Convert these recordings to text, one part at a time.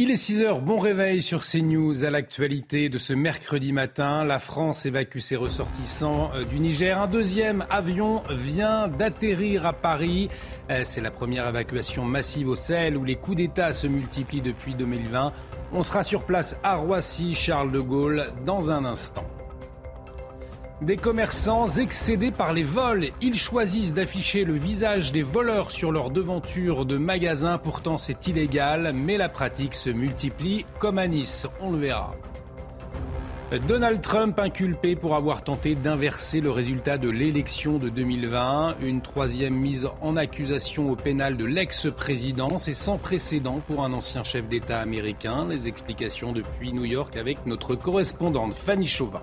Il est 6 heures, bon réveil sur CNews à l'actualité de ce mercredi matin. La France évacue ses ressortissants euh, du Niger. Un deuxième avion vient d'atterrir à Paris. Euh, c'est la première évacuation massive au Sahel où les coups d'État se multiplient depuis 2020. On sera sur place à Roissy, Charles de Gaulle, dans un instant. Des commerçants excédés par les vols, ils choisissent d'afficher le visage des voleurs sur leur devanture de magasins. Pourtant, c'est illégal, mais la pratique se multiplie comme à Nice. On le verra. Donald Trump inculpé pour avoir tenté d'inverser le résultat de l'élection de 2020. Une troisième mise en accusation au pénal de l'ex-président. C'est sans précédent pour un ancien chef d'État américain. Les explications depuis New York avec notre correspondante Fanny Chauvin.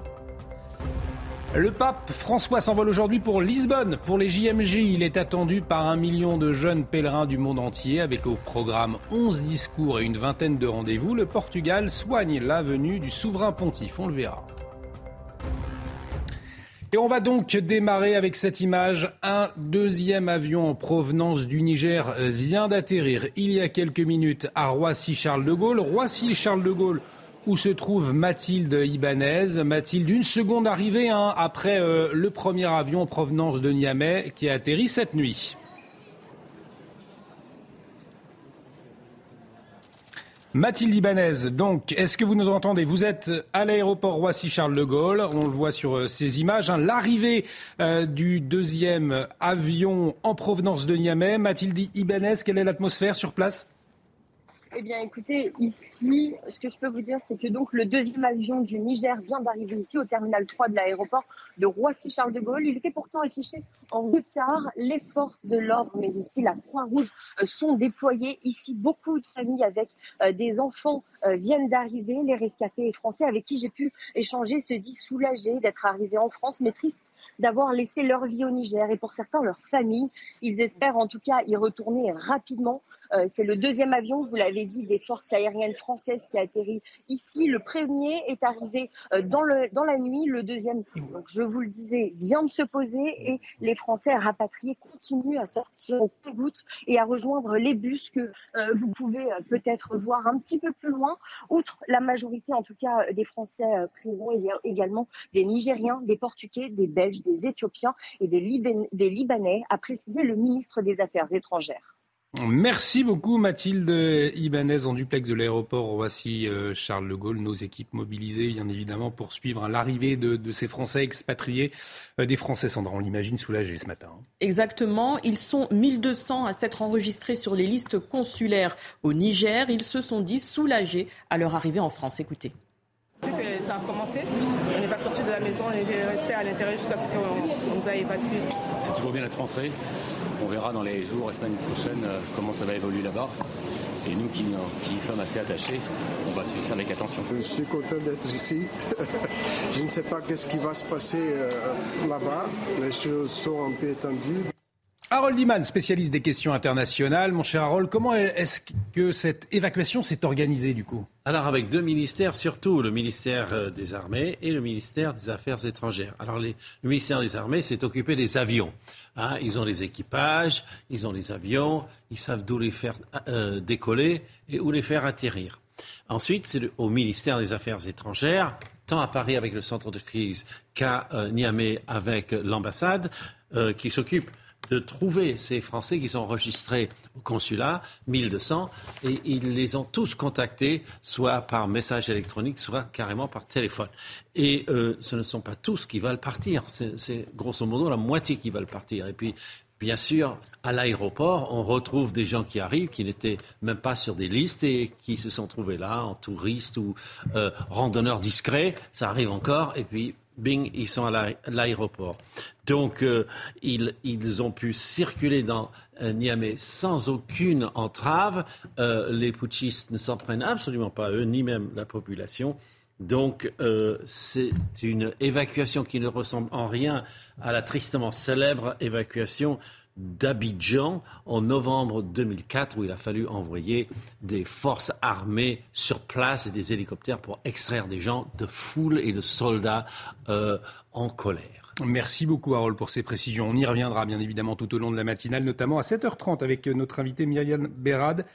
Le pape François s'envole aujourd'hui pour Lisbonne. Pour les JMJ, il est attendu par un million de jeunes pèlerins du monde entier avec au programme 11 discours et une vingtaine de rendez-vous. Le Portugal soigne la venue du souverain pontife, on le verra. Et on va donc démarrer avec cette image. Un deuxième avion en provenance du Niger vient d'atterrir il y a quelques minutes à Roissy-Charles de Gaulle. Roissy-Charles de Gaulle où se trouve Mathilde Ibanez. Mathilde, une seconde arrivée hein, après euh, le premier avion en provenance de Niamey qui a atterri cette nuit. Mathilde Ibanez, donc, est-ce que vous nous entendez? Vous êtes à l'aéroport Roissy-Charles de Gaulle, on le voit sur euh, ces images, hein. l'arrivée euh, du deuxième avion en provenance de Niamey. Mathilde Ibanez, quelle est l'atmosphère sur place? Eh bien, écoutez, ici, ce que je peux vous dire, c'est que donc le deuxième avion du Niger vient d'arriver ici au terminal 3 de l'aéroport de Roissy-Charles de Gaulle. Il était pourtant affiché en retard. Les forces de l'ordre, mais aussi la Croix-Rouge, euh, sont déployées ici. Beaucoup de familles avec euh, des enfants euh, viennent d'arriver. Les rescapés français avec qui j'ai pu échanger se disent soulagés d'être arrivés en France, mais tristes d'avoir laissé leur vie au Niger et pour certains leur famille. Ils espèrent en tout cas y retourner rapidement. Euh, c'est le deuxième avion, vous l'avez dit, des forces aériennes françaises qui a atterri ici. Le premier est arrivé euh, dans, la nuit. Le deuxième, donc je vous le disais, vient de se poser et les Français rapatriés continuent à sortir au compte et à rejoindre les bus que euh, vous pouvez peut-être voir un petit peu plus loin. Outre la majorité, en tout cas, des Français présents, il y a également des Nigériens, des Portugais, des Belges, des Éthiopiens et des Libanais, a précisé le ministre des Affaires étrangères. Merci beaucoup Mathilde Ibanez en duplex de l'aéroport Voici euh, Charles de Gaulle. Nos équipes mobilisées bien évidemment pour suivre l'arrivée de, ces Français expatriés. Euh, des Français, Sandra, on l'imagine, soulagés ce matin. Exactement. Ils sont 1200 à s'être enregistrés sur les listes consulaires au Niger. Ils se sont dit soulagés à leur arrivée en France. Écoutez. ça a commencé, on n'est pas sorti de la maison, on est resté à l'intérieur jusqu'à ce qu'on nous a évacués. C'est toujours bien d'être rentré. On verra dans les jours et semaines prochaines euh, comment ça va évoluer là-bas. Et nous qui, qui, sommes assez attachés, on va suivre ça avec attention. Je suis content d'être ici. Je ne sais pas qu'est-ce qui va se passer euh, là-bas. Les choses sont un peu étendues. Harold Iman, spécialiste des questions internationales. Mon cher Harold, comment est-ce que cette évacuation s'est organisée du coup? Alors avec deux ministères surtout, le ministère euh, des Armées et le ministère des Affaires étrangères. Alors le ministère des Armées s'est occupé des avions. Hein. ils ont les équipages, ils ont les avions, ils savent d'où les faire euh, décoller et où les faire atterrir. Ensuite, c'est au ministère des Affaires étrangères, tant à Paris avec le centre de crise qu'à euh, Niamey avec l'ambassade, qui s'occupe de trouver ces Français qui sont enregistrés au consulat, 1200, et ils les ont tous contactés, soit par message électronique, soit carrément par téléphone. Et euh, ce ne sont pas tous qui veulent partir, c'est grosso modo la moitié qui veulent partir. Et puis, bien sûr, à l'aéroport, on retrouve des gens qui arrivent, qui n'étaient même pas sur des listes et qui se sont trouvés là en touristes ou euh, randonneurs discrets. Ça arrive encore. Et puis, bing, ils sont à l'aéroport. Donc, euh, ils, ont pu circuler dans euh, Niamey sans aucune entrave. Euh, les putschistes ne s'en prennent absolument pas eux, ni même la population. Donc, c'est une évacuation qui ne ressemble en rien à la tristement célèbre évacuation d'Abidjan en novembre 2004 où il a fallu envoyer des forces armées sur place et des hélicoptères pour extraire des gens de foule et de soldats euh, en colère. Merci beaucoup Harold pour ces précisions. On y reviendra bien évidemment tout au long de la matinale, notamment à 7h30 avec notre invité Myriam Berad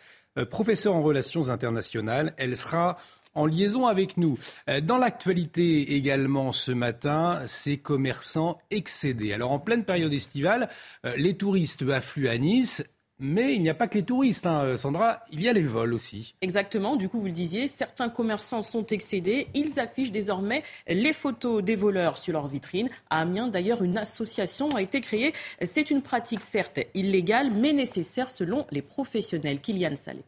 professeure en relations internationales. Elle sera en liaison avec nous. Dans l'actualité également ce matin, ces commerçants excédés. Alors en pleine période estivale, les touristes affluent à Nice. Mais il n'y a pas que les touristes, hein, Sandra, il y a les vols aussi. Exactement, du coup vous le disiez, certains commerçants sont excédés, ils affichent désormais les photos des voleurs sur leur vitrine. À Amiens, d'ailleurs, une association a été créée. C'est une pratique certes illégale, mais nécessaire selon les professionnels. Kylian Salé.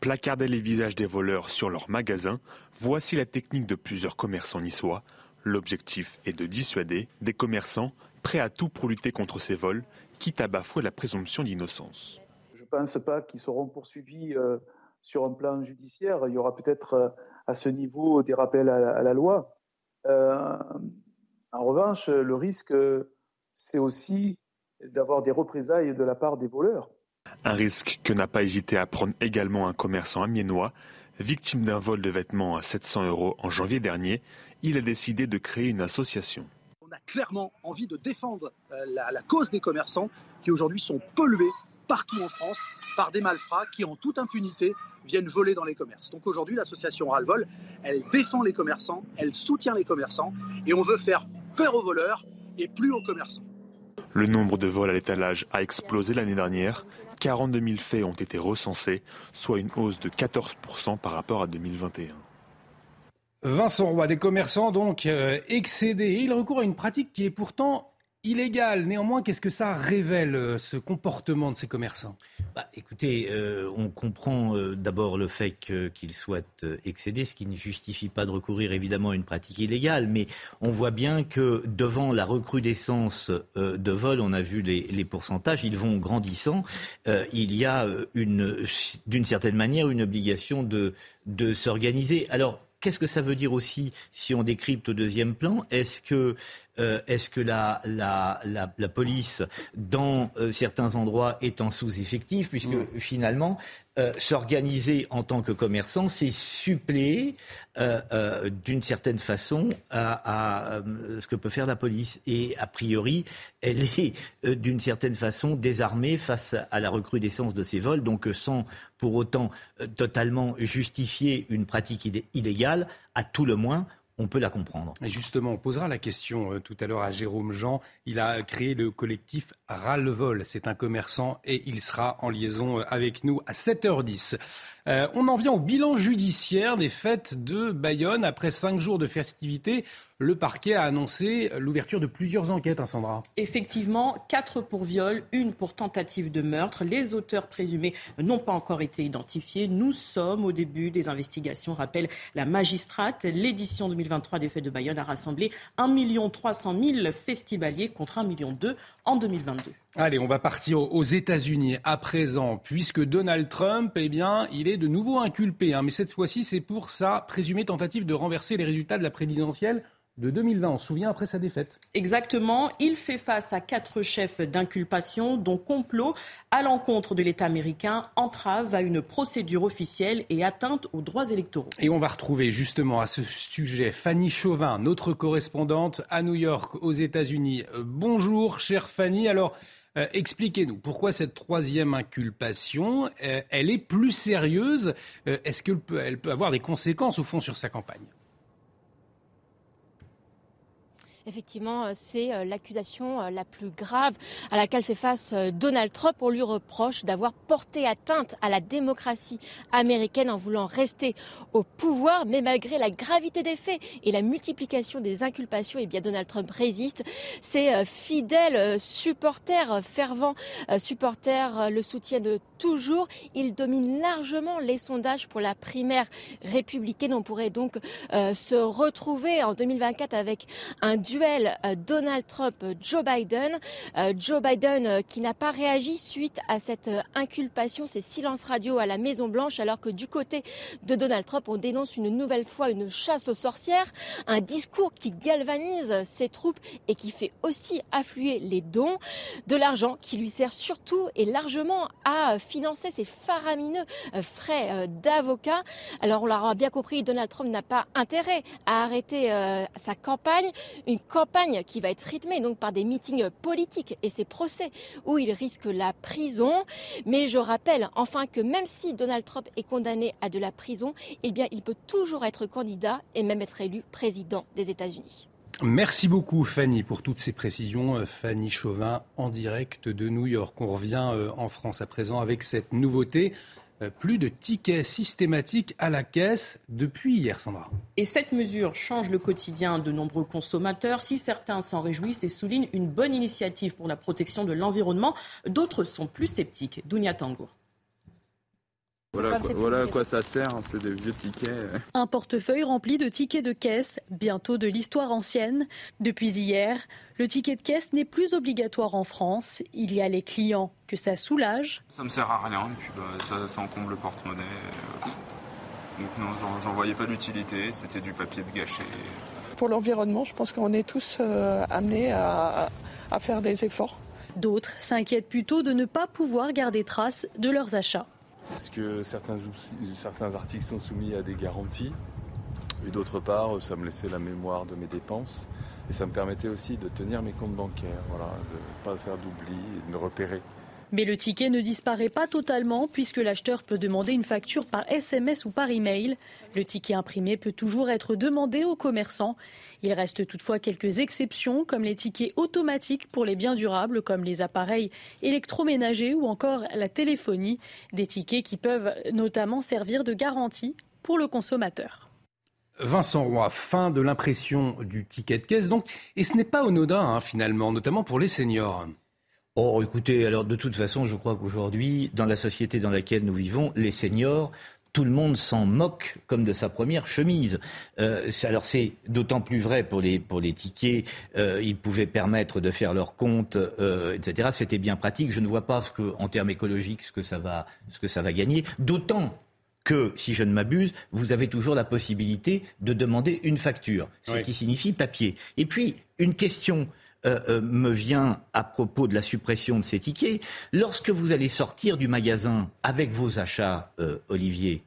Placarder les visages des voleurs sur leurs magasins, voici la technique de plusieurs commerçants niçois. L'objectif est de dissuader des commerçants prêts à tout pour lutter contre ces vols quitte à bafouer la présomption d'innocence. Je ne pense pas qu'ils seront poursuivis euh, sur un plan judiciaire. Il y aura peut-être euh, à ce niveau des rappels à la, loi. Euh, en revanche, le risque, c'est aussi d'avoir des représailles de la part des voleurs. Un risque que n'a pas hésité à prendre également un commerçant amiénois. Victime d'un vol de vêtements à 700 euros en janvier dernier, il a décidé de créer une association clairement envie de défendre euh, la, cause des commerçants qui aujourd'hui sont pollués partout en France par des malfrats qui, en toute impunité, viennent voler dans les commerces. Donc aujourd'hui, l'association Ralvol, elle défend les commerçants, elle soutient les commerçants et on veut faire peur aux voleurs et plus aux commerçants. Le nombre de vols à l'étalage a explosé l'année dernière. 42 000 faits ont été recensés, soit une hausse de 14% par rapport à 2021. Vincent Roy, des commerçants donc euh, excédés. Il recourt à une pratique qui est pourtant illégale. Néanmoins, qu'est-ce que ça révèle, euh, ce comportement de ces commerçants? Bah, Écoutez, euh, on comprend d'abord le fait qu'ils soient excédés, ce qui ne justifie pas de recourir évidemment à une pratique illégale, mais on voit bien que devant la recrudescence de vol, on a vu les, pourcentages, ils vont grandissant. il y a d'une certaine manière une obligation de, de s'organiser. Alors, Qu'est-ce que ça veut dire aussi si on décrypte au deuxième plan? Est-ce que euh, est-ce que la, la, la, police, dans euh, certains endroits, est en sous-effectif, puisque finalement, euh, s'organiser en tant que commerçant, c'est suppléer d'une certaine façon à, ce que peut faire la police. Et a priori, elle est d'une certaine façon désarmée face à la recrudescence de ces vols, donc sans pour autant totalement justifier une pratique illégale, à tout le moins, on peut la comprendre. Et justement, on posera la question euh, tout à l'heure à Jérôme Jean. Il a créé le collectif Ras-le-Vol. C'est un commerçant et il sera en liaison euh, avec nous à 7h10. Euh, on en vient au bilan judiciaire des fêtes de Bayonne. Après cinq jours de festivités, le parquet a annoncé l'ouverture de plusieurs enquêtes, hein, Sandra. Effectivement, quatre pour viol, une pour tentative de meurtre. Les auteurs présumés n'ont pas encore été identifiés. Nous sommes au début des investigations, rappelle la magistrate. L'édition 2023 des fêtes de Bayonne a rassemblé 1 300 000 festivaliers contre 1,2 million en 2022. Allez, on va partir aux États-Unis à présent, puisque Donald Trump, eh bien, il est de nouveau inculpé. Hein, mais cette fois-ci, c'est pour sa présumée tentative de renverser les résultats de la présidentielle de 2020. On se souvient après sa défaite. Exactement. Il fait face à quatre chefs d'inculpation, dont complot à l'encontre de l'État américain, entrave à une procédure officielle et atteinte aux droits électoraux. Et on va retrouver justement à ce sujet Fanny Chauvin, notre correspondante à New York, aux États-Unis. Euh, bonjour, chère Fanny. Alors, euh, expliquez-nous pourquoi cette troisième inculpation, euh, elle est plus sérieuse. Est-ce qu'elle elle peut avoir des conséquences au fond sur sa campagne? Effectivement, euh, c'est euh, l'accusation euh, la plus grave à laquelle fait face Donald Trump. On lui reproche d'avoir porté atteinte à la démocratie américaine en voulant rester au pouvoir. Mais malgré la gravité des faits et la multiplication des inculpations, eh bien Donald Trump résiste. Ses fidèles supporters, fervents supporters, le soutiennent toujours. Il domine largement les sondages pour la primaire républicaine. On pourrait donc se retrouver en 2024 avec un duo duel euh, Donald Trump-Joe Biden. Euh, Joe Biden euh, qui n'a pas réagi suite à cette inculpation, c'est silence radio à la Maison Blanche, alors que du côté de Donald Trump, on dénonce une nouvelle fois une chasse aux sorcières, un discours qui galvanise ses troupes et qui fait aussi affluer les dons, de l'argent qui lui sert surtout et largement à financer ses faramineux frais d'avocat. Alors on l'aura bien compris, Donald Trump n'a pas intérêt à arrêter sa campagne. Campagne qui va être rythmée donc par des meetings politiques et ces procès où il risque la prison. Mais je rappelle enfin que même si Donald Trump est condamné à de la prison, eh bien, il peut toujours être candidat et même être élu président des États-Unis. Merci beaucoup Fanny pour toutes ces précisions. Fanny Chauvin en direct de New York. On revient euh, en France à présent avec cette nouveauté. Euh, plus de tickets systématiques à la caisse depuis hier, Sandra. Et cette mesure change le quotidien de nombreux consommateurs. Si certains s'en réjouissent et soulignent une bonne initiative pour la protection de l'environnement, d'autres sont plus sceptiques. Dounia Tangour. Voilà, à quoi ça sert, hein, c'est des vieux tickets. Un portefeuille rempli de tickets de caisse, bientôt de l'histoire ancienne. Depuis hier, le ticket de caisse n'est plus obligatoire en France. Il y a les clients que ça soulage. Ça me sert à rien, et puis bah, ça, ça encombre le porte-monnaie. Donc non, j'en voyais pas d'utilité, c'était du papier de gâché. Pour l'environnement, je pense qu'on est tous euh, amenés à, à faire des efforts. D'autres s'inquiètent plutôt de ne pas pouvoir garder trace de leurs achats. Parce que certains, articles sont soumis à des garanties? Et d'autre part, ça me laissait la mémoire de mes dépenses. Et ça me permettait aussi de tenir mes comptes bancaires, voilà, de ne pas faire d'oubli et de me repérer. Mais le ticket ne disparaît pas totalement puisque l'acheteur peut demander une facture par SMS ou par email. Le ticket imprimé peut toujours être demandé aux commerçants. Il reste toutefois quelques exceptions comme les tickets automatiques pour les biens durables comme les appareils électroménagers ou encore la téléphonie, des tickets qui peuvent notamment servir de garantie pour le consommateur. Vincent Roy, fin de l'impression du ticket de caisse donc, et ce n'est pas anodin hein, finalement, notamment pour les seniors. Oh, écoutez, alors de toute façon, je crois qu'aujourd'hui, dans la société dans laquelle nous vivons, les seniors, tout le monde s'en moque comme de sa première chemise. Euh, alors c'est d'autant plus vrai pour les, pour les tickets. Euh, ils pouvaient permettre de faire leur compte, euh, etc. C'était bien pratique. Je ne vois pas ce que, en termes écologiques ce que ça va, ce que ça va gagner. D'autant que, si je ne m'abuse, vous avez toujours la possibilité de demander une facture, ce qui signifie papier. Et puis, une question euh, euh, me vient à propos de la suppression de ces tickets. Lorsque vous allez sortir du magasin avec vos achats, euh, Olivier,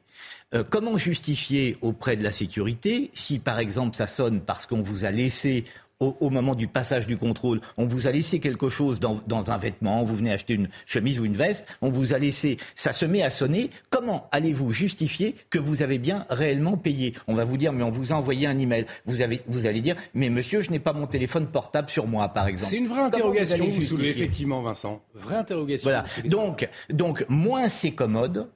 comment justifier auprès de la sécurité si, par exemple, ça sonne parce qu'on vous a laissé au, moment du passage du contrôle, on vous a laissé quelque chose dans, un vêtement, vous venez acheter une chemise ou une veste, on vous a laissé, ça se met à sonner. Comment allez-vous justifier que vous avez bien réellement payé? On va vous dire, mais on vous a envoyé un email. Vous, avez, vous allez dire, mais monsieur, je n'ai pas mon téléphone portable sur moi, par exemple. C'est une vraie interrogation vous, vous soulevez, effectivement, Vincent. Vraie interrogation. Voilà. Donc, donc, moins c'est commode,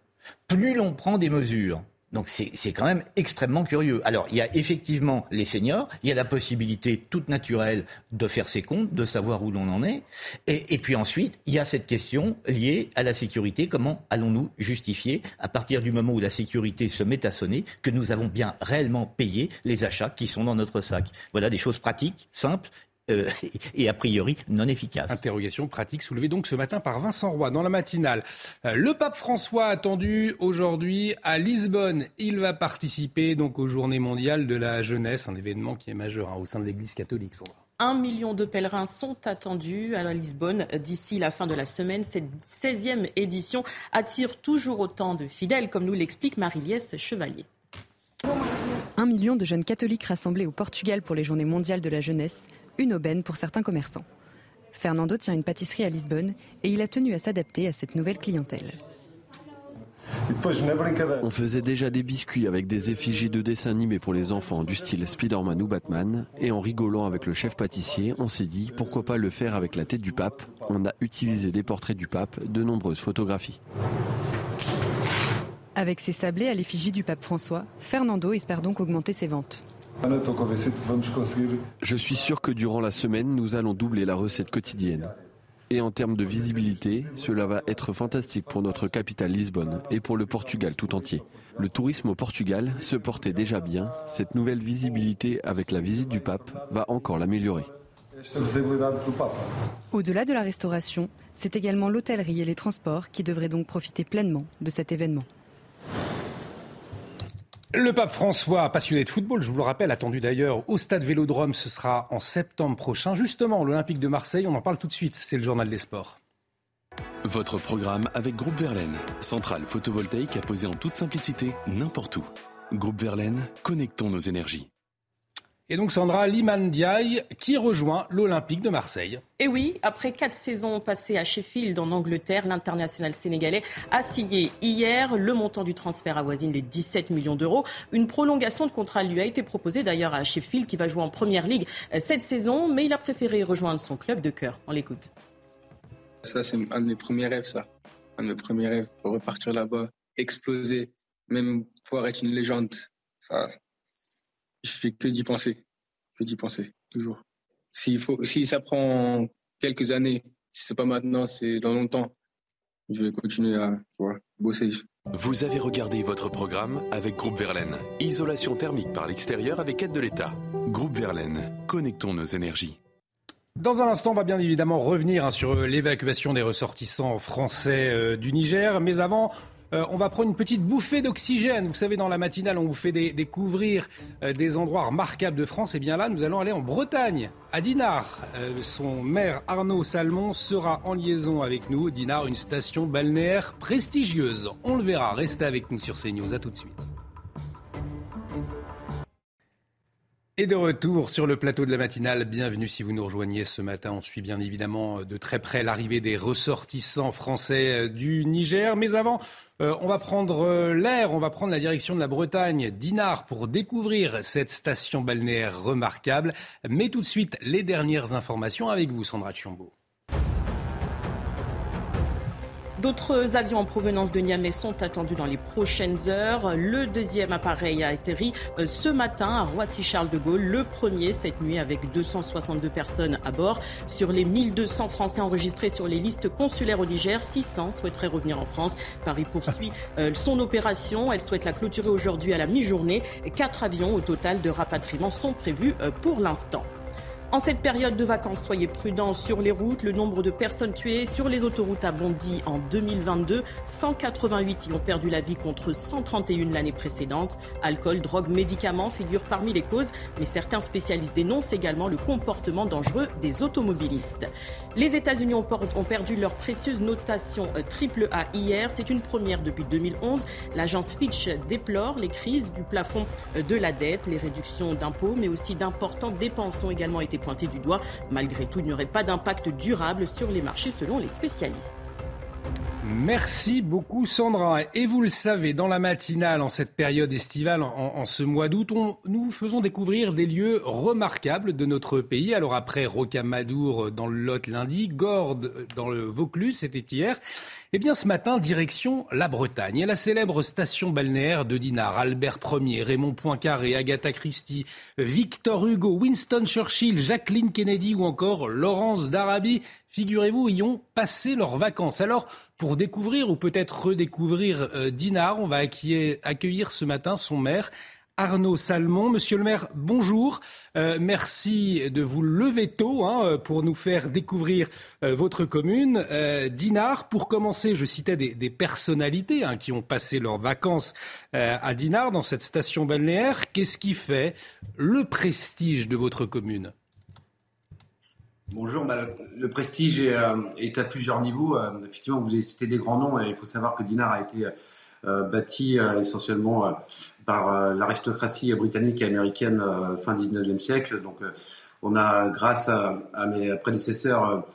plus l'on prend des mesures. Donc c'est quand même extrêmement curieux. Alors il y a effectivement les seniors, il y a la possibilité toute naturelle de faire ses comptes, de savoir où l'on en est. Et, puis ensuite, il y a cette question liée à la sécurité. Comment allons-nous justifier, à partir du moment où la sécurité se met à sonner, que nous avons bien réellement payé les achats qui sont dans notre sac? Voilà des choses pratiques, simples euh, et a priori non efficace. Interrogation pratique soulevée donc ce matin par Vincent Roy dans la matinale. Euh, le pape François attendu aujourd'hui à Lisbonne. Il va participer donc aux Journées mondiales de la jeunesse, un événement qui est majeur hein, au sein de l'Église catholique. Un million de pèlerins sont attendus à Lisbonne d'ici la fin de la semaine. Cette 16e édition attire toujours autant de fidèles, comme nous l'explique Marie-Liesse Chevalier. Un million de jeunes catholiques rassemblés au Portugal pour les Journées mondiales de la jeunesse une aubaine pour certains commerçants. Fernando tient une pâtisserie à Lisbonne et il a tenu à s'adapter à cette nouvelle clientèle. On faisait déjà des biscuits avec des effigies de dessins animés pour les enfants du style Spider-Man ou Batman. Et en rigolant avec le chef pâtissier, on s'est dit pourquoi pas le faire avec la tête du pape? On a utilisé des portraits du pape, de nombreuses photographies. Avec ses sablés à l'effigie du pape François, Fernando espère donc augmenter ses ventes. Je suis sûr que durant la semaine, nous allons doubler la recette quotidienne. Et en termes de visibilité, cela va être fantastique pour notre capitale Lisbonne et pour le Portugal tout entier. Le tourisme au Portugal se portait déjà bien. Cette nouvelle visibilité avec la visite du pape va encore l'améliorer. Au-delà de la restauration, c'est également l'hôtellerie et les transports qui devraient donc profiter pleinement de cet événement. Le pape François, passionné de football, je vous le rappelle, attendu d'ailleurs au stade Vélodrome, ce sera en septembre prochain. Justement, l'Olympique de Marseille, on en parle tout de suite, c'est le journal des sports. Votre programme avec Groupe Verlaine, centrale photovoltaïque à poser en toute simplicité n'importe où. Groupe Verlaine, connectons nos énergies. Et donc Sandra Liman Diaye qui rejoint l'Olympique de Marseille. Et oui, après quatre saisons passées à Sheffield en Angleterre, l'international sénégalais a signé hier. Le montant du transfert avoisine les 17 millions d'euros. Une prolongation de contrat lui a été proposée d'ailleurs à Sheffield qui va jouer en Première Ligue cette saison, mais il a préféré rejoindre son club de cœur. On l'écoute. Ça, c'est un de mes premiers rêves, ça. Un de mes premiers rêves, pour repartir là-bas, exploser, même pouvoir être une légende. Ça, je fais que d'y penser, que d'y penser, toujours. S'il faut, si ça prend quelques années, si c'est pas maintenant, c'est dans longtemps, je vais continuer à bosser. Vous avez regardé votre programme avec Groupe Verlaine. Isolation thermique par l'extérieur avec aide de l'État. Groupe Verlaine, connectons nos énergies. Dans un instant, on va bien évidemment revenir hein, sur l'évacuation des ressortissants français euh, du Niger. Mais avant, euh, on va prendre une petite bouffée d'oxygène. Vous savez, dans la matinale, on vous fait découvrir euh, des endroits remarquables de France. Et bien là, nous allons aller en Bretagne, à Dinard. Euh, son maire Arnaud Salmon sera en liaison avec nous. Dinard, une station balnéaire prestigieuse. On le verra. Restez avec nous sur CNews. À tout de suite. Et de retour sur le plateau de la matinale, bienvenue si vous nous rejoignez ce matin. On suit bien évidemment de très près l'arrivée des ressortissants français du Niger. Mais avant, euh, on va prendre euh, l'air, on va prendre la direction de la Bretagne, Dinard, pour découvrir cette station balnéaire remarquable. Mais tout de suite, les dernières informations avec vous, Sandra Chiombo. D'autres avions en provenance de Niamey sont attendus dans les prochaines heures. Le deuxième appareil a atterri euh, ce matin à Roissy-Charles de Gaulle, le premier cette nuit avec 262 personnes à bord. Sur les 1200 Français enregistrés sur les listes consulaires au Niger, 600 souhaiteraient revenir en France. Paris poursuit euh, son opération. Elle souhaite la clôturer aujourd'hui à la mi-journée. Quatre avions au total de rapatriement sont prévus euh, pour l'instant. En cette période de vacances, soyez prudents sur les routes. Le nombre de personnes tuées sur les autoroutes a bondi en 2022. 188 y ont perdu la vie contre 131 l'année précédente. Alcool, drogue, médicaments figurent parmi les causes, mais certains spécialistes dénoncent également le comportement dangereux des automobilistes. Les États-Unis ont, perdu leur précieuse notation AAA euh, hier. C'est une première depuis 2011. L'agence Fitch déplore les crises du plafond euh, de la dette, les réductions d'impôts, mais aussi d'importantes dépenses ont également été pointé du doigt. Malgré tout, il n'y aurait pas d'impact durable sur les marchés selon les spécialistes. Merci beaucoup Sandra. Et vous le savez, dans la matinale, en cette période estivale, en, ce mois d'août, nous faisons découvrir des lieux remarquables de notre pays. Alors après Rocamadour dans le Lot lundi, Gordes dans le Vaucluse, c'était hier. Eh bien, ce matin, direction la Bretagne et la célèbre station balnéaire de Dinard. Albert Ier, Raymond Poincaré, Agatha Christie, Victor Hugo, Winston Churchill, Jacqueline Kennedy ou encore Laurence d'Arabie, figurez-vous, y ont passé leurs vacances. Alors, pour découvrir ou peut-être redécouvrir euh, Dinard, on va accueillir ce matin son maire, Arnaud Salmon. Monsieur le maire, bonjour. Euh, merci de vous lever tôt hein, pour nous faire découvrir euh, votre commune. Euh, Dinard, pour commencer, je citais des, personnalités hein, qui ont passé leurs vacances à Dinard, dans cette station balnéaire. Qu'est-ce qui fait le prestige de votre commune? Bonjour, bah, le prestige est, à plusieurs niveaux. effectivement, vous avez cité des grands noms et il faut savoir que Dinard a été bâti essentiellement par euh, l'aristocratie britannique et américaine euh, fin 19e siècle. Donc, euh, on a, grâce à, mes prédécesseurs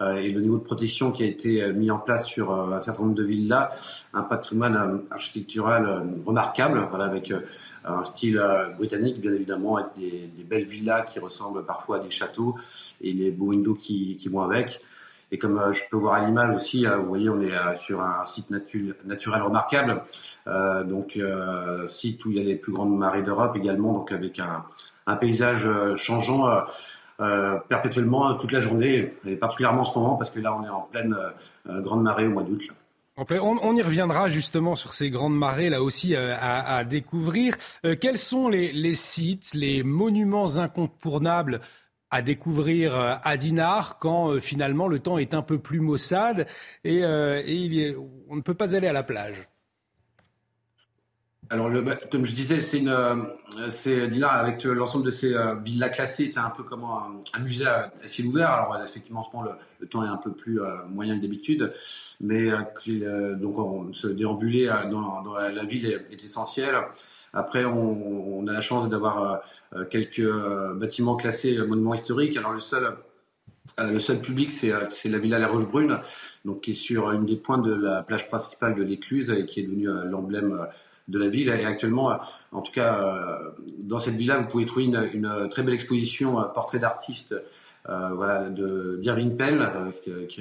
et le niveau de protection qui a été mis en place sur un certain nombre de villas, un patrimoine architectural remarquable, voilà, avec un style britannique, bien évidemment, avec des, belles villas qui ressemblent parfois à des châteaux et les beaux windows qui, vont avec. Et comme euh, je peux voir à l'image aussi, euh, vous voyez, on est euh, sur un site naturel remarquable. donc, site où il y a les plus grandes marées d'Europe également, donc avec un, paysage changeant perpétuellement toute la journée, et particulièrement en ce moment, parce que là, on est en pleine grande marée au mois d'août. On, y reviendra justement sur ces grandes marées là aussi à, découvrir. quels sont les, sites, les monuments incontournables à découvrir euh, à Dinard quand euh, finalement le temps est un peu plus maussade et, euh, on ne peut pas aller à la plage? Alors, bah, comme je disais, c'est une, euh, c'est avec l'ensemble de ces euh, villas classées, c'est un peu comme un, musée à, ciel ouvert. Alors, effectivement, en ce moment, le, temps est un peu plus euh, moyen que d'habitude, mais donc on, se déambuler dans, la, ville est, essentiel. Après, on, on, a la chance d'avoir quelques bâtiments classés monuments historiques. Alors, le seul le seul public, c'est la villa La Roche-Brune, donc qui est sur une des pointes de la plage principale de l'Écluse et qui est devenue l'emblème de la ville. Et actuellement, en tout cas, euh, dans cette villa, vous pouvez trouver une, très belle exposition euh, portrait d'artistes euh, voilà, de d'Irving Pell, que,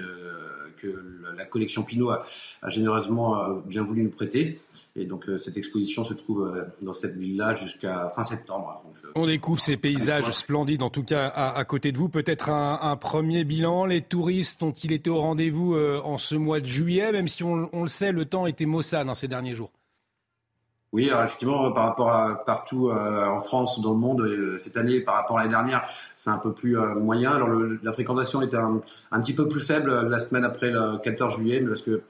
la collection Pinot a, généreusement bien voulu nous prêter. Et donc cette exposition se trouve dans cette ville-là jusqu'à fin septembre. On découvre ces paysages splendides, en tout cas à, côté de vous. Peut-être un, premier bilan. Les touristes ont-ils été au rendez-vous en ce mois de juillet, même si on, on le sait, le temps était maussade dans ces derniers jours oui, alors effectivement, par rapport à partout euh, en France dans le monde, euh, cette année, par rapport à l'année dernière, c'est un peu plus euh, moyen. Alors la fréquentation était un, un, petit peu plus faible la semaine après le 14 juillet, parce que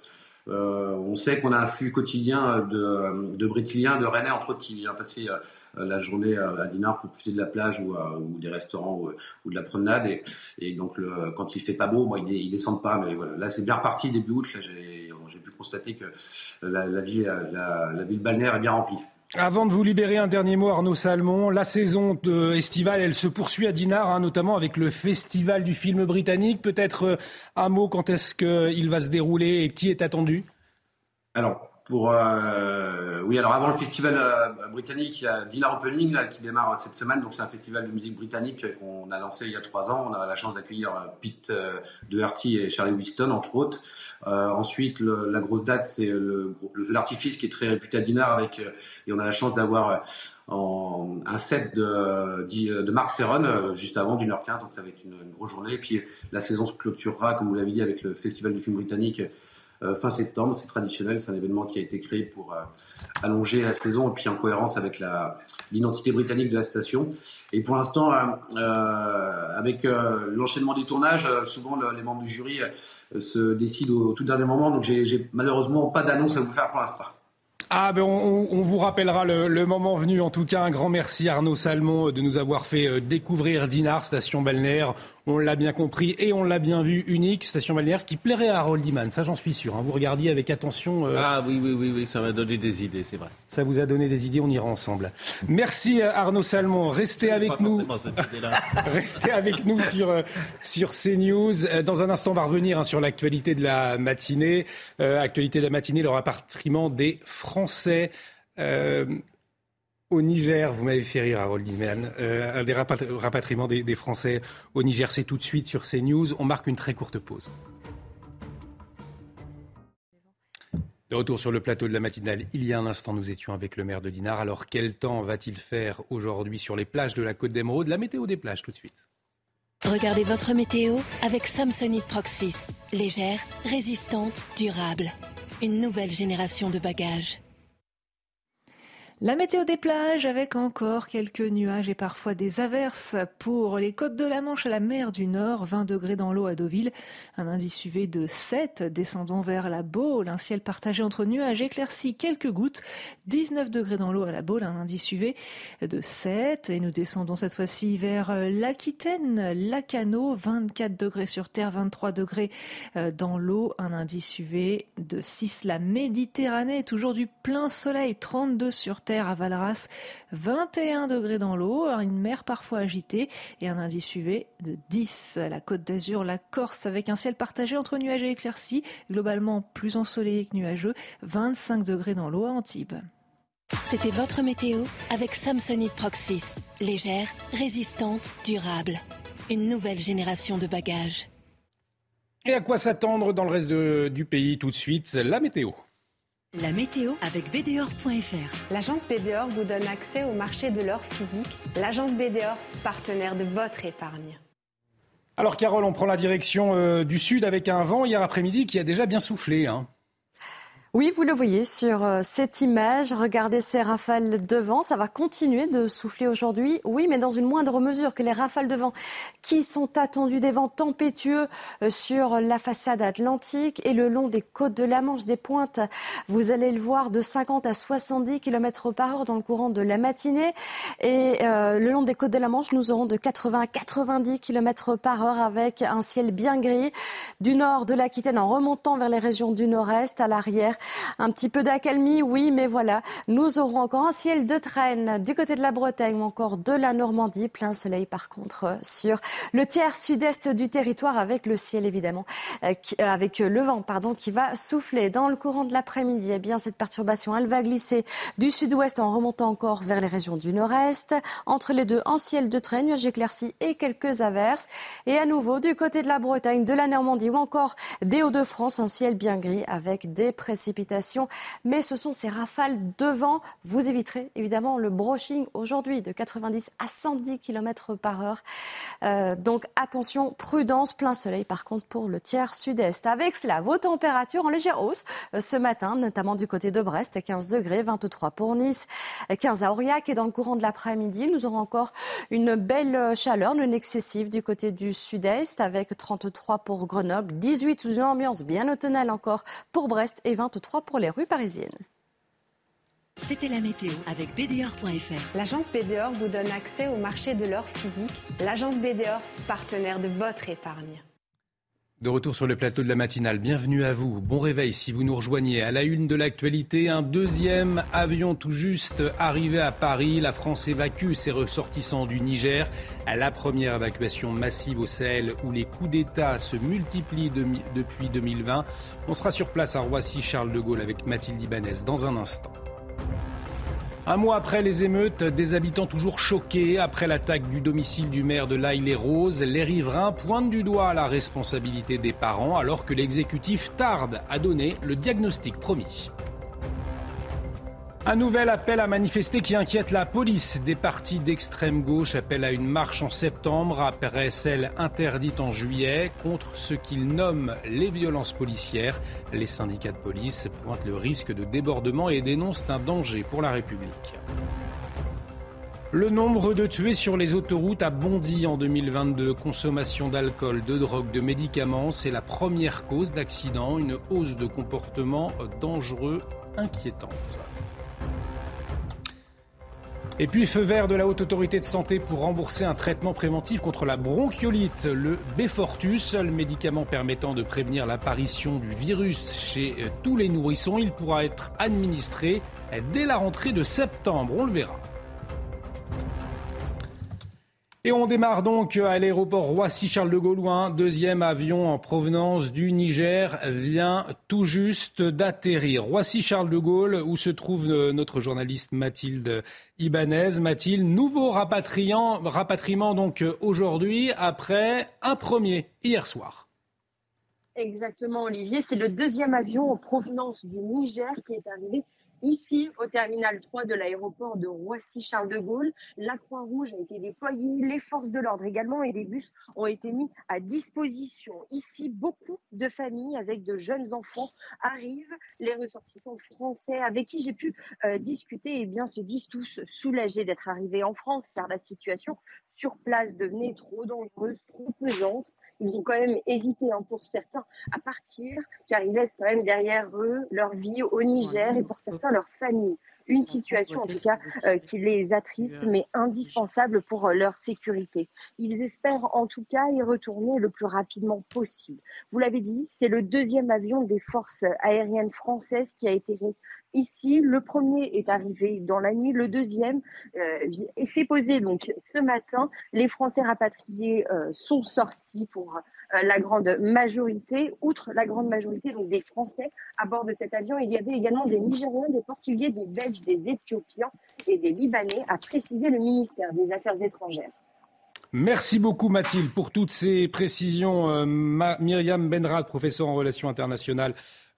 on sait qu'on a un flux quotidien de, de de Rennais, entre autres, qui vient passer la journée à Dinard pour profiter de la plage ou, des restaurants ou, de la promenade. Et, donc, le, quand il fait pas beau, moi, ils, descendent pas. Mais voilà, là, c'est bien reparti début août. Là, j'ai constater que la, la, ville, la, la ville balnéaire est bien remplie. Avant de vous libérer, un dernier mot, Arnaud Salmon. La saison estivale, elle se poursuit à Dinard, hein, notamment avec le Festival du film britannique. Peut-être euh, un mot, quand est-ce qu'il va se dérouler et qui est attendu? Alors, pour, euh, oui, alors avant le festival euh, britannique, il y a Dinner Opening là, qui démarre cette semaine. Donc c'est un festival de musique britannique qu'on a lancé il y a trois ans. On a la chance d'accueillir euh, Pete euh, Doherty et Charlie Winston entre autres. Euh, ensuite, la grosse date, c'est le, le feu d'artifice qui est très réputé à Dinner avec et on a la chance d'avoir un set de, de Marc Serron juste avant d'une heure quinze. Donc ça va être une, grosse journée. Et puis la saison se clôturera, comme vous l'avez dit, avec le festival du film britannique euh, fin septembre. C'est traditionnel, c'est un événement qui a été créé pour euh, allonger la saison et puis en cohérence avec l'identité britannique de la station. Et pour l'instant, euh, avec l'enchaînement des tournages, souvent les membres du jury se décident au, tout dernier moment. Donc j'ai malheureusement pas d'annonce à vous faire pour l'instant. Ah ben on, vous rappellera le, le, moment venu. En tout cas, un grand merci Arnaud Salmon de nous avoir fait découvrir Dinard, station balnéaire on l'a bien compris et on l'a bien vu, unique, station balnéaire qui plairait à Harold Iman, ça j'en suis sûr. Hein. Vous regardiez avec attention. Euh, ah oui, oui, oui, oui, ça m'a donné des idées, c'est vrai. Ça vous a donné des idées, on ira ensemble. Merci euh, Arnaud Salmon, restez avec nous. restez avec nous sur, euh, sur CNews. Dans un instant, on va revenir hein, sur l'actualité de la matinée. actualité de la matinée, le rapatriement des Français. Au Niger, vous m'avez fait rire, Harold Iman. Euh, un des rapatriements des, Français au Niger, c'est tout de suite sur CNews. On marque une très courte pause. De retour sur le plateau de la matinale, il y a un instant, nous étions avec le maire de Dinard. Alors, quel temps va-t-il faire aujourd'hui sur les plages de la Côte d'Emeraude? La météo des plages, tout de suite. Regardez votre météo avec Samsonite Proxys. Légère, résistante, durable. Une nouvelle génération de bagages. La météo des plages avec encore quelques nuages et parfois des averses. Pour les côtes de la Manche à la mer du Nord, 20 degrés dans l'eau à Deauville, un indice UV de 7, descendons vers la Baule, un ciel partagé entre nuages éclaircis, quelques gouttes, 19 degrés dans l'eau à la Baule, un indice UV de 7 et nous descendons cette fois-ci vers l'Aquitaine, Lacano, 24 degrés sur terre, 23 degrés euh, dans l'eau, un indice UV de 6, la Méditerranée, toujours du plein soleil, 32 sur terre terre à Valras, 21 degrés dans l'eau, une mer parfois agitée et un indice UV de 10. La côte d'Azur, la Corse avec un ciel partagé entre nuages et éclaircies, globalement plus ensoleillé que nuageux, 25 degrés dans l'eau à Antibes. C'était votre météo avec Samsonite Proxys. Légère, résistante, durable. Une nouvelle génération de bagages. Et à quoi s'attendre dans le reste du pays tout de suite? La météo. La météo avec BDOR.fr. L'agence BDOR vous donne accès au marché de l'or physique. L'agence BDOR, partenaire de votre épargne. Alors Carole, on prend la direction euh, du sud avec un vent hier après-midi qui a déjà bien soufflé. Hein. Oui, vous le voyez sur euh, cette image. Regardez ces rafales de vent. Ça va continuer de souffler aujourd'hui. Oui, mais dans une moindre mesure que les rafales de vent qui sont attendues des vents tempétueux euh, sur la façade atlantique et le long des côtes de la Manche, des pointes. Vous allez le voir de 50 à 70 km par heure dans le courant de la matinée. Et euh, le long des côtes de la Manche, nous aurons de 80 à 90 km par heure avec un ciel bien gris du nord de l'Aquitaine en remontant vers les régions du nord-est à l'arrière un petit peu d'accalmie, oui, mais voilà, nous aurons encore un ciel de traîne du côté de la Bretagne ou encore de la Normandie. Plein soleil par contre sur le tiers sud-est du territoire avec le ciel évidemment, euh, euh, avec le vent pardon, qui va souffler dans le courant de l'après-midi. Eh bien, cette perturbation, elle va glisser du sud-ouest en remontant encore vers les régions du nord-est. Entre les deux, un ciel de traîne, nuages éclaircis et quelques averses. Et à nouveau, du côté de la Bretagne, de la Normandie ou encore des Hauts-de-France, un ciel bien gris avec des mais ce sont ces rafales de vent. Vous éviterez évidemment le brushing aujourd'hui de 90 à 110 km par heure. Euh, donc attention, prudence, plein soleil par contre pour le tiers sud-est. Avec cela, vos températures en légère hausse euh, ce matin, notamment du côté de Brest, 15 degrés, 23 pour Nice, 15 à Aurillac et dans le courant de l'après-midi, nous aurons encore une belle chaleur non excessive du côté du sud-est avec 33 pour Grenoble, 18 sous une ambiance bien automnale encore pour Brest et 23 pour les rues parisiennes. C'était la météo avec BDOR.fr. L'agence BDOR vous donne accès au marché de l'or physique. L'agence BDOR, partenaire de votre épargne. De retour sur le plateau de la matinale, bienvenue à vous. Bon réveil si vous nous rejoignez. À la une de l'actualité, un deuxième avion tout juste arrivé à Paris. La France évacue ses ressortissants du Niger. À la première évacuation massive au Sahel où les coups d'État se multiplient depuis 2020. On sera sur place à Roissy-Charles de Gaulle avec Mathilde Ibanez dans un instant. Un mois après les émeutes, des habitants toujours choqués après l'attaque du domicile du maire de l'Aille-les-Roses, les riverains pointent du doigt la responsabilité des parents alors que l'exécutif tarde à donner le diagnostic promis. Un nouvel appel à manifester qui inquiète la police. Des partis d'extrême gauche appellent à une marche en septembre après celle interdite en juillet contre ce qu'ils nomment les violences policières. Les syndicats de police pointent le risque de débordement et dénoncent un danger pour la République. Le nombre de tués sur les autoroutes a bondi en 2022. Consommation d'alcool, de drogue, de médicaments, c'est la première cause d'accident, une hausse de comportement dangereux inquiétante. Et puis, feu vert de la Haute Autorité de Santé pour rembourser un traitement préventif contre la bronchiolite, le Befortus, seul médicament permettant de prévenir l'apparition du virus chez euh, tous les nourrissons. Il pourra être administré dès la rentrée de septembre, on le verra. Et on démarre donc à l'aéroport Roissy-Charles de Gaulle, un deuxième avion en provenance du Niger vient tout juste d'atterrir. Roissy-Charles de Gaulle, où se trouve euh, notre journaliste Mathilde Ibanez. Mathilde, nouveau rapatriement donc euh, aujourd'hui après un premier hier soir. Exactement, Olivier. C'est le deuxième avion en provenance du Niger qui est arrivé Ici, au terminal 3 de l'aéroport de Roissy-Charles de Gaulle, la Croix-Rouge a été déployée, les forces de l'ordre également et des bus ont été mis à disposition. Ici, beaucoup de familles avec de jeunes enfants arrivent. Les ressortissants français avec qui j'ai pu euh, discuter eh bien, se disent tous soulagés d'être arrivés en France car la situation sur place devenait trop dangereuse, trop pesante ils ont quand même hésité hein, pour certains à partir, car ils laissent quand même derrière eux leur vie au Niger et pour certains leur famille. Une situation en tout cas euh, qui les attriste, mais indispensable pour euh, leur sécurité. Ils espèrent en tout cas y retourner le plus rapidement possible. Vous l'avez dit, c'est le deuxième avion des forces aériennes françaises qui a été ici. Le premier est arrivé dans la nuit, le deuxième euh, s'est posé donc ce matin. Les Français rapatriés euh, sont sortis pour euh, la grande majorité. Outre la grande majorité donc des Français à bord de cet avion, il y avait également des Nigériens, des Portugais, des Belges, des Éthiopiens et des Libanais, a précisé le ministère des Affaires étrangères. Merci beaucoup Mathilde pour toutes ces précisions. Myriam Benrad, professeur en relations internationales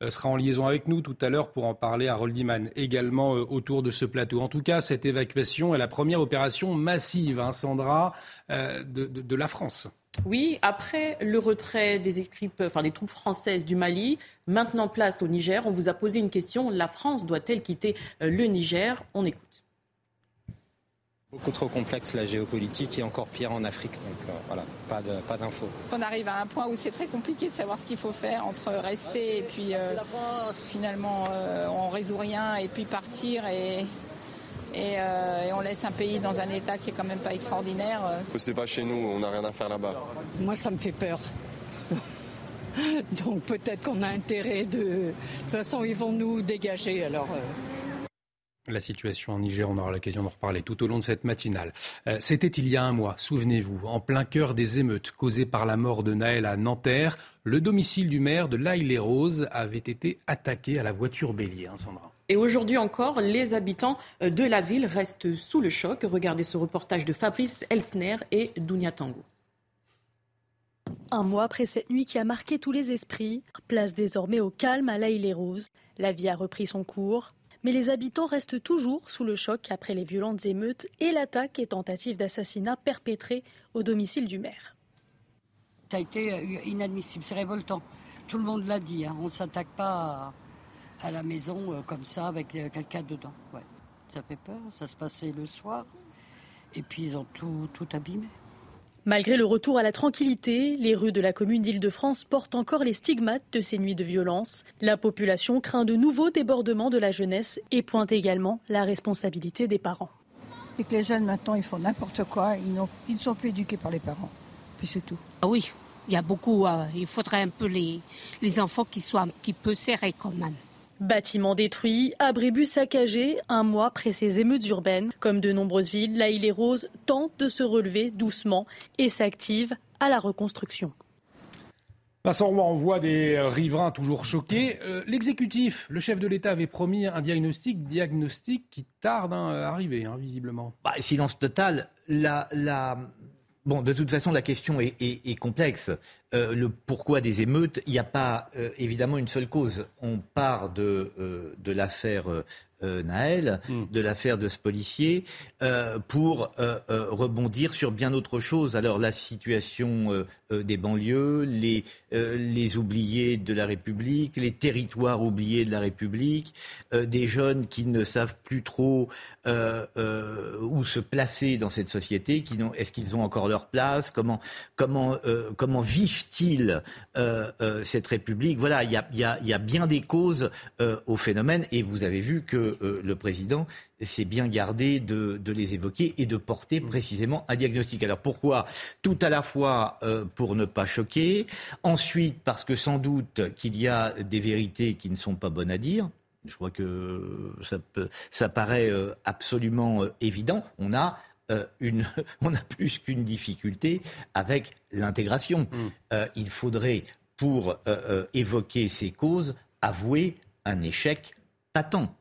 sera en liaison avec nous tout à l'heure pour en parler à Roldiman également autour de ce plateau. En tout cas, cette évacuation est la première opération massive, hein, Sandra, de la France. Oui, après le retrait des, enfin, des troupes françaises du Mali, maintenant place au Niger, on vous a posé une question. La France doit-elle quitter euh, le Niger? On écoute. Beaucoup trop complexe la géopolitique et encore pire en Afrique. Donc euh, voilà, pas d'infos. on arrive à un point où c'est très compliqué de savoir ce qu'il faut faire entre rester et puis euh, finalement on résout rien et puis partir et euh, et, on laisse un pays dans un état qui est quand même pas extraordinaire. C'est pas chez nous, on n'a rien à faire là-bas. Moi, ça me fait peur. Donc peut-être qu'on a intérêt de... De toute façon, ils vont nous dégager. Alors. Euh. La situation en Niger, on aura l'occasion d'en reparler tout au long de cette matinale. Euh, c'était il y a un mois, souvenez-vous, en plein cœur des émeutes causées par la mort de Naël à Nanterre, le domicile du maire de l'Aïle-les-Roses avait été attaqué à la voiture bélier, hein, Sandra. Et aujourd'hui encore, les habitants de la ville restent sous le choc. Regardez ce reportage de Fabrice Elsner et Dounia Tango. Un mois après cette nuit qui a marqué tous les esprits, place désormais au calme à l'Aïle les Roses. La vie a repris son cours, mais les habitants restent toujours sous le choc après les violentes émeutes et l'attaque et tentative d'assassinat perpétrée au domicile du maire. Ça a été euh, inadmissible, c'est révoltant. Tout le monde l'a dit, hein. on ne s'attaque pas à la maison euh, comme ça avec euh, quelqu'un dedans. Ça fait peur, ça se passait le soir. Et puis ils ont tout, tout abîmé. Malgré le retour à la tranquillité, les rues de la commune d'Île-de-France portent encore les stigmates de ces nuits de violence. La population craint de nouveaux débordements de la jeunesse et pointe également la responsabilité des parents. Et que les jeunes maintenant ils font n'importe quoi, ils, ils, ne sont plus éduqués par les parents. Puis c'est tout. Ah oui, il y a beaucoup. Euh, il faudrait un peu les, les enfants qui soient un petit peu serrés quand même. Bâtiments détruits, abribus saccagés, un mois après ces émeutes urbaines. Comme de nombreuses villes, la île et Rose tente de se relever doucement et s'active à la reconstruction. Vincent Roy, on voit des riverains toujours choqués. Euh, l'exécutif, le chef de l'État avait promis un diagnostic, diagnostic qui tarde hein, à arriver, hein, visiblement. Bah, silence total. La, la, Bon, de toute façon, la question est, complexe. Euh, le pourquoi des émeutes, il n'y a pas euh, évidemment une seule cause. On part de, euh, de l'affaire euh, Naël, hmm. de l'affaire de ce policier, euh, pour euh, rebondir sur bien autre chose. Alors la situation des banlieues, les, les oubliés de la République, les territoires oubliés de la République, des jeunes qui ne savent plus trop où se placer dans cette société, qui est-ce qu'ils ont encore leur place, comment, comment, comment vivent-ils cette République? Voilà, il y a, y, a, y a, bien des causes au phénomène, et vous avez vu que euh, le président s'est bien gardé de, les évoquer et de porter précisément un diagnostic. Alors pourquoi Tout à la fois euh, pour ne pas choquer, ensuite parce que sans doute qu'il y a des vérités qui ne sont pas bonnes à dire. Je crois que ça, paraît euh, absolument évident. On a une, on a plus qu'une difficulté avec l'intégration. Mm. il faudrait, pour évoquer ces causes, avouer un échec patent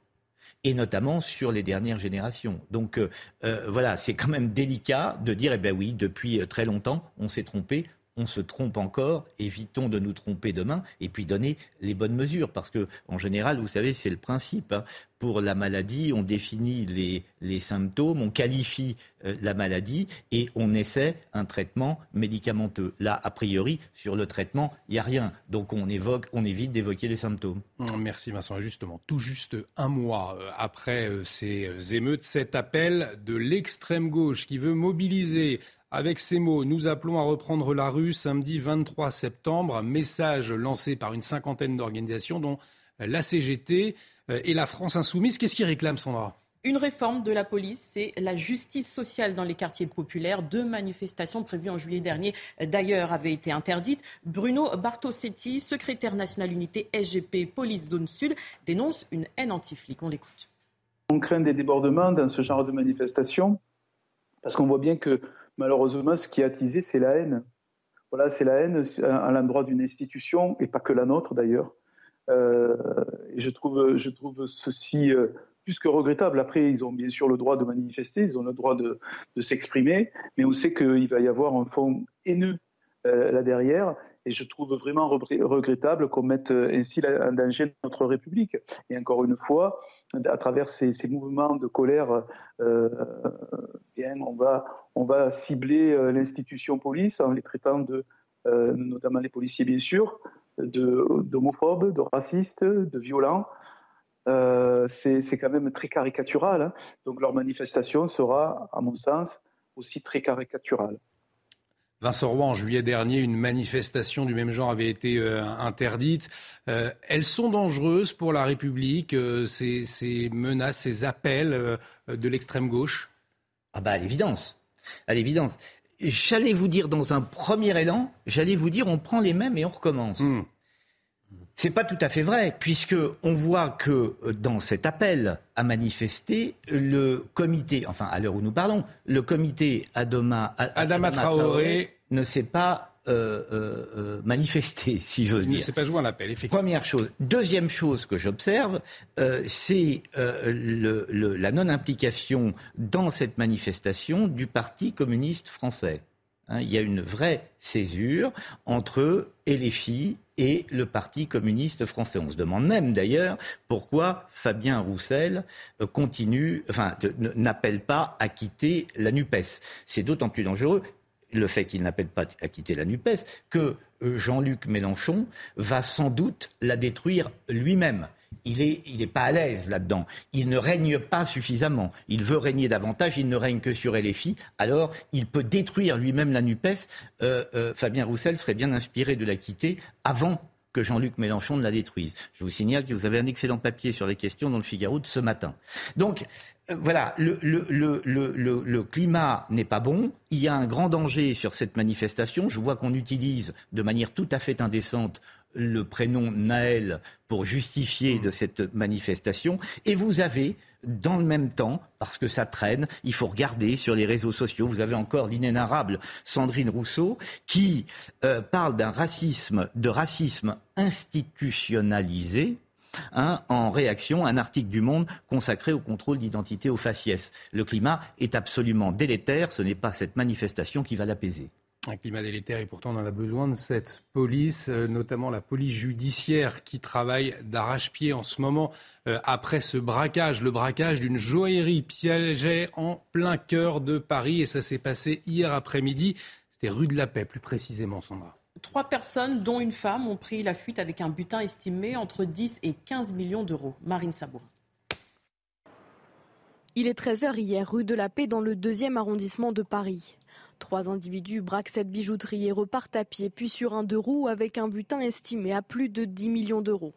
et notamment sur les dernières générations. Donc euh, euh, voilà, c'est quand même délicat de dire, eh bien oui, depuis euh, très longtemps, on s'est trompé, on se trompe encore, évitons de nous tromper demain, et puis donner les bonnes mesures. Parce que, en général, vous savez, c'est le principe. Hein. Pour la maladie, on définit les, symptômes, on qualifie euh, la maladie et on essaie un traitement médicamenteux. Là, a priori, sur le traitement, il n'y a rien. Donc on, on évite d'évoquer les symptômes. Merci Vincent. Justement, tout juste un mois euh, après euh, ces émeutes, cet appel de l'extrême gauche qui veut mobiliser avec ces mots, nous appelons à reprendre la rue samedi 23 septembre. Message lancé par une cinquantaine d'organisations, dont la CGT et la France Insoumise. Qu'est-ce qui réclame Sandra? Une réforme de la police, c'est la justice sociale dans les quartiers populaires. Deux manifestations prévues en juillet dernier, d'ailleurs, avaient été interdites. Bruno Bartosetti, secrétaire national unité SGP Police Zone Sud, dénonce une haine anti-flic. On l'écoute. On craint des débordements dans ce genre de manifestation parce qu'on voit bien que malheureusement, ce qui est attisé, c'est la haine. Voilà, c'est la haine à l'endroit d'une institution, et pas que la nôtre d'ailleurs. Euh, et je trouve, je trouve ceci euh, plus que regrettable. Après, ils ont bien sûr le droit de manifester, ils ont le droit de, s'exprimer, mais on sait qu'il va y avoir un fond haineux euh, là derrière. Et je trouve vraiment regrettable qu'on mette ainsi en danger notre République. Et encore une fois, à travers ces, mouvements de colère, bien, on, va, on va cibler l'institution police en les traitant de, notamment les policiers bien sûr, d'homophobes, de, racistes, de violents. Euh, c'est quand même très caricatural. Hein. Donc leur manifestation sera, à mon sens, aussi très caricaturale. Vincent Roy, en juillet dernier, une manifestation du même genre avait été euh, interdite. Euh, elles sont dangereuses pour la République, ces, ces, menaces, ces appels de l'extrême gauche? Ah bah à l'évidence, à l'évidence. J'allais vous dire dans un premier élan, j'allais vous dire on prend les mêmes et on recommence. Hmm. C'est pas tout à fait vrai, puisque on voit que euh, dans cet appel à manifester, le comité, enfin à l'heure où nous parlons, le comité Adama, Adama, Traoré, ne s'est pas euh, euh, manifesté, si j'ose dire. Ne s'est pas joué un appel, effectivement. Première chose. Deuxième chose que j'observe, c'est la non-implication dans cette manifestation du Parti communiste français. Hein, il y a une vraie césure entre eux et le Parti communiste français. On se demande même d'ailleurs pourquoi Fabien Roussel euh, continue, enfin, n'appelle pas à quitter la NUPES. C'est d'autant plus dangereux le fait qu'il n'appelle pas à quitter la NUPES, que euh, Jean-Luc Mélenchon va sans doute la détruire lui-même il n'est il est pas à l'aise là-dedans. Il ne règne pas suffisamment. Il veut régner davantage, il ne règne que sur LFI. Alors, il peut détruire lui-même la NUPES. Euh, euh, Fabien Roussel serait bien inspiré de la quitter avant que Jean-Luc Mélenchon ne la détruise. Je vous signale que vous avez un excellent papier sur les questions dans le Figaro de ce matin. Donc, euh, voilà, le, le, climat n'est pas bon. Il y a un grand danger sur cette manifestation. Je vois qu'on utilise de manière tout à fait indécente le prénom Naël pour justifier de cette manifestation. Et vous avez, dans le même temps, parce que ça traîne, il faut regarder sur les réseaux sociaux, vous avez encore l'inénarrable Sandrine Rousseau qui euh, parle d'un racisme, de racisme institutionnalisé. Hein, en réaction à un article du Monde consacré au contrôle d'identité au faciès. Le climat est absolument délétère, ce n'est pas cette manifestation qui va l'apaiser. Un climat délétère et pourtant on en a besoin de cette police, euh, notamment la police judiciaire qui travaille d'arrache-pied en ce moment euh, après ce braquage, le braquage d'une joaillerie piégée en plein cœur de Paris et ça s'est passé hier après-midi. C'était rue de la Paix plus précisément, Sandra. Trois personnes, dont une femme, ont pris la fuite avec un butin estimé entre 10 et 15 millions d'euros. Marine Sabourin. Il est 13h hier, rue de la Paix, dans le deuxième arrondissement de Paris. Trois individus braquent cette bijouterie et repartent à pied, puis sur un deux roues avec un butin estimé à plus de 10 millions d'euros.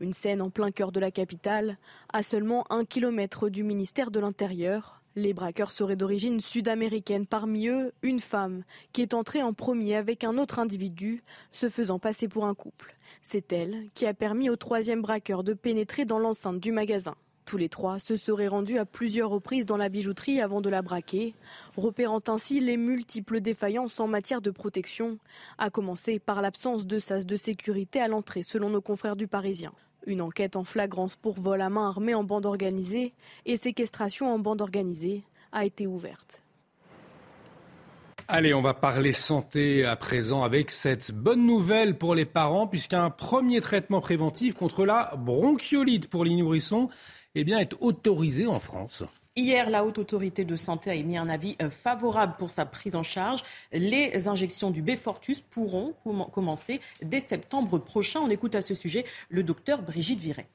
Une scène en plein cœur de la capitale, à seulement un kilomètre du ministère de l'Intérieur. Les braqueurs seraient d'origine sud-américaine, parmi eux une femme qui est entrée en premier avec un autre individu, se faisant passer pour un couple. C'est elle qui a permis au troisième braqueur de pénétrer dans l'enceinte du magasin. Tous les trois se seraient rendus à plusieurs reprises dans la bijouterie avant de la braquer, repérant ainsi les multiples défaillances en matière de protection, à commencer par l'absence de sas de sécurité à l'entrée selon nos confrères du Parisien. Une enquête en flagrance pour vol à main armée en bande organisée et séquestration en bande organisée a été ouverte. Allez, on va parler santé à présent avec cette bonne nouvelle pour les parents, puisqu'un premier traitement préventif contre la bronchiolite pour les nourrissons eh bien, est autorisé en France. Hier, la Haute Autorité de Santé a émis un avis euh, favorable pour sa prise en charge. Les injections du Befortus pourront commencer dès septembre prochain. On écoute à ce sujet le docteur Brigitte Viret.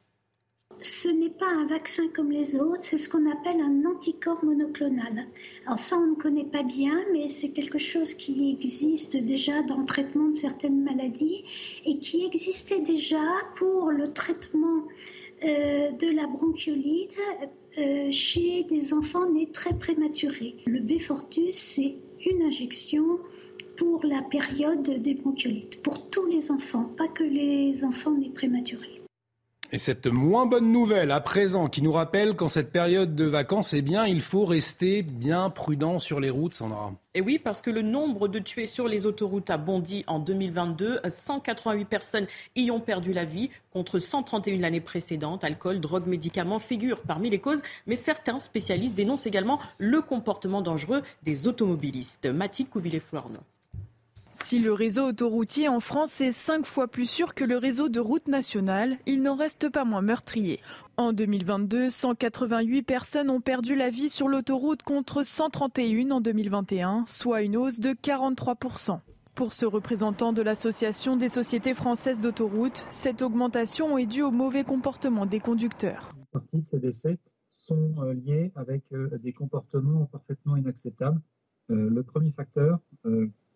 Ce n'est pas un vaccin comme les autres, c'est ce qu'on appelle un anticorps monoclonal. Alors ça, on ne connaît pas bien, mais c'est quelque chose qui existe déjà dans le traitement de certaines maladies et qui existait déjà pour le traitement euh, de la bronchiolite euh, chez des enfants nés très prématurés. Le Befortus, c'est une injection pour la période des bronchiolites, pour tous les enfants, pas que les enfants nés prématurés. Et cette moins bonne nouvelle à présent qui nous rappelle qu'en cette période de vacances, eh bien, il faut rester bien prudent sur les routes, Sandra. Et oui, parce que le nombre de tués sur les autoroutes a bondi en 2022. 188 personnes y ont perdu la vie contre 131 l'année précédente. Alcool, drogue, médicaments figurent parmi les causes, mais certains spécialistes dénoncent également le comportement dangereux des automobilistes. Mathilde Couvillé-Florno. Si le réseau autoroutier en France est cinq fois plus sûr que le réseau de routes nationales, il n'en reste pas moins meurtrier. En 2022, 188 personnes ont perdu la vie sur l'autoroute contre 131 en 2021, soit une hausse de 43%. Pour ce représentant de l'Association des sociétés françaises d'autoroutes, cette augmentation est due au mauvais comportement des conducteurs. Une partie de ces décès sont euh, liés avec euh, des comportements parfaitement inacceptables. Euh, le premier facteur,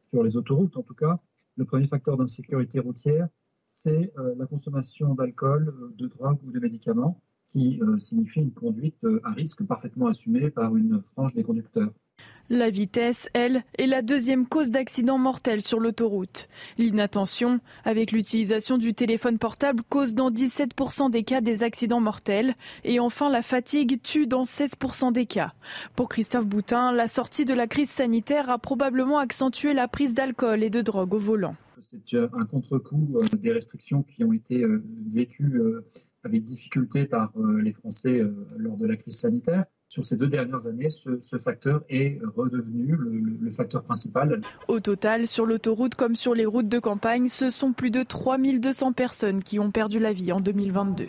sur les autoroutes en tout cas, le premier facteur d'insécurité routière, c'est euh, la consommation d'alcool, euh, de drogue ou de médicaments, qui euh, signifie une conduite à risque parfaitement assumée par une frange des conducteurs. La vitesse, elle, est la deuxième cause d'accident mortel sur l'autoroute. L'inattention, avec l'utilisation du téléphone portable, cause dans 17% des cas des accidents mortels. Et enfin, la fatigue tue dans 16% des cas. Pour Christophe Boutin, la sortie de la crise sanitaire a probablement accentué la prise d'alcool et de drogue au volant. C'est un contre-coup euh, des restrictions qui ont été euh, vécues euh, avec difficulté par les Français lors de la crise sanitaire sur ces deux dernières années, ce, facteur est redevenu le, facteur principal. Au total, sur l'autoroute comme sur les routes de campagne, ce sont plus de 3200 personnes qui ont perdu la vie en 2022.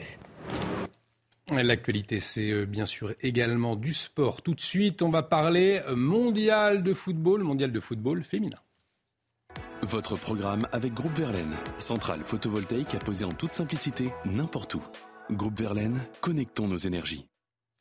L'actualité, c'est euh, bien sûr également du sport. Tout de suite, on va parler euh, mondial de football, mondial de football féminin. Votre programme avec Groupe Verlaine, centrale photovoltaïque à poser en toute simplicité n'importe où. Groupe Verlaine, connectons nos énergies.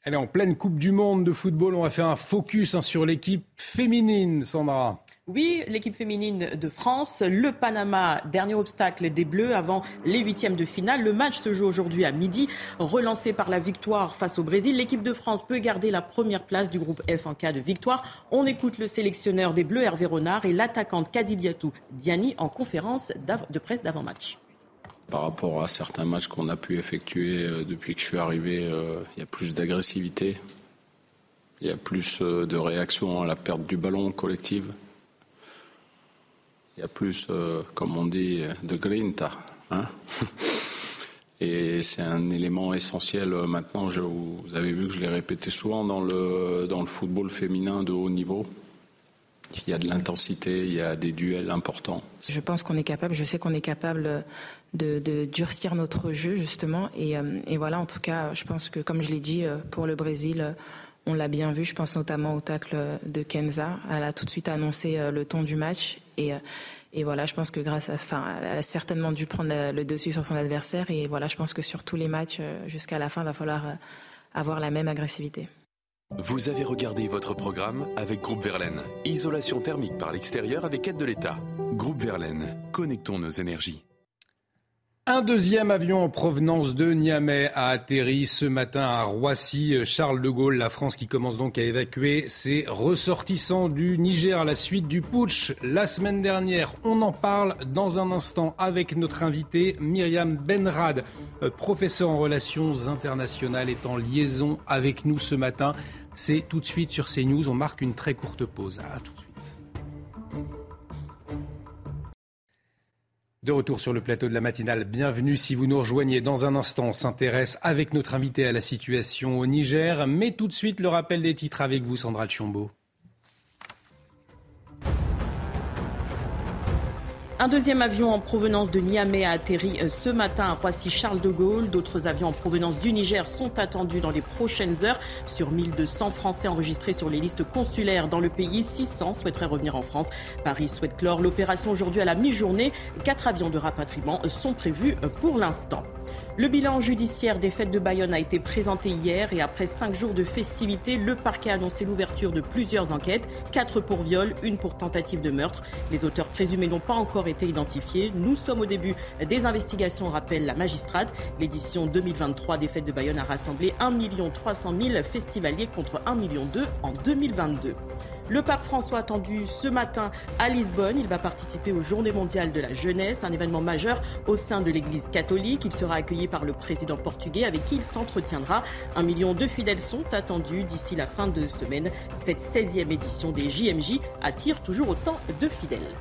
Allez, en pleine Coupe du Monde de football, on va faire un focus hein, sur l'équipe féminine, Sandra. Oui, l'équipe féminine de France, le Panama, dernier obstacle des Bleus avant les huitièmes de finale. Le match se joue aujourd'hui à midi, relancé par la victoire face au Brésil. L'équipe de France peut garder la première place du groupe F en cas de victoire. On écoute le sélectionneur des Bleus, Hervé Renard, et l'attaquante Kadidiatou Diani en conférence de presse d'avant-match. Par rapport à certains matchs qu'on a pu effectuer euh, depuis que je suis arrivé, euh, il y a plus d'agressivité, il y a plus euh, de réaction à la perte du ballon collective, il y a plus, comme on dit, de grinta. Hein Et c'est un élément essentiel maintenant. vous avez vu que je l'ai répété souvent dans le, dans le football féminin de haut niveau. Il y a de l'intensité, il y a des duels importants. Je pense qu'on est capable, je sais qu'on est capable de, durcir notre jeu justement. Euh, et, voilà, en tout cas, je pense que comme je l'ai dit euh, pour le Brésil, euh, on l'a bien vu. Je pense notamment au tacle de Kenza. Elle a tout de suite annoncé le ton du match et et voilà, je pense que grâce à, enfin, elle a certainement dû prendre le dessus sur son adversaire. Et voilà, je pense que sur tous les matchs jusqu'à la fin, il va falloir avoir la même agressivité. Vous avez regardé votre programme avec Groupe Verlaine. Isolation thermique par l'extérieur avec aide de l'État. Groupe Verlaine, connectons nos énergies. Un deuxième avion en provenance de Niamey a atterri ce matin à Roissy. Charles de Gaulle, la France qui commence donc à évacuer ses ressortissants du Niger à la suite du putsch la semaine dernière. On en parle dans un instant avec notre invité Myriam Benrad, professeur en relations internationales, est en liaison avec nous ce matin. C'est tout de suite sur CNews. On marque une très courte pause. À tout. De retour sur le plateau de la matinale, bienvenue si vous nous rejoignez. Dans un instant, on s'intéresse avec notre invité à la situation au Niger, mais tout de suite le rappel des titres avec vous, Sandra Chiombo. Un deuxième avion en provenance de Niamey a atterri euh, ce matin à Roissy-Charles de Gaulle. D'autres avions en provenance du Niger sont attendus dans les prochaines heures. Sur 1200 Français enregistrés sur les listes consulaires dans le pays, 600 souhaiteraient revenir en France. Paris souhaite clore l'opération aujourd'hui à la mi-journée. Quatre avions de rapatriement sont prévus euh, pour l'instant. Le bilan judiciaire des fêtes de Bayonne a été présenté hier et après cinq jours de festivités, le parquet a annoncé l'ouverture de plusieurs enquêtes, quatre pour viol, une pour tentative de meurtre. Les auteurs présumés n'ont pas encore été identifiés. Nous sommes au début des investigations, rappelle la magistrate. L'édition 2023 des fêtes de Bayonne a rassemblé 1 300 000 festivaliers contre 1 million en 2022. Le pape François attendu ce matin à Lisbonne. Il va participer aux Journées mondiales de la jeunesse, un événement majeur au sein de l'Église catholique. Il sera accueilli par le président portugais avec qui il s'entretiendra. Un million de fidèles sont attendus d'ici la fin de semaine. Cette 16e édition des JMJ attire toujours autant de fidèles.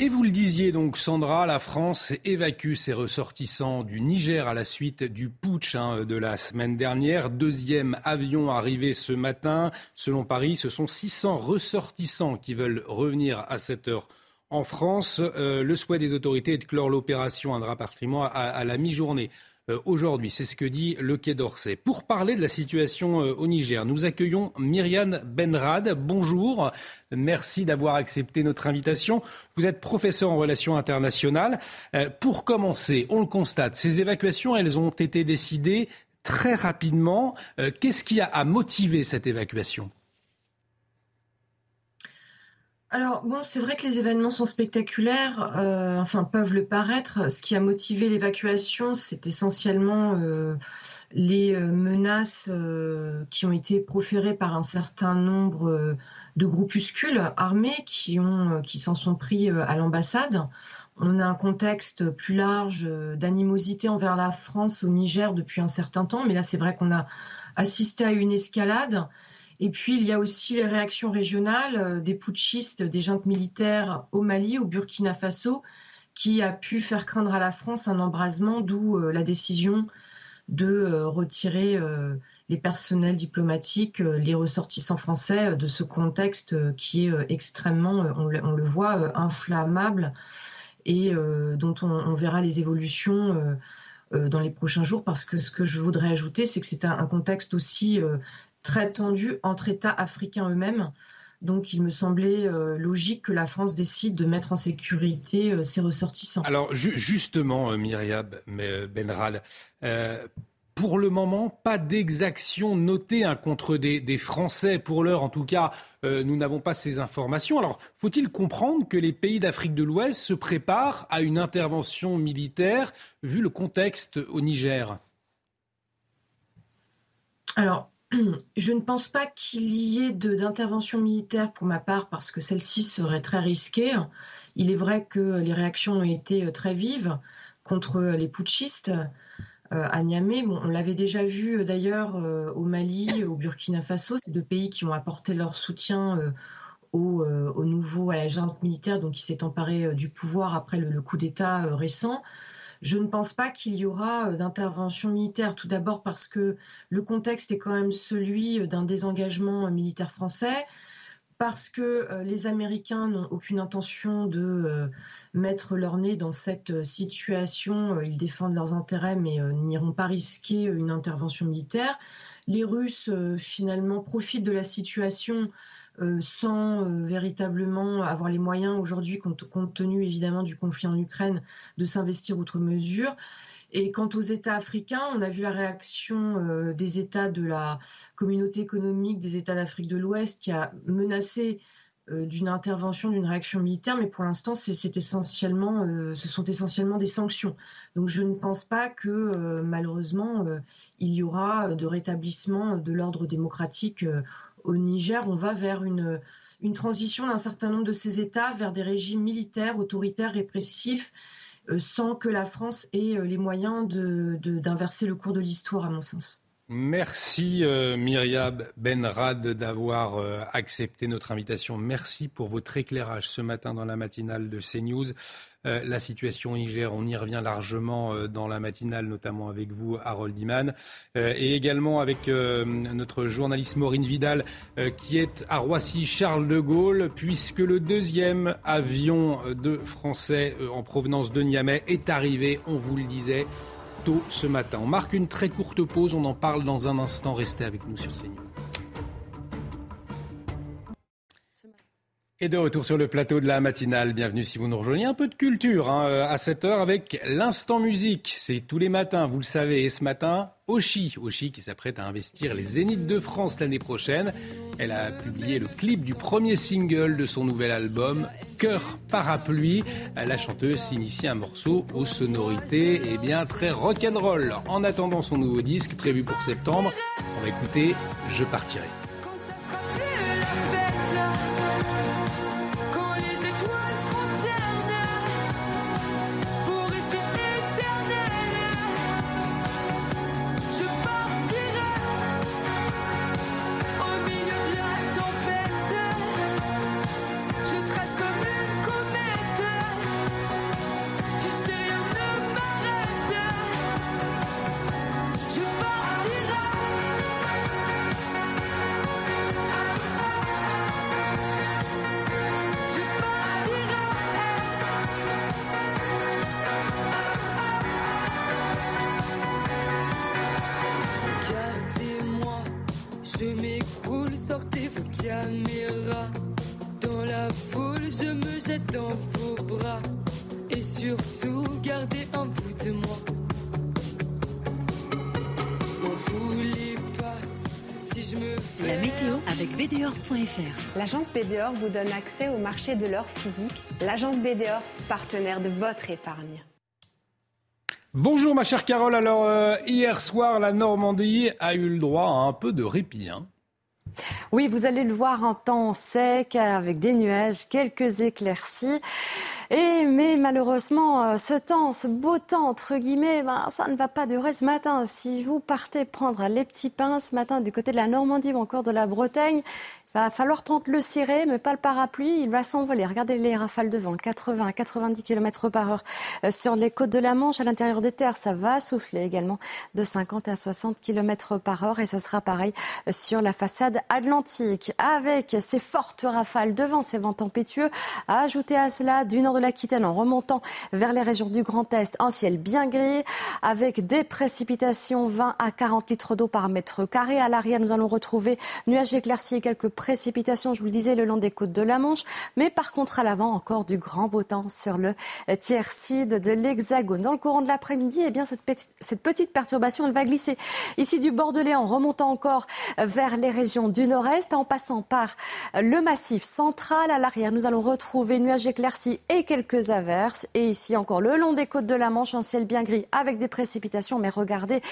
Et vous le disiez donc, Sandra, la France évacue ses ressortissants du Niger à la suite du putsch hein, de la semaine dernière. Deuxième avion arrivé ce matin. Selon Paris, ce sont 600 ressortissants qui veulent revenir à cette heure en France. Euh, le souhait des autorités est de clore l'opération, un rapatriement à la mi-journée. Euh, aujourd'hui. C'est ce que dit le Quai d'Orsay. Pour parler de la situation euh, au Niger, nous accueillons Myriam Benrad. Bonjour. Merci d'avoir accepté notre invitation. Vous êtes professeur en relations internationales. Euh, pour commencer, on le constate, ces évacuations, elles ont été décidées très rapidement. Qu'est-ce qui a motivé cette évacuation? Alors, bon, c'est vrai que les événements sont spectaculaires, euh, enfin, peuvent le paraître. Ce qui a motivé l'évacuation, c'est essentiellement euh, les euh, menaces qui ont été proférées par un certain nombre de groupuscules armés qui, ont, qui s'en sont pris à l'ambassade. On a un contexte plus large d'animosité envers la France au Niger depuis un certain temps, mais là, c'est vrai qu'on a assisté à une escalade et puis, il y a aussi les réactions régionales euh, des putschistes, des juntes militaires au Mali, au Burkina Faso, qui a pu faire craindre à la France un embrasement, d'où euh, la décision de euh, retirer les personnels diplomatiques, les ressortissants français de ce contexte qui est extrêmement, on le, voit, inflammable et dont on, verra les évolutions dans les prochains jours, parce que ce que je voudrais ajouter, c'est que c'est un, contexte aussi très tendu entre États africains eux-mêmes. Donc il me semblait euh, logique que la France décide de mettre en sécurité euh, ses ressortissants. Alors justement, euh, Myriam Benrad, pour le moment, pas d'exaction notée hein, contre des, Français. Pour l'heure, en tout cas, nous n'avons pas ces informations. Alors, faut-il comprendre que les pays d'Afrique de l'Ouest se préparent à une intervention militaire, vu le contexte au Niger? Alors, je ne pense pas qu'il y ait d'intervention militaire pour ma part parce que celle-ci serait très risquée. Il est vrai que les réactions ont été euh, très vives contre euh, les putschistes euh, à Niamey. on l'avait déjà vu d'ailleurs au Mali, au Burkina Faso, ces deux pays qui ont apporté leur soutien au, nouveau, à la junte militaire donc qui s'est emparé du pouvoir après le coup d'État récent. Je ne pense pas qu'il y aura euh, d'intervention militaire, tout d'abord parce que le contexte est quand même celui euh, d'un désengagement euh, militaire français, parce que les Américains n'ont aucune intention de mettre leur nez dans cette situation. Ils défendent leurs intérêts, mais n'iront pas risquer une intervention militaire. Les Russes, finalement, profitent de la situation euh, sans euh, véritablement avoir les moyens aujourd'hui, compte, tenu évidemment du conflit en Ukraine, de s'investir outre mesure. Et quant aux États africains, on a vu la réaction euh, des États de la communauté économique des États d'Afrique de l'Ouest qui a menacé d'une intervention, d'une réaction militaire, mais pour l'instant, c'est essentiellement, ce sont essentiellement des sanctions. Donc, je ne pense pas que malheureusement il y aura de rétablissement de l'ordre démocratique au Niger, on va vers une, transition d'un certain nombre de ces États vers des régimes militaires, autoritaires, répressifs, euh, sans que la France ait euh, les moyens d'inverser le cours de l'histoire, à mon sens. Merci euh, Myriam Benrad d'avoir accepté notre invitation. Merci pour votre éclairage ce matin dans la matinale de CNews. Euh, la situation Niger. On y revient largement euh, dans la matinale, notamment avec vous, Harold Iman, euh, et également avec notre journaliste Maureen Vidal, qui est à Roissy-Charles de Gaulle, puisque le deuxième avion de Français en provenance de Niamey est arrivé, on vous le disait, tôt ce matin. On marque une très courte pause, on en parle dans un instant. Restez avec nous sur CNews. Et de retour sur le plateau de la matinale, bienvenue si vous nous rejoignez. Un peu de culture hein, euh, à cette heure avec l'instant musique. C'est tous les matins, vous le savez. Et ce matin, Oshi, Oshi qui s'apprête à investir les Zéniths de France l'année prochaine. Elle a publié le clip du premier single de son nouvel album, Cœur Parapluie. La chanteuse s'initie un morceau aux sonorités et eh bien très rock'n'roll. En attendant son nouveau disque prévu pour septembre, on va écouter Je partirai. BDOR vous donne accès au marché de l'or physique. L'agence BDOR, partenaire de votre épargne. Bonjour ma chère Carole. Alors euh, hier soir, la Normandie a eu le droit à un peu de répit. Hein. Oui, vous allez le voir en temps sec, avec des nuages, quelques éclaircies. Et, mais malheureusement, euh, ce temps, ce beau temps, entre guillemets, ben, ça ne va pas durer ce matin. Si vous partez prendre les petits pains ce matin du côté de la Normandie ou encore de la Bretagne, va falloir prendre le ciré, mais pas le parapluie. Il va s'envoler. Regardez les rafales de vent, 80 à 90 km par heure euh, sur les côtes de la Manche. À l'intérieur des terres, ça va souffler également de 50 à 60 km par heure. Et ça sera pareil euh, sur la façade atlantique. Avec ces fortes rafales de vent, ces vents tempétueux, à ajouter à cela du nord de l'Aquitaine en remontant vers les régions du Grand Est, un ciel bien gris, avec des précipitations 20 à 40 litres d'eau par mètre carré. À l'arrière, nous allons retrouver nuages éclaircis et quelques précipitations, je vous le disais, le long des côtes de la Manche. Mais par contre, à l'avant, encore du grand beau temps sur le tiers sud de l'Hexagone. Dans le courant de l'après-midi, eh bien, cette, petite, perturbation, elle va glisser ici du Bordelais en remontant encore vers les régions du nord-est, en passant par le massif central. À l'arrière, nous allons retrouver nuages éclaircis et quelques averses. Et ici encore, le long des côtes de la Manche, un ciel bien gris avec des précipitations. Mais regardez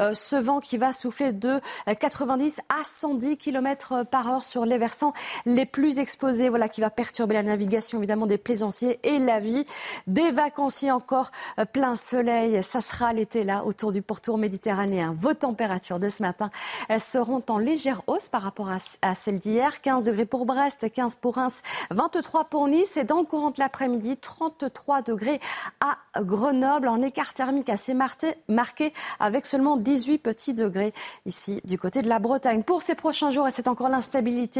euh, ce vent qui va souffler de 90 à 110 km par heure sur les versants les plus exposés, voilà, qui va perturber la navigation évidemment des plaisanciers et la vie des vacanciers encore euh, plein soleil. Ça sera l'été là autour du pourtour méditerranéen. Vos températures de ce matin, elles seront en légère hausse par rapport à, celles d'hier. 15 degrés pour Brest, 15 pour Reims, 23 pour Nice et dans le courant de l'après-midi, 33 degrés à Grenoble en écart thermique assez marqué avec seulement 18 petits degrés ici du côté de la Bretagne. Pour ces prochains jours, et c'est encore l'instabilité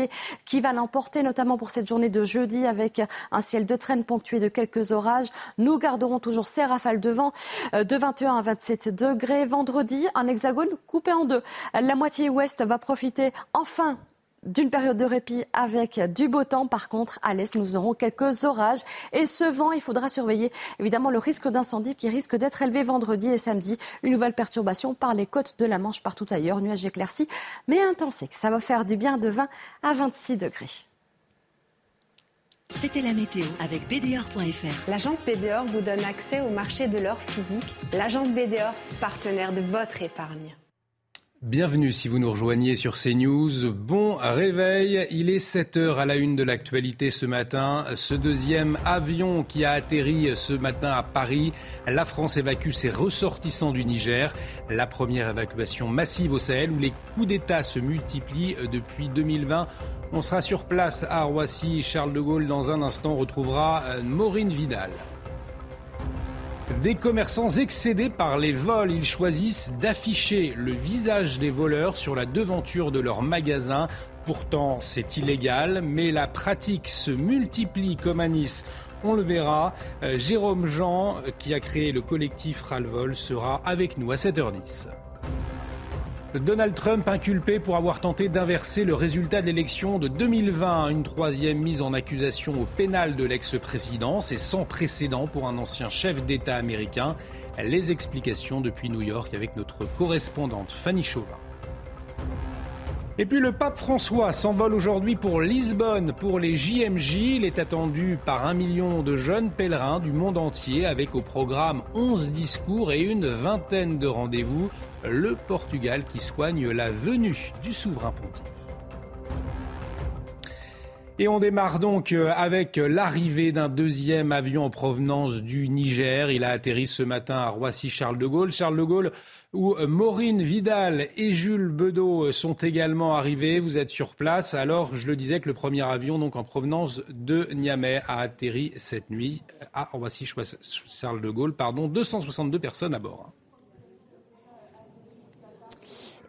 qui va l'emporter, notamment pour cette journée de jeudi avec un ciel de traîne ponctué de quelques orages. Nous garderons toujours ces rafales de vent euh, de 21 à 27 degrés. Vendredi, un hexagone coupé en deux. La moitié ouest va profiter enfin d'une période de répit avec du beau temps. Par contre, à l'est, nous aurons quelques orages. Et ce vent, il faudra surveiller évidemment le risque d'incendie qui risque d'être élevé vendredi et samedi. Une nouvelle perturbation par les côtes de la Manche partout ailleurs. Nuages éclaircis, mais intenses. Ça va faire du bien de 20 à 26 degrés. C'était la météo avec BDOR.fr. L'agence BDOR vous donne accès au marché de l'or physique. L'agence BDOR, partenaire de votre épargne. Bienvenue si vous nous rejoignez sur CNews. Bon réveil, il est 7 heures à la une de l'actualité ce matin. Ce deuxième avion qui a atterri ce matin à Paris, la France évacue ses ressortissants du Niger. La première évacuation massive au Sahel où les coups d'État se multiplient depuis 2020. On sera sur place à Roissy. Charles de Gaulle dans un instant retrouvera Maureen Vidal. Des commerçants excédés par les vols, ils choisissent d'afficher le visage des voleurs sur la devanture de leur magasin. Pourtant, c'est illégal, mais la pratique se multiplie comme à Nice. On le verra. Euh, Jérôme Jean, qui a créé le collectif Ralvol, sera avec nous à 7h10. Donald Trump inculpé pour avoir tenté d'inverser le résultat de l'élection de 2020. Une troisième mise en accusation au pénal de l'ex-président. C'est sans précédent pour un ancien chef d'État américain. Les explications depuis New York avec notre correspondante Fanny Chauvin. Et puis le pape François s'envole aujourd'hui pour Lisbonne pour les JMJ. Il est attendu par un million de jeunes pèlerins du monde entier avec au programme 11 discours et une vingtaine de rendez-vous. Le Portugal qui soigne la venue du souverain pontife. Et on démarre donc avec l'arrivée d'un deuxième avion en provenance du Niger. Il a atterri ce matin à Roissy-Charles de Gaulle. Charles de Gaulle où Maureen Vidal et Jules Bedeau sont également arrivés. Vous êtes sur place. Alors, je le disais que le premier avion, donc en provenance de Niamey, a atterri cette nuit à Roissy-Charles de Gaulle. Pardon, 262 personnes à bord.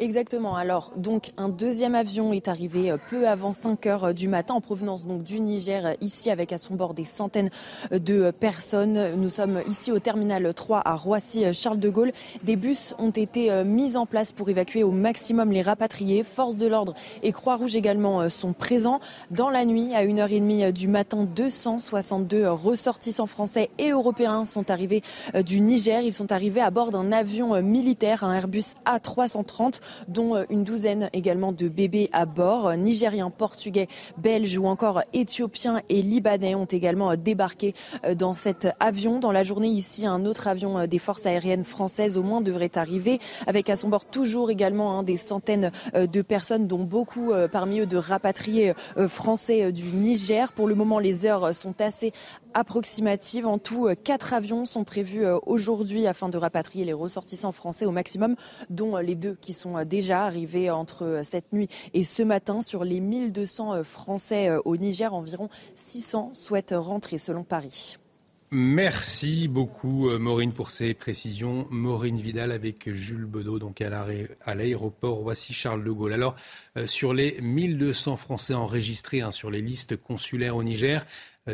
Exactement. Alors, donc, un deuxième avion est arrivé euh, peu avant 5 heures euh, du matin en provenance donc du Niger, euh, ici avec à son bord des centaines de personnes. Nous sommes ici au terminal 3 à Roissy-Charles de Gaulle. Des bus ont été mis en place pour évacuer au maximum les rapatriés. Forces de l'ordre et Croix-Rouge également sont présents. Dans la nuit, à 1h30 du matin, 262 ressortissants français et européens sont arrivés du Niger. Ils sont arrivés à bord d'un avion militaire, un Airbus A330 dont euh, une douzaine également de bébés à bord. Nigériens, portugais, belges ou encore éthiopiens et libanais ont également euh, débarqué euh, dans cet avion. Dans la journée ici, un autre avion des forces aériennes françaises au moins devrait arriver, avec à son bord toujours également hein, des centaines de personnes, dont beaucoup parmi eux de rapatriés français du Niger. Pour le moment, les heures sont assez approximatives. En tout, quatre avions sont prévus aujourd'hui afin de rapatrier les ressortissants français au maximum, dont les deux qui sont déjà arrivés entre cette nuit et ce matin. Sur les 1200 euh, Français euh, au Niger, environ 600 souhaitent rentrer selon Paris. Merci beaucoup euh, Maureen pour ces précisions. Maureen Vidal avec Jules Bedeau donc à l'aéroport Voici Charles de Gaulle. Alors sur les 1200 Français enregistrés hein, sur les listes consulaires au Niger,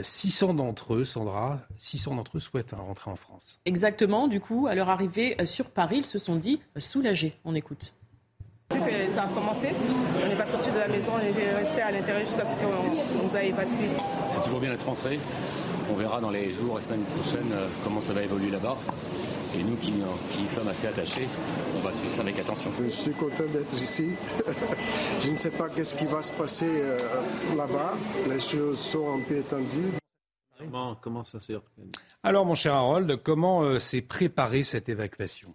600 d'entre eux, Sandra, 600 d'entre eux souhaitent rentrer en France. Exactement. Du coup, à leur arrivée sur Paris, ils se sont dit soulagés. On écoute. Depuis que ça a commencé, on n'est pas sorti de la maison, on est resté à l'intérieur jusqu'à ce qu'on nous a évacués. C'est toujours bien d'être rentré. On verra dans les jours et semaines prochaines euh, comment ça va évoluer là-bas. Et nous qui, qui, sommes assez attachés, on va suivre ça avec attention. Je suis content d'être ici. Je ne sais pas qu'est-ce qui va se passer euh, là-bas. Les choses sont un peu étendues. Comment, comment ça s'est Alors, mon cher Harold, comment euh, s'est préparée cette évacuation?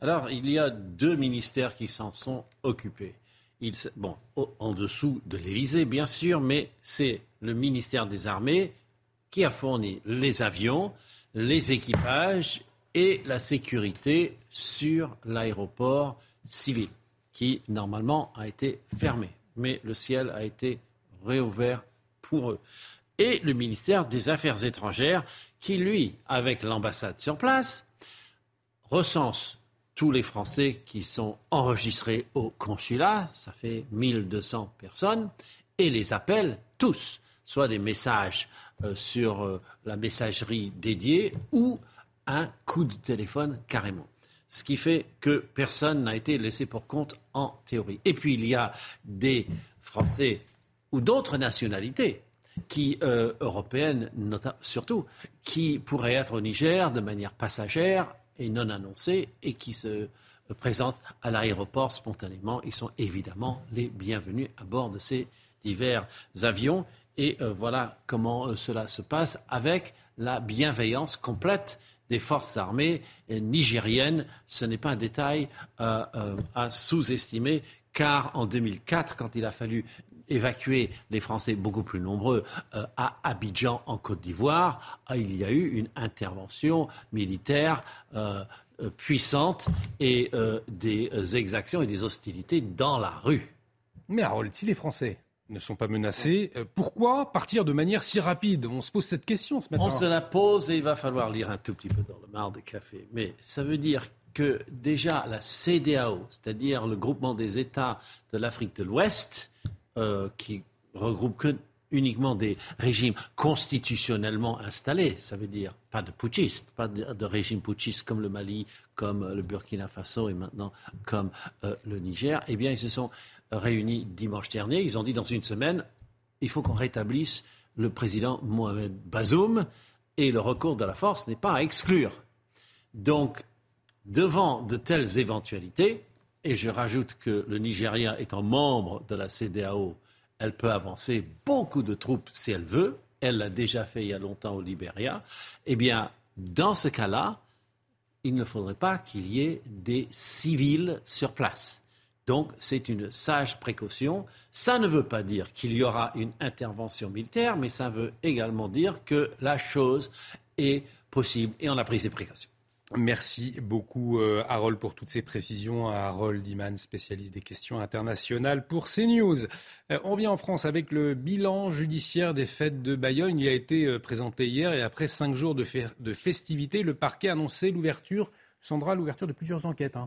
Alors, il y a deux ministères qui s'en sont occupés. bon, en dessous de l'Élysée, bien sûr, mais c'est le ministère des Armées qui a fourni les avions, les équipages et la sécurité sur l'aéroport civil, qui normalement a été fermé. Mais le ciel a été réouvert pour eux. Et le ministère des Affaires étrangères, qui, lui, avec l'ambassade sur place, recense tous les Français qui sont enregistrés au consulat, ça fait 1200 personnes, et les appelle tous, soit des messages euh, sur euh, la messagerie dédiée ou un coup de téléphone carrément. Ce qui fait que personne n'a été laissé pour compte en théorie. Et puis il y a des Français ou d'autres nationalités qui, euh, européennes surtout, qui pourraient être au Niger de manière passagère et non annoncés et qui se présentent à l'aéroport spontanément. Ils sont évidemment les bienvenus à bord de ces divers avions. Et euh, voilà comment euh, cela se passe avec la bienveillance complète des forces armées nigériennes. Ce n'est pas un détail euh, à sous-estimer, car en 2004, quand il a fallu évacuer les Français beaucoup plus nombreux euh, à Abidjan en Côte d'Ivoire, il y a eu une intervention militaire euh, euh, puissante et des exactions et des hostilités dans la rue. Mais Harold, si les Français ne sont pas menacés, pourquoi partir de manière si rapide? On se pose cette question ce matin. On se la pose et il va falloir lire un tout petit peu dans le mar de café. Mais ça veut dire que déjà la CDAO, c'est-à-dire le groupement des États de l'Afrique de l'Ouest, euh, qui regroupe que uniquement des régimes constitutionnellement installés, ça veut dire pas de putschistes, pas de, régime putschiste comme le Mali, comme le Burkina Faso et maintenant comme euh, le Niger, eh bien ils se sont réunis dimanche dernier, ils ont dit dans une semaine, il faut qu'on rétablisse le président Mohamed Bazoum et le recours de la force n'est pas à exclure. Donc, devant de telles éventualités, et je rajoute que le Nigeria étant membre de la CDAO, elle peut avancer beaucoup de troupes si elle veut. Elle l'a déjà fait il y a longtemps au Libéria. Eh bien, dans ce cas-là, il ne faudrait pas qu'il y ait des civils sur place. Donc, c'est une sage précaution. Ça ne veut pas dire qu'il y aura une intervention militaire, mais ça veut également dire que la chose est possible et on a pris ses précautions. Merci beaucoup euh, Harold pour toutes ces précisions. Harold Iman, spécialiste des questions internationales pour CNews. Euh, on vient en France avec le bilan judiciaire des fêtes de Bayonne. Il a été euh, présenté hier et après cinq jours de, festivités, le parquet a annoncé l'ouverture, Sandra, l'ouverture de plusieurs enquêtes. Hein.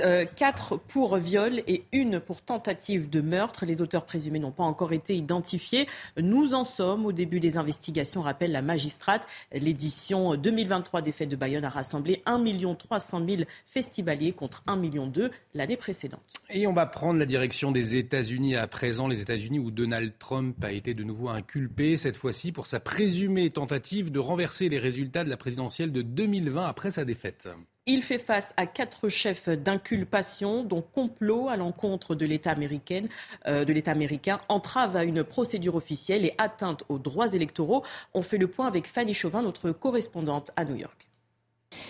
Euh, quatre pour viol et une pour tentative de meurtre. Les auteurs présumés n'ont pas encore été identifiés. Nous en sommes au début des investigations, rappelle la magistrate. L'édition 2023 des Fêtes de Bayonne a rassemblé 1 300 000 festivaliers contre 1 million l'année précédente. Et on va prendre la direction des États-Unis à présent. Les États-Unis où Donald Trump a été de nouveau inculpé, cette fois-ci pour sa présumée tentative de renverser les résultats de la présidentielle de 2020 après sa défaite. Il fait face à quatre chefs d'inculpation, dont complot à l'encontre de l'État américain, euh, de l'État américain, entrave à une procédure officielle et atteinte aux droits électoraux. On fait le point avec Fanny Chauvin, notre correspondante à New York.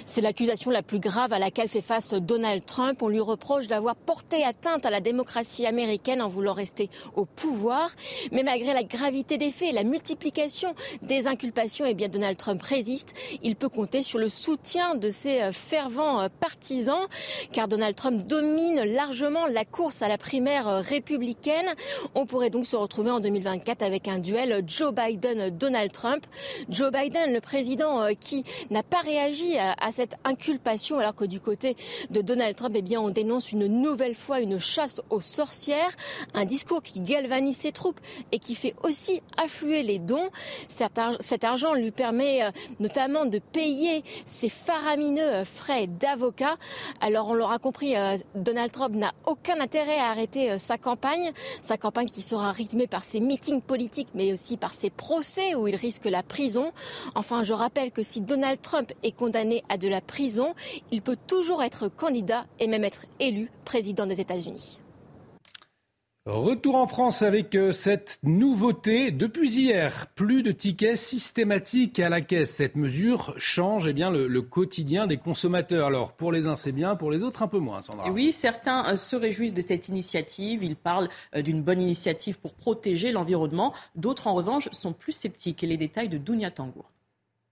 C'est l'accusation la plus grave à laquelle fait face Donald Trump. On lui reproche d'avoir porté atteinte à la démocratie américaine en voulant rester au pouvoir. Mais malgré la gravité des faits et la multiplication des inculpations, eh bien Donald Trump résiste. Il peut compter sur le soutien de ses euh, fervents euh, partisans, car Donald Trump domine largement la course à la primaire euh, républicaine. On pourrait donc se retrouver en 2024 avec un duel Joe Biden-Donald Trump. Joe Biden, le président qui n'a pas réagi à à cette inculpation, alors que du côté de Donald Trump, eh bien, on dénonce une nouvelle fois une chasse aux sorcières, un discours qui galvanise ses troupes et qui fait aussi affluer les dons. Cet argent lui permet euh, notamment de payer ses faramineux euh, frais d'avocat. Alors on l'aura compris, euh, Donald Trump n'a aucun intérêt à arrêter sa campagne, sa campagne qui sera rythmée par ses meetings politiques, mais aussi par ses procès où il risque la prison. Enfin, je rappelle que si Donald Trump est condamné à de la prison, il peut toujours être candidat et même être élu président des États-Unis. Retour en France avec euh, cette nouveauté. Depuis hier, plus de tickets systématiques à la caisse. Cette mesure change eh bien, le, quotidien des consommateurs. Alors pour les uns c'est bien, pour les autres un peu moins, Sandra. Oui, certains euh, se réjouissent de cette initiative. Ils parlent euh, d'une bonne initiative pour protéger l'environnement. D'autres en revanche sont plus sceptiques. Et les détails de Dounia Tangour.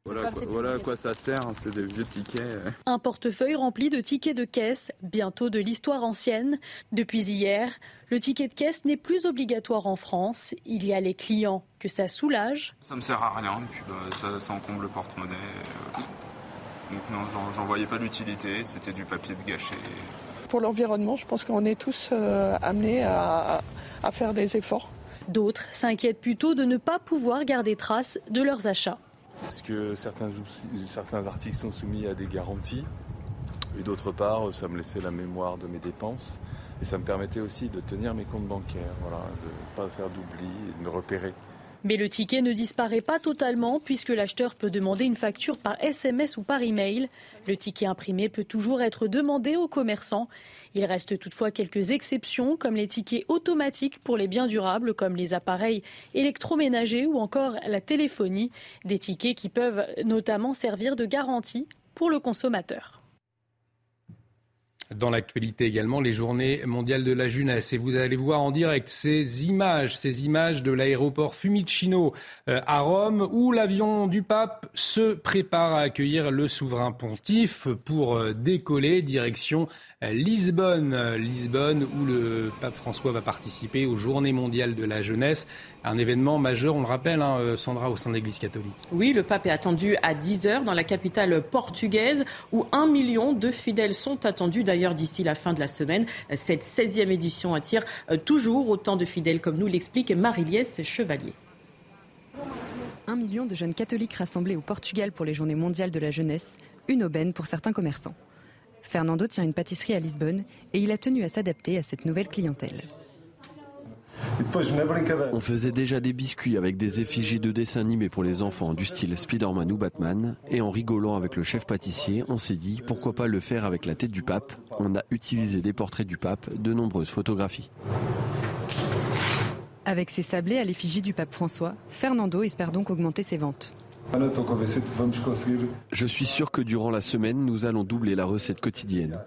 Voilà, à quoi ça sert, hein, c'est des vieux tickets. Un portefeuille rempli de tickets de caisse, bientôt de l'histoire ancienne. Depuis hier, le ticket de caisse n'est plus obligatoire en France. Il y a les clients que ça soulage. Ça me sert à rien, et puis bah, ça, ça, encombre le porte-monnaie. Euh. Donc non, j'en voyais pas l'utilité, c'était du papier de gâché. Pour l'environnement, je pense qu'on est tous euh, amenés à, à faire des efforts. D'autres s'inquiètent plutôt de ne pas pouvoir garder trace de leurs achats. Parce que certains, articles sont soumis à des garanties. Et d'autre part, ça me laissait la mémoire de mes dépenses. Et ça me permettait aussi de tenir mes comptes bancaires, de ne pas faire d'oubli et de me repérer. Mais le ticket ne disparaît pas totalement puisque l'acheteur peut demander une facture par SMS ou par email. Le ticket imprimé peut toujours être demandé aux commerçants. Il reste toutefois quelques exceptions comme les tickets automatiques pour les biens durables comme les appareils électroménagers ou encore la téléphonie, des tickets qui peuvent notamment servir de garantie pour le consommateur. Dans l'actualité également, les journées mondiales de la jeunesse. Et vous allez voir en direct ces images, ces images de l'aéroport Fiumicino euh, à Rome, où l'avion du pape se prépare à accueillir le souverain pontife pour euh, décoller direction Lisbonne, Lisbonne où le pape François va participer aux Journées mondiales de la jeunesse, un événement majeur, on le rappelle, hein, Sandra, au sein de l'Église catholique. Oui, le pape est attendu à 10h dans la capitale portugaise où un million de fidèles sont attendus d'ailleurs d'ici la fin de la semaine. Cette 16e édition attire euh, toujours autant de fidèles comme nous l'explique Marie-Liesse Chevalier. Un million de jeunes catholiques rassemblés au Portugal pour les Journées mondiales de la jeunesse, une aubaine pour certains commerçants. Fernando tient une pâtisserie à Lisbonne et il a tenu à s'adapter à cette nouvelle clientèle. On faisait déjà des biscuits avec des effigies de dessins animés pour les enfants du style Spider-Man ou Batman. Et en rigolant avec le chef pâtissier, on s'est dit pourquoi pas le faire avec la tête du pape. On a utilisé des portraits du pape, de nombreuses photographies. Avec ses sablés à l'effigie du pape François, Fernando espère donc augmenter ses ventes. Je suis sûr que durant la semaine, nous allons doubler la recette quotidienne.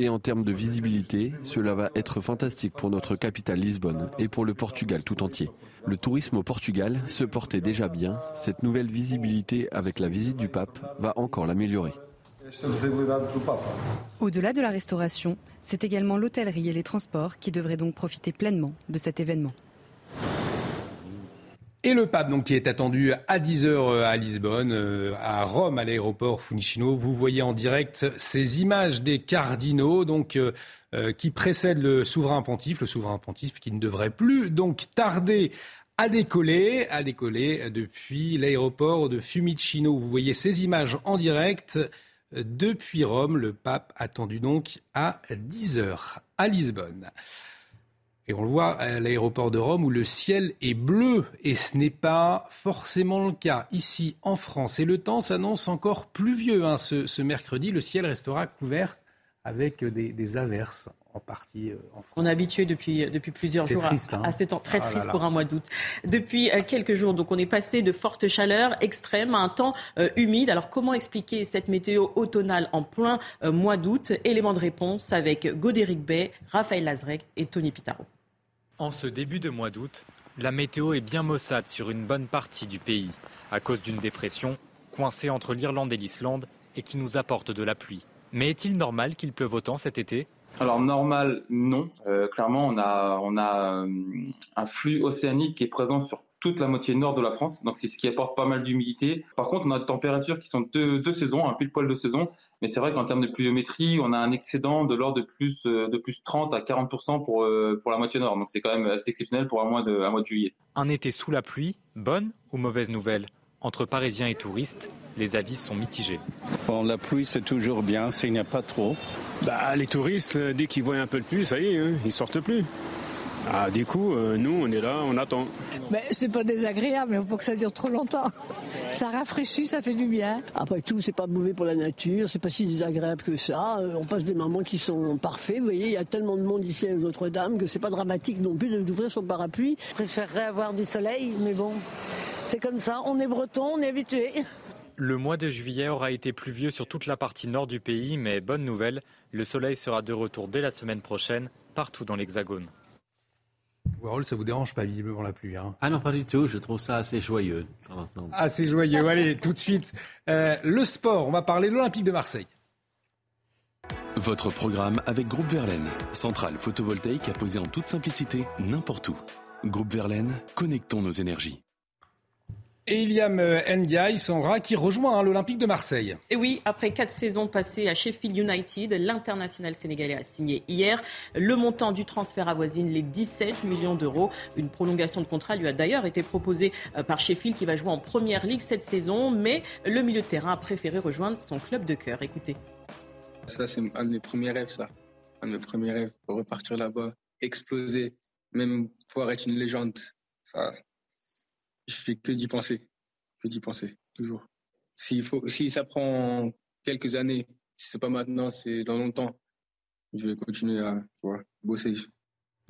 Et en termes de visibilité, cela va être fantastique pour notre capitale Lisbonne et pour le Portugal tout entier. Le tourisme au Portugal se portait déjà bien. Cette nouvelle visibilité avec la visite du pape va encore l'améliorer. Au-delà de la restauration, c'est également l'hôtellerie et les transports qui devraient donc profiter pleinement de cet événement. Et le pape, donc, qui est attendu à 10h à Lisbonne, à Rome, à l'aéroport Funicino. Vous voyez en direct ces images des cardinaux, donc, qui précèdent le souverain pontife, le souverain pontife qui ne devrait plus donc tarder à décoller, à décoller depuis l'aéroport de Fumicino. Vous voyez ces images en direct depuis Rome. Le pape attendu donc à 10h à Lisbonne. Et on le voit à l'aéroport de Rome où le ciel est bleu et ce n'est pas forcément le cas ici en France. Et le temps s'annonce encore pluvieux hein, ce, mercredi. Le ciel restera couvert avec des averses partie euh, en France. On est habitué depuis, euh, depuis plusieurs jours à, hein. ces temps très ah triste pour un mois d'août. Depuis euh, quelques jours, donc on est passé de fortes chaleurs extrêmes à un temps humide. Alors comment expliquer cette météo automnale en plein mois d'août? Élément de réponse avec Godéric Bay, Raphaël Lazrec et Tony Pitaro. En ce début de mois d'août, la météo est bien maussade sur une bonne partie du pays, à cause d'une dépression coincée entre l'Irlande et l'Islande et qui nous apporte de la pluie. Mais est-il normal qu'il pleuve autant cet été? Alors normal, non. Euh, clairement, on a, euh, un flux océanique qui est présent sur toute la moitié nord de la France, donc c'est ce qui apporte pas mal d'humidité. Par contre, on a des températures qui sont deux, deux saisons, un pile poil de saison, mais c'est vrai qu'en termes de pluviométrie, on a un excédent de l'ordre de plus euh, de plus 30 à 40 pour pour la moitié nord, donc c'est quand même assez exceptionnel pour un mois de un mois de juillet. Un été sous la pluie, bonne ou mauvaise nouvelle? Entre Parisiens et touristes, les avis sont mitigés. Bon, la pluie, c'est toujours bien s'il n'y a pas trop. Bah, les touristes, euh, dès qu'ils voient un peu de pluie, ça y est, hein, ils sortent plus. Ah, du coup, euh, nous, on est là, on attend. Mais c'est pas désagréable, mais il faut pas que ça dure trop longtemps. Ça rafraîchit, ça fait du bien. Après tout, c'est pas mauvais pour la nature, c'est pas si désagréable que ça. Euh, on passe des moments qui sont parfaits. Vous voyez, il y a tellement de monde ici à Notre-Dame que c'est pas dramatique non plus d'ouvrir son parapluie. Je préférerais avoir du soleil, mais bon, c'est comme ça. On est breton, on est habitué. Le mois de juillet aura été pluvieux sur toute la partie nord du pays, mais bonne nouvelle, le soleil sera de retour dès la semaine prochaine, partout dans l'Hexagone. Warhol, ça vous dérange pas visiblement la pluie hein Ah non, pas du tout. Je trouve ça assez joyeux. Assez joyeux. Allez, tout de suite. Euh, le sport, on va parler de l'Olympique de Marseille. Votre programme avec Groupe Verlaine, centrale photovoltaïque à poser en toute simplicité n'importe où. Groupe Verlaine, connectons nos énergies. Et Iliam euh, Ndiaye, Sandra, qui rejoint hein, l'Olympique de Marseille. Et oui, après quatre saisons passées à Sheffield United, l'international sénégalais a signé hier. Le montant du transfert avoisine les 17 millions d'euros. Une prolongation de contrat lui a d'ailleurs été proposée euh, par Sheffield qui va jouer en première ligue cette saison. Mais le milieu de terrain a préféré rejoindre son club de cœur. Écoutez. Ça, c'est un de mes premiers rêves, ça. Un de mes premiers rêves pour repartir là-bas, exploser, même pouvoir être une légende. Ça, je fais que d'y penser, que d'y penser, toujours. Faut, si ça prend quelques années, si c'est pas maintenant, c'est dans longtemps, je vais continuer à bosser.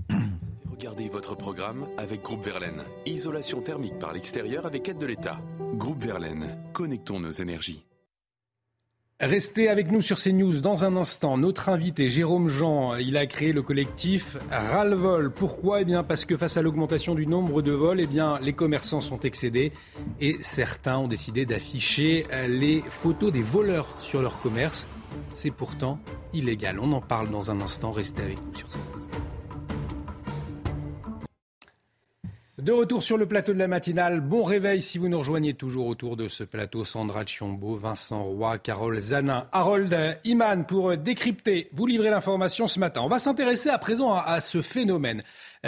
Regardez votre programme avec Groupe Verlaine. Isolation thermique par l'extérieur avec aide de l'État. Groupe Verlaine, connectons nos énergies. Restez avec nous sur CNews dans un instant. Notre invité, Jérôme Jean, il a créé le collectif Ralvol. Pourquoi? Eh bien, parce que face à l'augmentation du nombre de vols, eh bien, les commerçants sont excédés et certains ont décidé d'afficher les photos des voleurs sur leur commerce. C'est pourtant illégal. On en parle dans un instant. Restez avec nous sur CNews. De retour sur le plateau de la matinale, bon réveil si vous nous rejoignez toujours autour de ce plateau. Sandra Chiombo, Vincent Roy, Carole Zanin, Harold Iman pour décrypter, vous livrer l'information ce matin. On va s'intéresser à présent à, ce phénomène.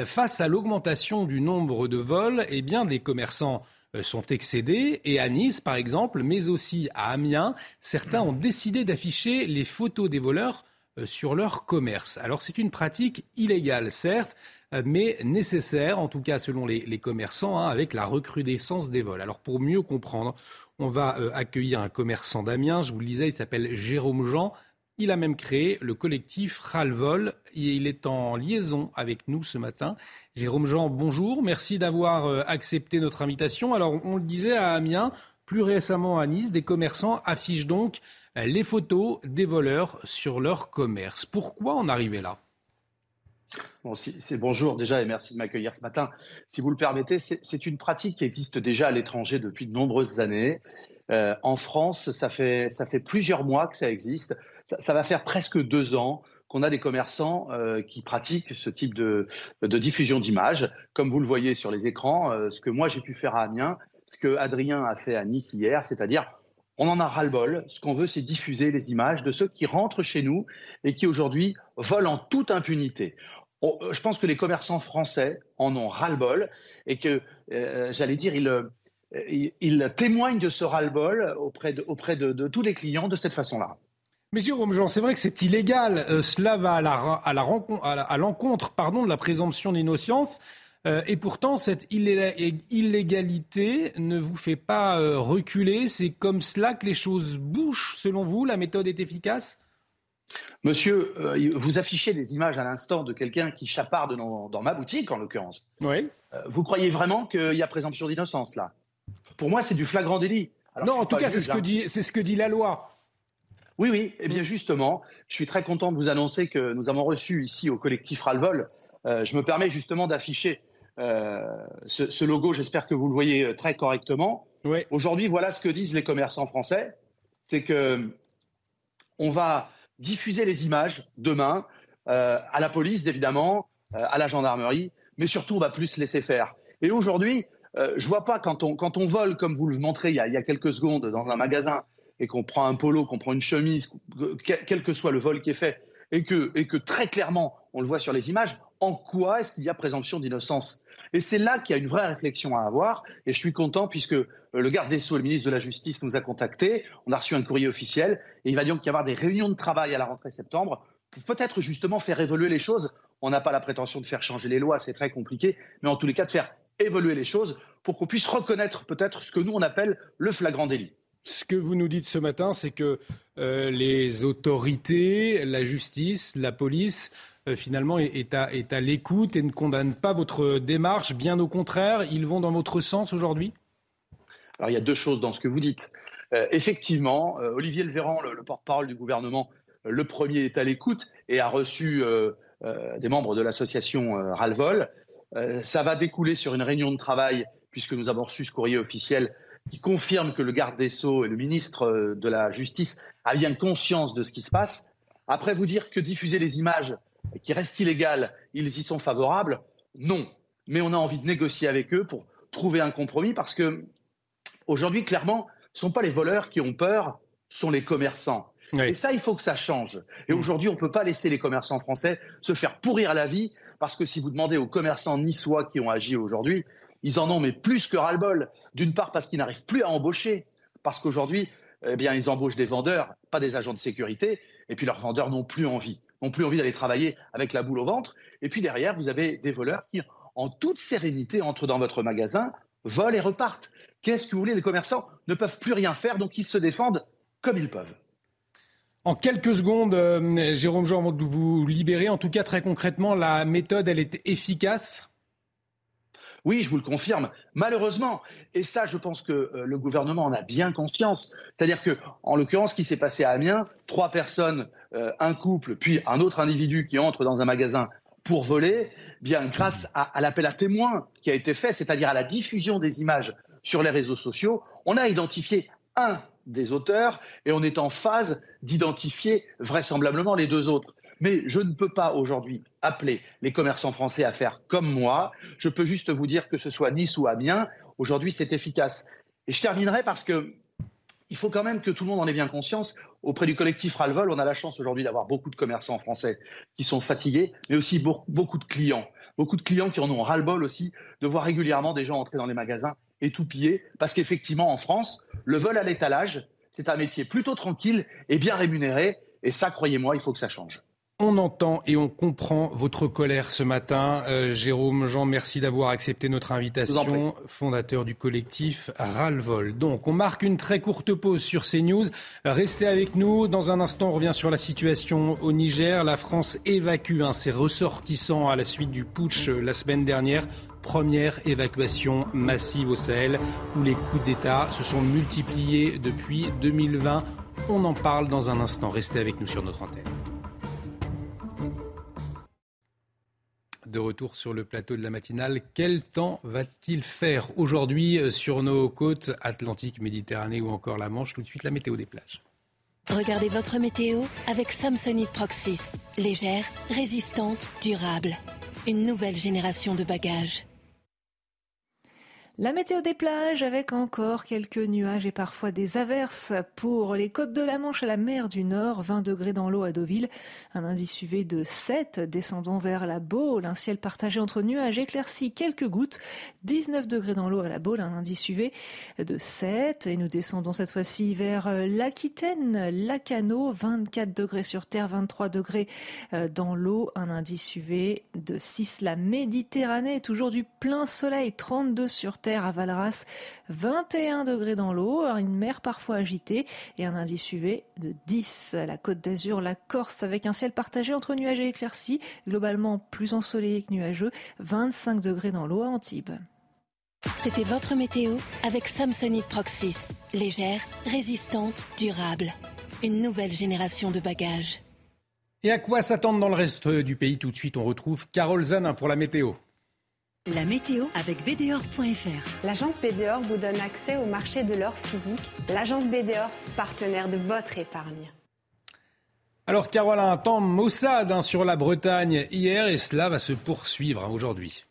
Face à l'augmentation du nombre de vols, eh bien, les commerçants euh, sont excédés et à Nice par exemple, mais aussi à Amiens, certains ont décidé d'afficher les photos des voleurs euh, sur leur commerce. Alors c'est une pratique illégale certes, euh, mais nécessaire, en tout cas selon les, commerçants, hein, avec la recrudescence des vols. Alors pour mieux comprendre, on va euh, accueillir un commerçant d'Amiens, je vous le disais, il s'appelle Jérôme Jean. Il a même créé le collectif Ralvol et il est en liaison avec nous ce matin. Jérôme Jean, bonjour, merci d'avoir euh, accepté notre invitation. Alors on le disait à Amiens, plus récemment à Nice, des commerçants affichent donc les photos des voleurs sur leur commerce. Pourquoi en arriver là? C'est bonjour déjà et merci de m'accueillir ce matin. Si vous le permettez, c'est une pratique qui existe déjà à l'étranger depuis de nombreuses années. Euh, en France, ça fait, ça fait plusieurs mois que ça existe. Ça, va faire presque deux ans qu'on a des commerçants euh, qui pratiquent ce type de, de diffusion d'images, comme vous le voyez sur les écrans, euh, ce que moi j'ai pu faire à Amiens, ce que Adrien a fait à Nice hier, c'est-à-dire on en a ras-le-bol. Ce qu'on veut, c'est diffuser les images de ceux qui rentrent chez nous et qui aujourd'hui volent en toute impunité. Euh, je pense que les commerçants français en ont ras-le-bol et que, euh, j'allais dire, ils, ils, témoignent de ce ras-le-bol auprès, de, auprès de, tous les clients de cette façon-là. Mais Jérôme c'est vrai que c'est illégal. Euh, cela va à l'encontre la, la, à de la présomption d'innocence. Euh, et pourtant, cette illégalité ne vous fait pas euh, reculer. C'est comme cela que les choses bougent, selon vous La méthode est efficace? Monsieur, euh, vous affichez des images à l'instant de quelqu'un qui chaparde dans, dans, ma boutique, en l'occurrence. Oui. vous croyez vraiment qu'il y a présomption d'innocence, là? Pour moi, c'est du flagrant délit. Alors, non, en tout cas, c'est ce, que dit, ce que dit la loi. Oui, oui. Eh bien, justement, je suis très content de vous annoncer que nous avons reçu ici au collectif Ralvol. je me permets justement d'afficher euh, ce, logo, j'espère que vous le voyez euh, très correctement. Aujourd'hui, voilà ce que disent les commerçants français, c'est que on va diffuser les images demain euh, à la police, évidemment, à la gendarmerie, mais surtout, on va plus laisser faire. Et aujourd'hui, je vois pas quand on, quand on vole, comme vous le montrez il y a, il y a quelques secondes dans un magasin, et qu'on prend un polo, qu'on prend une chemise, quel que soit le vol qui est fait, et que, et que très clairement, on le voit sur les images, en quoi est-ce qu'il y a présomption d'innocence? Et c'est là qu'il y a une vraie réflexion à avoir. Et je suis content puisque euh, le garde des Sceaux le ministre de la Justice nous a contactés. On a reçu un courrier officiel. Et il va donc y avoir des réunions de travail à la rentrée septembre pour peut-être justement faire évoluer les choses. On n'a pas la prétention de faire changer les lois, c'est très compliqué. Mais en tous les cas, de faire évoluer les choses pour qu'on puisse reconnaître peut-être ce que nous, on appelle le flagrant délit. Ce que vous nous dites ce matin, c'est que euh, les autorités, la justice, la police euh, finalement est à, est à l'écoute et ne condamne pas votre démarche. Bien au contraire, ils vont dans votre sens aujourd'hui? Alors il y a deux choses dans ce que vous dites. Euh, effectivement, euh, Olivier Véran, le, le porte-parole du gouvernement, le premier est à l'écoute et a reçu des membres de l'association Ralvol. ça va découler sur une réunion de travail, puisque nous avons reçu ce courrier officiel qui confirme que le garde des Sceaux et le ministre de la Justice a bien conscience de ce qui se passe. Après vous dire que diffuser les images qui reste illégal, ils y sont favorables? Non. Mais on a envie de négocier avec eux pour trouver un compromis parce que aujourd'hui, clairement, ce ne sont pas les voleurs qui ont peur, ce sont les commerçants. Et ça, il faut que ça change. Et mm. aujourd'hui, on ne peut pas laisser les commerçants français se faire pourrir la vie parce que si vous demandez aux commerçants niçois qui ont agi aujourd'hui, ils en ont mais plus que ras-le-bol. D'une part parce qu'ils n'arrivent plus à embaucher, parce qu'aujourd'hui, eh bien, ils embauchent des vendeurs, pas des agents de sécurité, et puis leurs vendeurs n'ont plus envie n'ont plus envie d'aller travailler avec la boule au ventre. Et puis derrière, vous avez des voleurs qui, en toute sérénité, entrent dans votre magasin, volent et repartent. Qu'est-ce que vous voulez? Les commerçants ne peuvent plus rien faire, donc ils se défendent comme ils peuvent. En quelques secondes, euh, Jérôme Jean, avant vous libérer, en tout cas très concrètement, la méthode, elle est efficace? Oui, je vous le confirme. Malheureusement, et ça, je pense que euh, le gouvernement en a bien conscience. C'est-à-dire que, en l'occurrence, ce qui s'est passé à Amiens, trois personnes, euh, un couple, puis un autre individu qui entre dans un magasin pour voler, bien grâce à, à l'appel à témoins qui a été fait, c'est-à-dire à la diffusion des images sur les réseaux sociaux, on a identifié un des auteurs et on est en phase d'identifier vraisemblablement les deux autres. Mais je ne peux pas aujourd'hui appeler les commerçants français à faire comme moi. Je peux juste vous dire que ce soit Nice ou Amiens, aujourd'hui c'est efficace. Et je terminerai parce que il faut quand même que tout le monde en ait bien conscience. Auprès du collectif Ralvol, on a la chance aujourd'hui d'avoir beaucoup de commerçants français qui sont fatigués, mais aussi beaucoup de clients. Beaucoup de clients qui en ont ras-le-bol aussi de voir régulièrement des gens entrer dans les magasins et tout piller. Parce qu'effectivement, en France, le vol à l'étalage, c'est un métier plutôt tranquille et bien rémunéré. Et ça, croyez-moi, il faut que ça change. On entend et on comprend votre colère ce matin. Euh, Jérôme Jean, merci d'avoir accepté notre invitation, fondateur du collectif Ralvol. Donc, on marque une très courte pause sur ces news. Restez avec nous. Dans un instant, on revient sur la situation au Niger. La France évacue hein, ses ressortissants à la suite du putsch euh, la semaine dernière. Première évacuation massive au Sahel, où les coups d'État se sont multipliés depuis 2020. On en parle dans un instant. Restez avec nous sur notre antenne. De retour sur le plateau de la matinale. Quel temps va-t-il faire aujourd'hui euh, sur nos côtes atlantiques, Méditerranée ou encore la Manche? Tout de suite, la météo des plages. Regardez votre météo avec Samsonite Proxys. Légère, résistante, durable. Une nouvelle génération de bagages. La météo des plages avec encore quelques nuages et parfois des averses. Pour les côtes de la Manche à la mer du Nord, 20 degrés dans l'eau à Deauville, un indice UV de 7, descendons vers la Baule, un ciel partagé entre nuages éclaircis, quelques gouttes, 19 degrés dans l'eau à la Baule, un indice UV de 7 et nous descendons cette fois-ci vers l'Aquitaine, Lacano, 24 degrés sur terre, 23 degrés euh, dans l'eau, un indice UV de 6, la Méditerranée, toujours du plein soleil, 32 sur terre à Valras, 21 degrés dans l'eau, une mer parfois agitée et un indice UV de 10. La côte d'Azur, la Corse avec un ciel partagé entre nuages et éclaircies, globalement plus ensoleillé que nuageux, 25 degrés dans l'eau à Antibes. C'était votre météo avec Samsonite Proxys. Légère, résistante, durable. Une nouvelle génération de bagages. Et à quoi s'attendre dans le reste du pays? Tout de suite, on retrouve Carole Zanin pour la météo. La météo avec BDOR.fr. L'agence BDOR vous donne accès au marché de l'or physique. L'agence BDOR, partenaire de votre épargne. Alors Carole, un temps maussade hein, sur la Bretagne hier et cela va se poursuivre hein, aujourd'hui.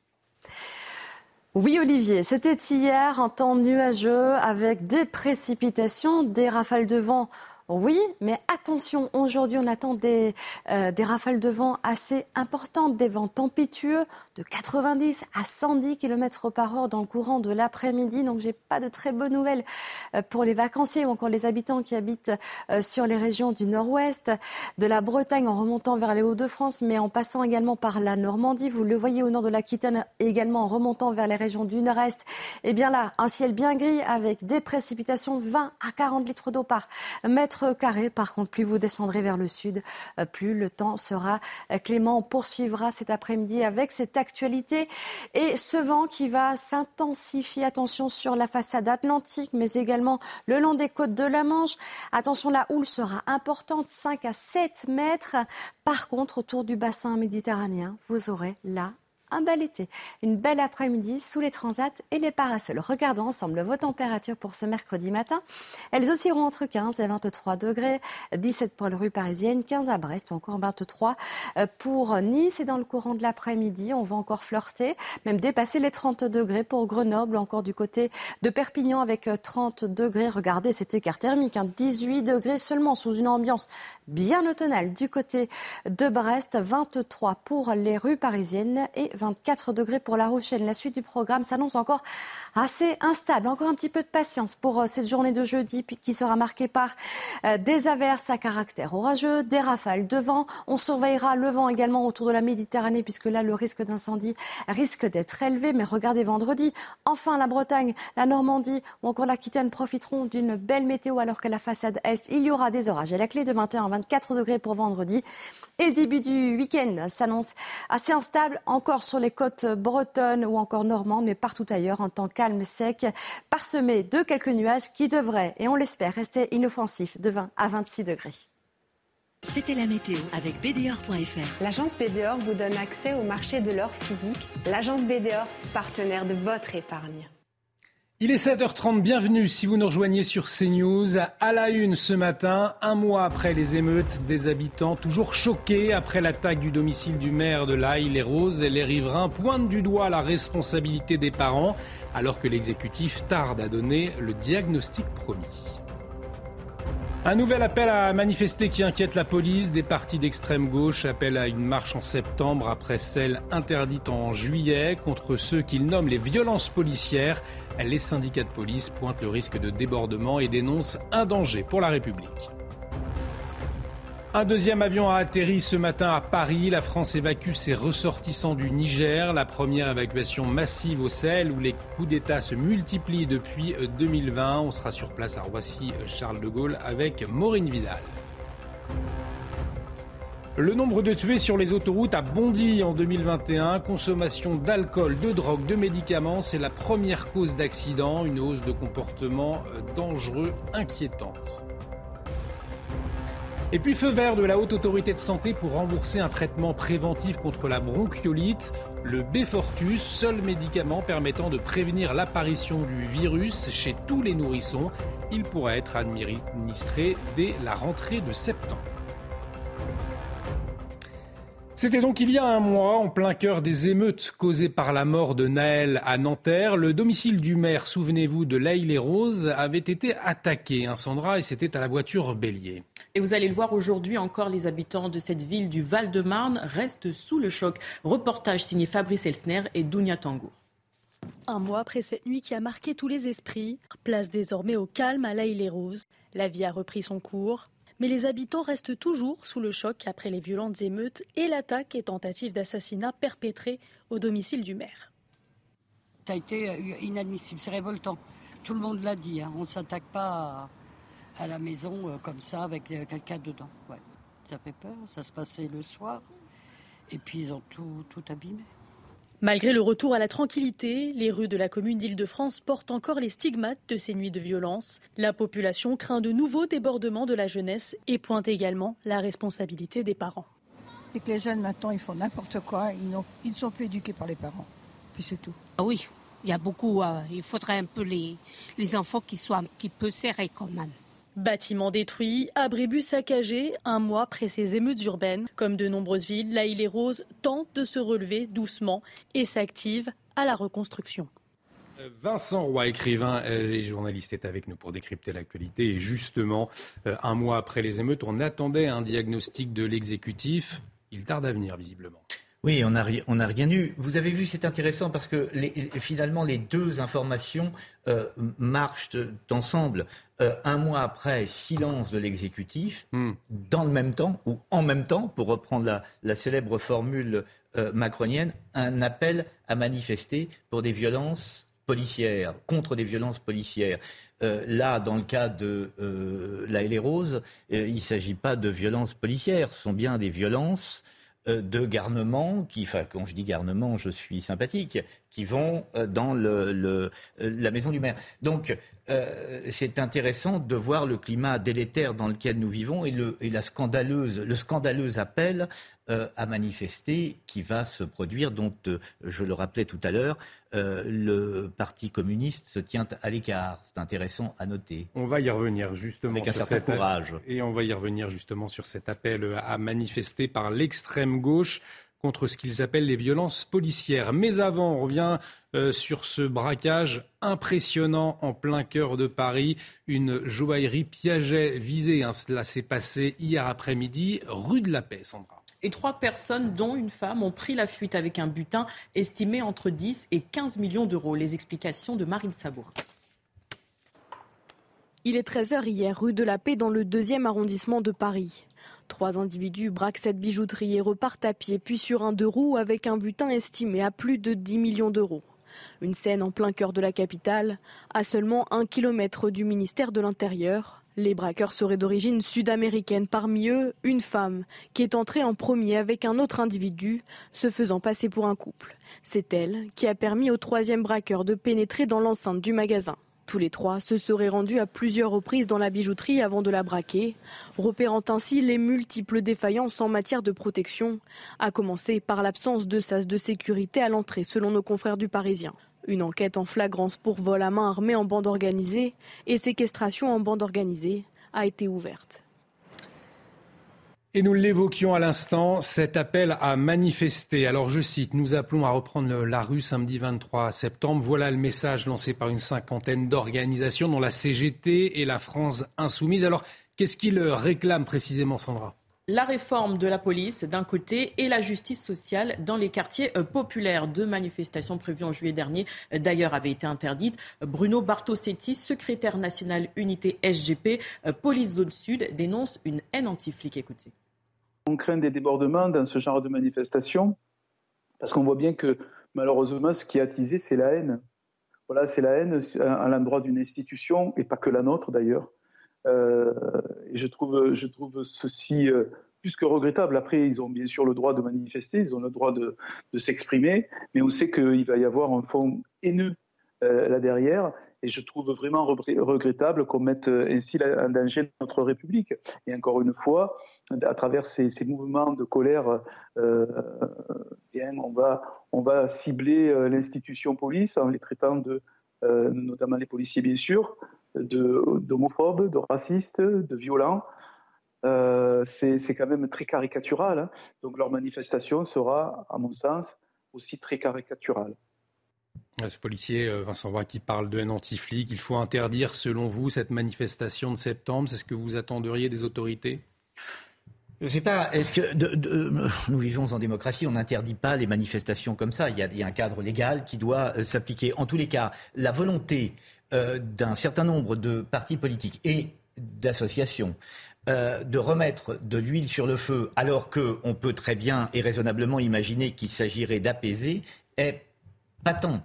Oui, Olivier, c'était hier un temps nuageux avec des précipitations, des rafales de vent oui, mais attention, aujourd'hui on attend des, euh, des rafales de vent assez importantes, des vents tempétueux de 90 à 110 km par heure dans le courant de l'après-midi. Donc j'ai pas de très bonnes nouvelles euh, pour les vacanciers ou encore les habitants qui habitent euh, sur les régions du nord-ouest, de la Bretagne en remontant vers les Hauts-de-France, mais en passant également par la Normandie. Vous le voyez au nord de l'Aquitaine, également en remontant vers les régions du nord-est. Et eh bien là, un ciel bien gris avec des précipitations 20 à 40 litres d'eau par mètre carré. Par contre, plus vous descendrez vers le sud, euh, plus le temps sera euh, clément. On poursuivra cet après-midi avec cette actualité et ce vent qui va s'intensifier. Attention sur la façade atlantique, mais également le long des côtes de la Manche. Attention, la houle sera importante, 5 à 7 mètres. Par contre, autour du bassin méditerranéen, vous aurez là un bel été, une belle après-midi sous les transats et les parasols. Regardons ensemble vos températures pour ce mercredi matin. Elles oscilleront entre 15 et 23 degrés, 17 pour la rue parisienne, 15 à Brest, encore 23 euh, pour Nice. Et dans le courant de l'après-midi, on va encore flirter, même dépasser les 30 degrés pour Grenoble, encore du côté de Perpignan avec 30 euh, degrés. Regardez cet écart thermique, 18 hein, degrés seulement sous une ambiance bien automnale du côté de Brest, 23 pour les rues parisiennes et 24 degrés pour La Rochelle. La suite du programme s'annonce encore assez instable. Encore un petit peu de patience pour euh, cette journée de jeudi qui sera marquée par euh, des averses à caractère orageux, des rafales de vent. On surveillera le vent également autour de la Méditerranée puisque là le risque d'incendie risque d'être élevé. Mais regardez vendredi, enfin la Bretagne, la Normandie ou encore l'Aquitaine profiteront d'une belle météo alors qu'à la façade est il y aura des orages. Et la clé de 21 à 24 degrés pour vendredi. Et le début du week-end s'annonce assez instable encore sur les côtes bretonnes ou encore normandes, mais partout ailleurs en temps calme, sec, parsemé de quelques nuages qui devraient, et on l'espère, rester inoffensifs de 20 à 26 degrés. C'était la météo avec BDOR.fr. L'agence BDOR vous donne accès au marché de l'or physique. L'agence BDOR, partenaire de votre épargne. Il est 7h30, bienvenue si vous nous rejoignez sur CNews. À la une ce matin, un mois après les émeutes des habitants, toujours choqués après l'attaque du domicile du maire de l'Aïe, les Roses et les riverains pointent du doigt la responsabilité des parents, alors que l'exécutif tarde à donner le diagnostic promis. Un nouvel appel à manifester qui inquiète la police. Des partis d'extrême gauche appellent à une marche en septembre après celle interdite en juillet contre ceux qu'ils nomment les violences policières. Les syndicats de police pointent le risque de débordement et dénoncent un danger pour la République. Un deuxième avion a atterri ce matin à Paris. La France évacue ses ressortissants du Niger. La première évacuation massive au Sahel où les coups d'État se multiplient depuis 2020. On sera sur place à Roissy, Charles de Gaulle avec Maureen Vidal. Le nombre de tués sur les autoroutes a bondi en 2021. Consommation d'alcool, de drogue, de médicaments, c'est la première cause d'accident. Une hausse de comportements dangereux inquiétante. Et puis feu vert de la Haute Autorité de Santé pour rembourser un traitement préventif contre la bronchiolite, le Befortus, seul médicament permettant de prévenir l'apparition du virus chez tous les nourrissons. Il pourra être administré dès la rentrée de septembre. C'était donc il y a un mois, en plein cœur des émeutes causées par la mort de Naël à Nanterre. Le domicile du maire, souvenez-vous, de Laïle et Rose, avait été attaqué, un Sandra, et c'était à la voiture bélier. Et vous allez le voir aujourd'hui encore, les habitants de cette ville du Val-de-Marne restent sous le choc. Reportage signé Fabrice Elsner et Dounia Tangour. Un mois après cette nuit qui a marqué tous les esprits, place désormais au calme à Laïle et Rose. La vie a repris son cours mais les habitants restent toujours sous le choc après les violentes émeutes et l'attaque et tentative d'assassinat perpétrée au domicile du maire. Ça a été euh, inadmissible, c'est révoltant. Tout le monde l'a dit, hein. on ne s'attaque pas à, la maison euh, comme ça avec euh, quelqu'un dedans. Ça fait peur, ça se passait le soir et puis ils ont tout, tout abîmé. Malgré le retour à la tranquillité, les rues de la commune d'Île-de-France portent encore les stigmates de ces nuits de violence. La population craint de nouveaux débordements de la jeunesse et pointe également la responsabilité des parents. Et que les jeunes maintenant ils font n'importe quoi, ils, ne sont plus éduqués par les parents. Puis c'est tout. Ah oui, il y a beaucoup. Euh, il faudrait un peu les, les enfants qui soient un petit peu serrés quand même. Bâtiments détruits, abribus saccagés, un mois après ces émeutes urbaines. Comme de nombreuses villes, la île et Rose tente de se relever doucement et s'active à la reconstruction. Vincent Roy, écrivain et journaliste, est avec nous pour décrypter l'actualité. Et justement, euh, un mois après les émeutes, on attendait un diagnostic de l'exécutif. Il tarde à venir, visiblement. Oui, on n'a on rien eu. Vous avez vu, c'est intéressant parce que finalement, les deux informations euh, marchent ensemble. Euh, un mois après, silence de l'exécutif, hmm. dans le même temps, ou en même temps, pour reprendre la, célèbre formule euh, macronienne, un appel à manifester pour des violences policières, contre des violences policières. là, dans le cas de la. Rose, il ne s'agit pas de violences policières, ce sont bien des violences de garnements, qui, quand je dis garnement, je suis sympathique, qui vont euh, dans le, euh, la maison du maire. Donc, c'est intéressant de voir le climat délétère dans lequel nous vivons et, le, et la scandaleuse, le scandaleux appel euh, à manifester qui va se produire, dont, euh, je le rappelais tout à l'heure, euh, le Parti communiste se tient à l'écart. C'est intéressant à noter. On va y revenir justement. Avec un certain courage. Et on va y revenir justement sur cet appel à manifester par l'extrême gauche contre ce qu'ils appellent les violences policières. Mais avant, on revient sur ce braquage impressionnant en plein cœur de Paris. Une joaillerie Piaget visée. Hein. Cela s'est passé hier après-midi, rue de la Paix, Sandra et trois personnes, dont une femme, ont pris la fuite avec un butin estimé entre 10 et 15 millions d'euros. Les explications de Marine Sabour. Il est 13h hier, rue de la Paix, dans le deuxième arrondissement de Paris. Trois individus braquent cette bijouterie et repartent à pied, puis sur un deux roues avec un butin estimé à plus de 10 millions d'euros. Une scène en plein cœur de la capitale, à seulement un kilomètre du ministère de l'Intérieur. Les braqueurs seraient d'origine sud-américaine, parmi eux une femme qui est entrée en premier avec un autre individu, se faisant passer pour un couple. C'est elle qui a permis au troisième braqueur de pénétrer dans l'enceinte du magasin. Tous les trois se seraient rendus à plusieurs reprises dans la bijouterie avant de la braquer, repérant ainsi les multiples défaillances en matière de protection, à commencer par l'absence de sas de sécurité à l'entrée selon nos confrères du Parisien. Une enquête en flagrance pour vol à main armée en bande organisée et séquestration en bande organisée a été ouverte. Et nous l'évoquions à l'instant, cet appel à manifester. Alors je cite, nous appelons à reprendre la rue samedi 23 septembre. Voilà le message lancé par une cinquantaine d'organisations dont la CGT et la France insoumise. Alors qu'est-ce qu'ils réclament précisément, Sandra? La réforme de la police d'un côté et la justice sociale dans les quartiers euh, populaires. Deux manifestations prévues en juillet dernier, euh, d'ailleurs, avaient été interdites. Bruno Bartosetti, secrétaire national unité SGP, euh, police zone sud, dénonce une haine anti-flic. Écoutez. On craint des débordements dans ce genre de manifestation parce qu'on voit bien que malheureusement, ce qui est attisé, c'est la haine. Voilà, c'est la haine à l'endroit d'une institution et pas que la nôtre d'ailleurs. Euh, je trouve, ceci euh, plus que regrettable. Après, ils ont bien sûr le droit de manifester, ils ont le droit de, s'exprimer, mais on sait qu'il va y avoir un fond haineux euh, là derrière. Et je trouve vraiment regrettable qu'on mette ainsi en danger notre République. Et encore une fois, à travers ces, mouvements de colère, va, on va cibler l'institution police en les traitant de, notamment les policiers bien sûr, d'homophobes, de, racistes, de violents. Euh, c'est quand même très caricatural. Hein. Donc leur manifestation sera, à mon sens, aussi très caricaturale. Ce policier, euh, Vincent Roy, qui parle de haine anti-flic, il faut interdire, selon vous, cette manifestation de septembre. C'est ce que vous attenderiez des autorités? Je ne sais pas, est-ce que nous vivons en démocratie, on n'interdit pas les manifestations comme ça. Il y, a, un cadre légal qui doit euh, s'appliquer. En tous les cas, la volonté euh, d'un certain nombre de partis politiques et d'associations euh, de remettre de l'huile sur le feu alors qu'on peut très bien et raisonnablement imaginer qu'il s'agirait d'apaiser est patent.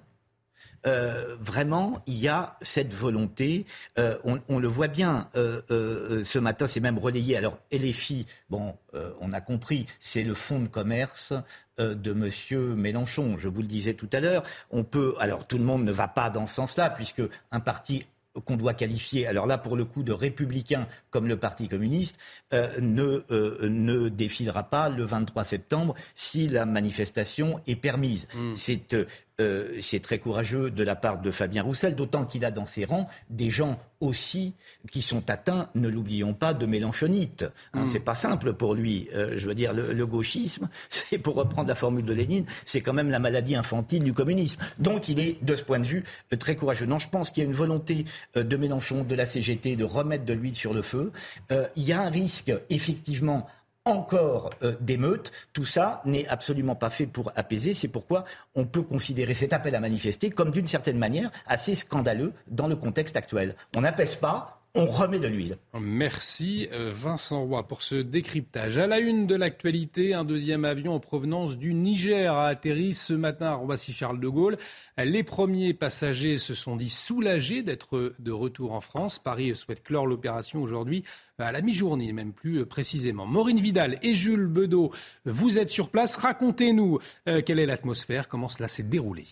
Euh, vraiment, il y a cette volonté. Euh, on, le voit bien euh, ce matin, c'est même relayé. Alors, LFI, bon, on a compris, c'est le fonds de commerce de M. Mélenchon. Je vous le disais tout à l'heure. On peut, alors tout le monde ne va pas dans ce sens-là, puisque un parti qu'on doit qualifier, alors là pour le coup de républicain comme le Parti communiste, ne, ne défilera pas le 23 septembre si la manifestation est permise. Hmm. C'est euh, c'est très courageux de la part de Fabien Roussel, d'autant qu'il a dans ses rangs des gens aussi qui sont atteints, ne l'oublions pas, de mélanchonite. Hein, mm. C'est pas simple pour lui. Euh, je veux dire, le, gauchisme, c'est pour reprendre la formule de Lénine, c'est quand même la maladie infantile du communisme. Donc il est, de ce point de vue, euh, très courageux. Non, je pense qu'il y a une volonté de Mélenchon, de la CGT, de remettre de l'huile sur le feu. il y a un risque, effectivement, encore euh, d'émeutes. Tout ça n'est absolument pas fait pour apaiser. C'est pourquoi on peut considérer cet appel à manifester comme d'une certaine manière assez scandaleux dans le contexte actuel. On n'apaise pas, on remet de l'huile. Merci euh, Vincent Roy pour ce décryptage. À la une de l'actualité, un deuxième avion en provenance du Niger a atterri ce matin à Roissy-Charles de Gaulle. Les premiers passagers se sont dit soulagés d'être de retour en France. Paris souhaite clore l'opération aujourd'hui à la mi-journée, même plus précisément. Maureen Vidal et Jules Bedeau, vous êtes sur place. Racontez-nous euh, quelle est l'atmosphère, comment cela s'est déroulé.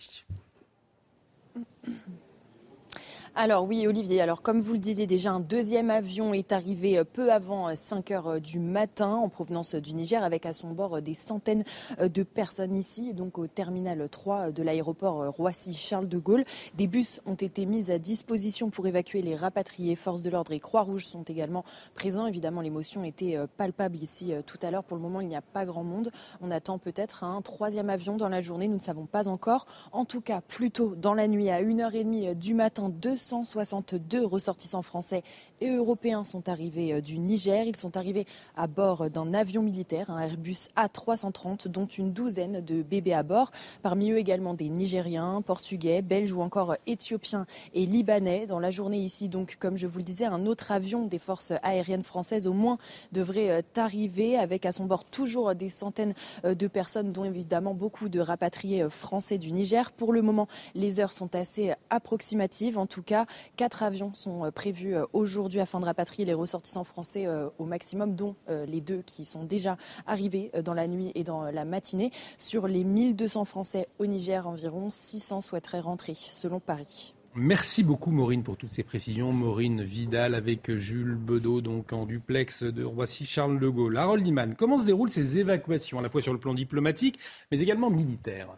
Alors oui, Olivier, alors comme vous le disiez déjà, un deuxième avion est arrivé euh, peu avant 5 euh, heures euh, du matin en provenance du Niger avec à son bord des centaines de personnes ici, donc au terminal 3 de l'aéroport Roissy-Charles de Gaulle. Des bus ont été mis à disposition pour évacuer les rapatriés. Forces de l'ordre et Croix-Rouge sont également présents. Évidemment, l'émotion était palpable ici tout à l'heure. Pour le moment, il n'y a pas grand monde. On attend peut-être un troisième avion dans la journée. Nous ne savons pas encore. En tout cas, plus tôt dans la nuit, à 1h30 du matin, 262 ressortissants français et européens sont arrivés euh, du Niger. Ils sont arrivés à bord d'un avion militaire, un Airbus A330, dont une douzaine de bébés à bord. Parmi eux également des Nigériens, Portugais, Belges ou encore Éthiopiens et Libanais. Dans la journée ici, donc, comme je vous le disais, un autre avion des forces aériennes françaises au moins devrait euh, arriver avec à son bord toujours des centaines euh, de personnes, dont évidemment beaucoup de rapatriés français du Niger. Pour le moment, les heures sont assez approximatives. En tout cas, Quatre avions sont euh, prévus euh, aujourd'hui afin de rapatrier les ressortissants français euh, au maximum, dont les deux qui sont déjà arrivés dans la nuit et dans la matinée. Sur les 1200 Français au Niger, environ 600 souhaiteraient rentrer, selon Paris. Merci beaucoup Maureen pour toutes ces précisions. Maureen Vidal avec Jules Bedeau, donc en duplex de Roissy-Charles de Gaulle. Harold Liman, comment se déroulent ces évacuations, à la fois sur le plan diplomatique, mais également militaire?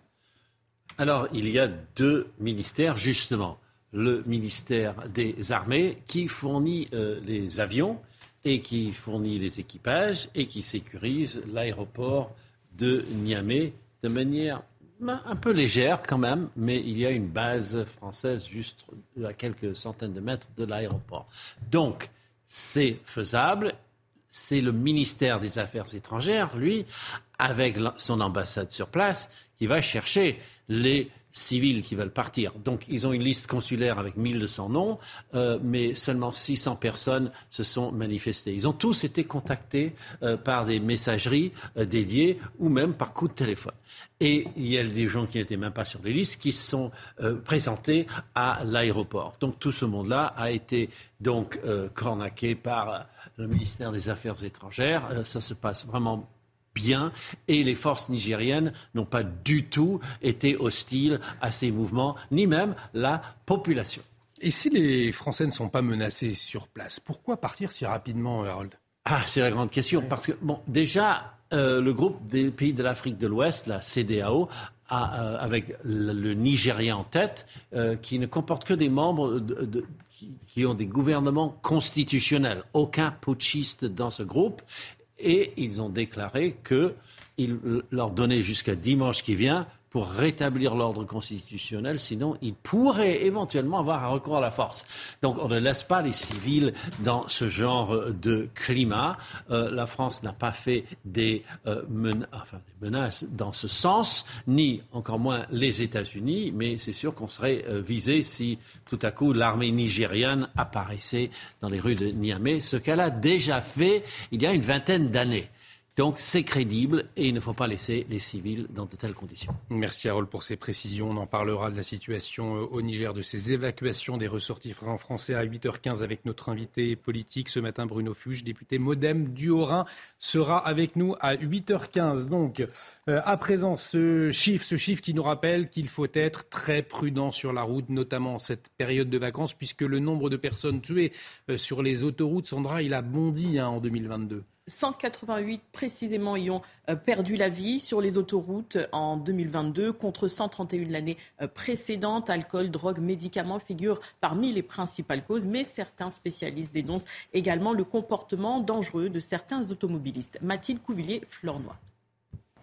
Alors, il y a deux ministères, justement le ministère des Armées qui fournit euh, les avions et qui fournit les équipages et qui sécurise l'aéroport de Niamey de manière ben, un peu légère quand même, mais il y a une base française juste à quelques centaines de mètres de l'aéroport. Donc, c'est faisable. C'est le ministère des Affaires étrangères, lui, avec son ambassade sur place, qui va chercher les civils qui veulent partir. Donc ils ont une liste consulaire avec 1200 noms, euh, mais seulement 600 personnes se sont manifestées. Ils ont tous été contactés euh, par des messageries euh, dédiées ou même par coup de téléphone. Et il y a des gens qui n'étaient même pas sur les listes qui se sont présentés à l'aéroport. Donc tout ce monde-là a été donc cornaqué par le ministère des Affaires étrangères. ça se passe vraiment bien et les forces nigériennes n'ont pas du tout été hostiles à ces mouvements, ni même la population. Et si les Français ne sont pas menacés sur place, pourquoi partir si rapidement, Harold? Ah, c'est la grande question. Parce que, bon, déjà, euh, le groupe des pays de l'Afrique de l'Ouest, la CDAO, avec le, Nigeria en tête, qui ne comporte que des membres qui, ont des gouvernements constitutionnels. Aucun putschiste dans ce groupe. Et ils ont déclaré qu'ils leur donnaient jusqu'à dimanche qui vient pour rétablir l'ordre constitutionnel, sinon ils pourraient éventuellement avoir un recours à la force. Donc on ne laisse pas les civils dans ce genre de climat. Euh, la France n'a pas fait des, euh, des, menaces dans ce sens, ni encore moins les États-Unis, mais c'est sûr qu'on serait euh, visé si tout à coup l'armée nigériane apparaissait dans les rues de Niamey, ce qu'elle a déjà fait il y a une vingtaine d'années. Donc c'est crédible et il ne faut pas laisser les civils dans de telles conditions. Merci Harold pour ces précisions. On en parlera de la situation euh, au Niger, de ces évacuations des ressortissants français à 8h15 avec notre invité politique ce matin, Bruno Fuge, député Modem du Haut-Rhin, sera avec nous à 8h15. Donc euh, à présent, ce chiffre, ce chiffre qui nous rappelle qu'il faut être très prudent sur la route, notamment en cette période de vacances, puisque le nombre de personnes tuées euh, sur les autoroutes, Sandra, il a bondi hein, en 2022. 188 précisément y ont euh, perdu la vie sur les autoroutes en 2022 contre 131 l'année euh, précédente. Alcool, drogue, médicaments figurent parmi les principales causes, mais certains spécialistes dénoncent également le comportement dangereux de certains automobilistes. Mathilde Couvillier-Flornois.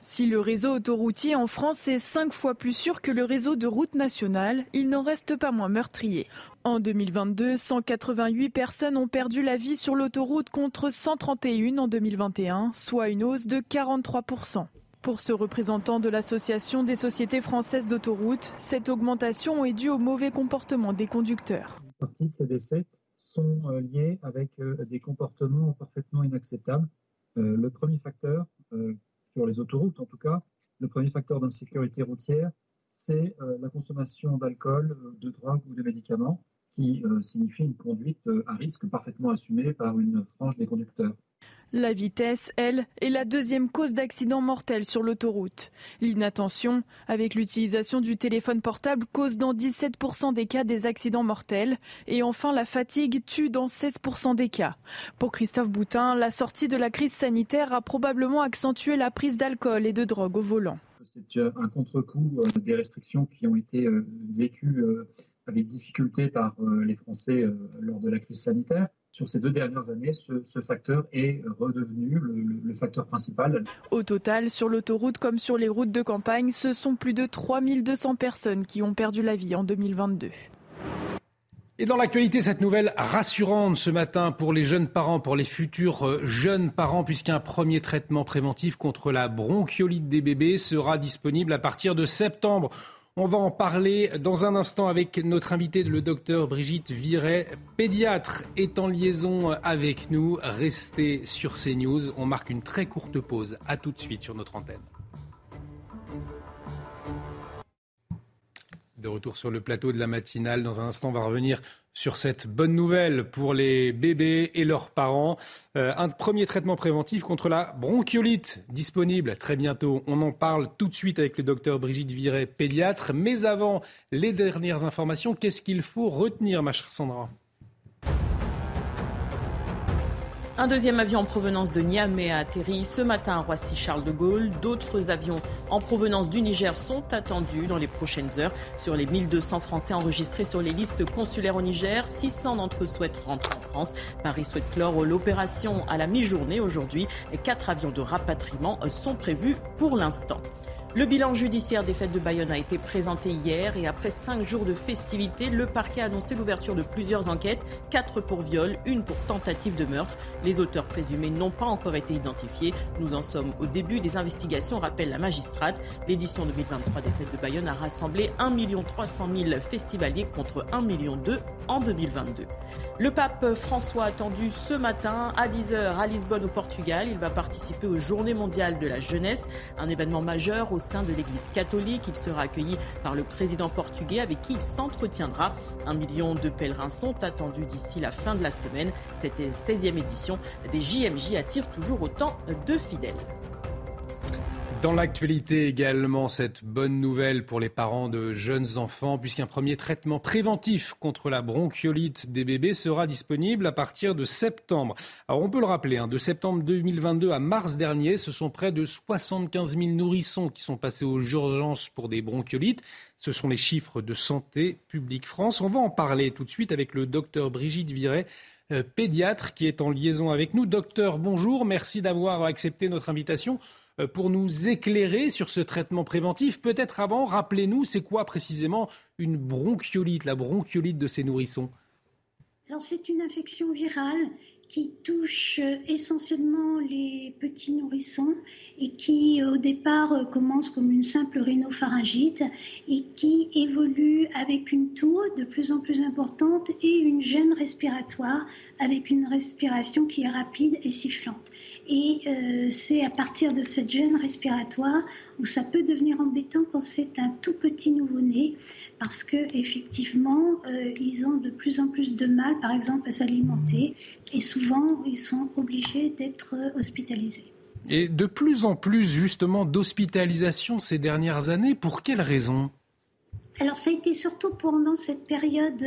Si le réseau autoroutier en France est cinq fois plus sûr que le réseau de route nationale, il n'en reste pas moins meurtrier. En 2022, 188 personnes ont perdu la vie sur l'autoroute contre 131 en 2021, soit une hausse de 43%. Pour ce représentant de l'Association des sociétés françaises d'autoroutes, cette augmentation est due au mauvais comportement des conducteurs. Partie de ces décès sont euh, liés avec euh, des comportements parfaitement inacceptables. Euh, le premier facteur, sur les autoroutes en tout cas, le premier facteur d'insécurité routière, c'est euh, la consommation d'alcool, euh, de drogue ou de médicaments, qui euh, signifie une conduite à risque parfaitement assumée par une frange des conducteurs. La vitesse, elle, est la deuxième cause d'accident mortel sur l'autoroute. L'inattention, avec l'utilisation du téléphone portable, cause dans 17% des cas des accidents mortels. Et enfin, la fatigue tue dans 16% des cas. Pour Christophe Boutin, la sortie de la crise sanitaire a probablement accentué la prise d'alcool et de drogue au volant. C'est un contre-coup euh, des restrictions qui ont été euh, vécues euh, avec difficulté par les Français lors de la crise sanitaire sur ces deux dernières années, ce, facteur est redevenu le, facteur principal. Au total, sur l'autoroute comme sur les routes de campagne, ce sont plus de 3200 personnes qui ont perdu la vie en 2022. Et dans l'actualité, cette nouvelle rassurante ce matin pour les jeunes parents, pour les futurs euh, jeunes parents, puisqu'un premier traitement préventif contre la bronchiolite des bébés sera disponible à partir de septembre. On va en parler dans un instant avec notre invité, le docteur Brigitte Viret, pédiatre, est en liaison avec nous. Restez sur CNews. On marque une très courte pause. À tout de suite sur notre antenne. De retour sur le plateau de la matinale. Dans un instant, on va revenir sur cette bonne nouvelle pour les bébés et leurs parents. Euh, un premier traitement préventif contre la bronchiolite disponible très bientôt. On en parle tout de suite avec le docteur Brigitte Viret, pédiatre. Mais avant les dernières informations, qu'est-ce qu'il faut retenir, ma chère Sandra? Un deuxième avion en provenance de Niamey a atterri ce matin à Roissy-Charles de Gaulle. D'autres avions en provenance du Niger sont attendus dans les prochaines heures. Sur les 1200 Français enregistrés sur les listes consulaires au Niger, 600 d'entre eux souhaitent rentrer en France. Paris souhaite clore l'opération à la mi-journée aujourd'hui. Quatre avions de rapatriement sont prévus pour l'instant. Le bilan judiciaire des fêtes de Bayonne a été présenté hier et après cinq jours de festivités, le parquet a annoncé l'ouverture de plusieurs enquêtes, quatre pour viol, une pour tentative de meurtre. Les auteurs présumés n'ont pas encore été identifiés. Nous en sommes au début des investigations, rappelle la magistrate. L'édition 2023 des fêtes de Bayonne a rassemblé 1 300 000 festivaliers contre 1 million en 2022. Le pape François attendu ce matin à 10h à Lisbonne au Portugal. Il va participer aux Journées mondiales de la jeunesse, un événement majeur au sein de l'Église catholique. Il sera accueilli par le président portugais avec qui il s'entretiendra. Un million de pèlerins sont attendus d'ici la fin de la semaine. Cette 16e édition des JMJ attire toujours autant de fidèles. Dans l'actualité également, cette bonne nouvelle pour les parents de jeunes enfants, puisqu'un premier traitement préventif contre la bronchiolite des bébés sera disponible à partir de septembre. Alors on peut le rappeler, hein, de septembre 2022 à mars dernier, ce sont près de 75 000 nourrissons qui sont passés aux urgences pour des bronchiolites. Ce sont les chiffres de Santé publique France. On va en parler tout de suite avec le docteur Brigitte Viret, euh, pédiatre, qui est en liaison avec nous. Docteur, bonjour, merci d'avoir accepté notre invitation. Euh, pour nous éclairer sur ce traitement préventif. Peut-être avant, rappelez-nous, c'est quoi précisément une bronchiolite, la bronchiolite de ces nourrissons? Alors c'est une infection virale qui touche euh, essentiellement les petits nourrissons et qui au départ euh, commence comme une simple rhinopharyngite et qui évolue avec une toux de plus en plus importante et une gêne respiratoire avec une respiration qui est rapide et sifflante. Et euh, c'est à partir de cette gêne respiratoire où ça peut devenir embêtant quand c'est un tout petit nouveau-né, parce que effectivement, euh, ils ont de plus en plus de mal, par exemple, à s'alimenter, et souvent, ils sont obligés d'être hospitalisés. Et de plus en plus, justement, d'hospitalisation ces dernières années, pour quelles raisons alors ça a été surtout pendant cette période,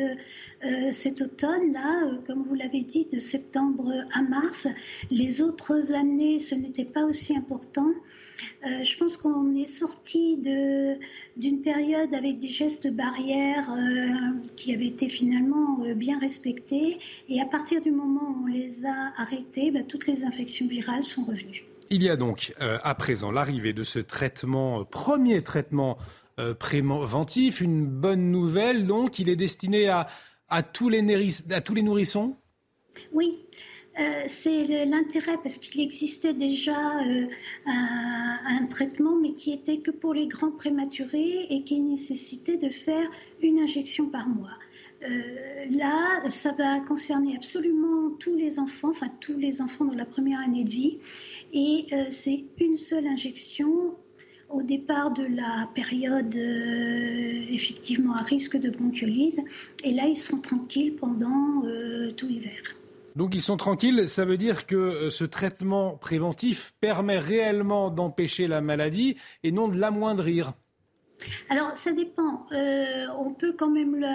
euh, cet automne-là, euh, comme vous l'avez dit, de septembre à mars. Les autres années, ce n'était pas aussi important. Euh, je pense qu'on est sorti d'une période avec des gestes barrières qui avaient été finalement bien respectés. Et à partir du moment où on les a arrêtés, bah, toutes les infections virales sont revenues. Il y a donc à présent l'arrivée de ce traitement, premier traitement préventif. Une bonne nouvelle, donc, il est destiné à, à, tous, les à tous les nourrissons? Oui. Euh, c'est l'intérêt parce qu'il existait déjà euh, un, traitement, mais qui était que pour les grands prématurés et qui nécessitait de faire une injection par mois. là, ça va concerner absolument tous les enfants, enfin tous les enfants dans la première année de vie, et c'est une seule injection au départ de la période euh, effectivement à risque de bronchiolite. Et là, ils sont tranquilles pendant euh, tout l'hiver. Donc ils sont tranquilles, ça veut dire que euh, ce traitement préventif permet réellement d'empêcher la maladie et non de l'amoindrir. Alors, ça dépend. Euh, on peut quand même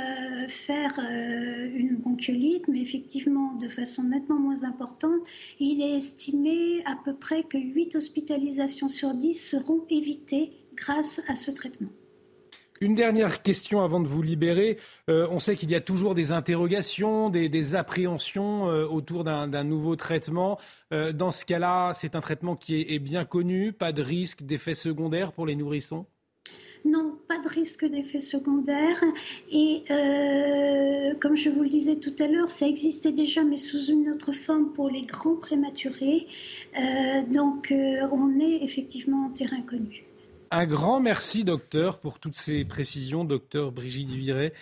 faire euh, une bronchiolite, mais effectivement de façon nettement moins importante. Il est estimé à peu près que 8 hospitalisations sur 10 seront évitées grâce à ce traitement. Une dernière question avant de vous libérer. Euh, on sait qu'il y a toujours des interrogations, des, appréhensions autour d'un nouveau traitement. dans ce cas-là, c'est un traitement qui est bien connu, pas de risque d'effets secondaires pour les nourrissons? Non, pas de risque d'effet secondaire. Et euh, comme je vous le disais tout à l'heure, ça existait déjà, mais sous une autre forme pour les grands prématurés. Euh, donc euh, on est effectivement en terrain connu. Un grand merci, docteur, pour toutes ces précisions, docteur Brigitte Viret.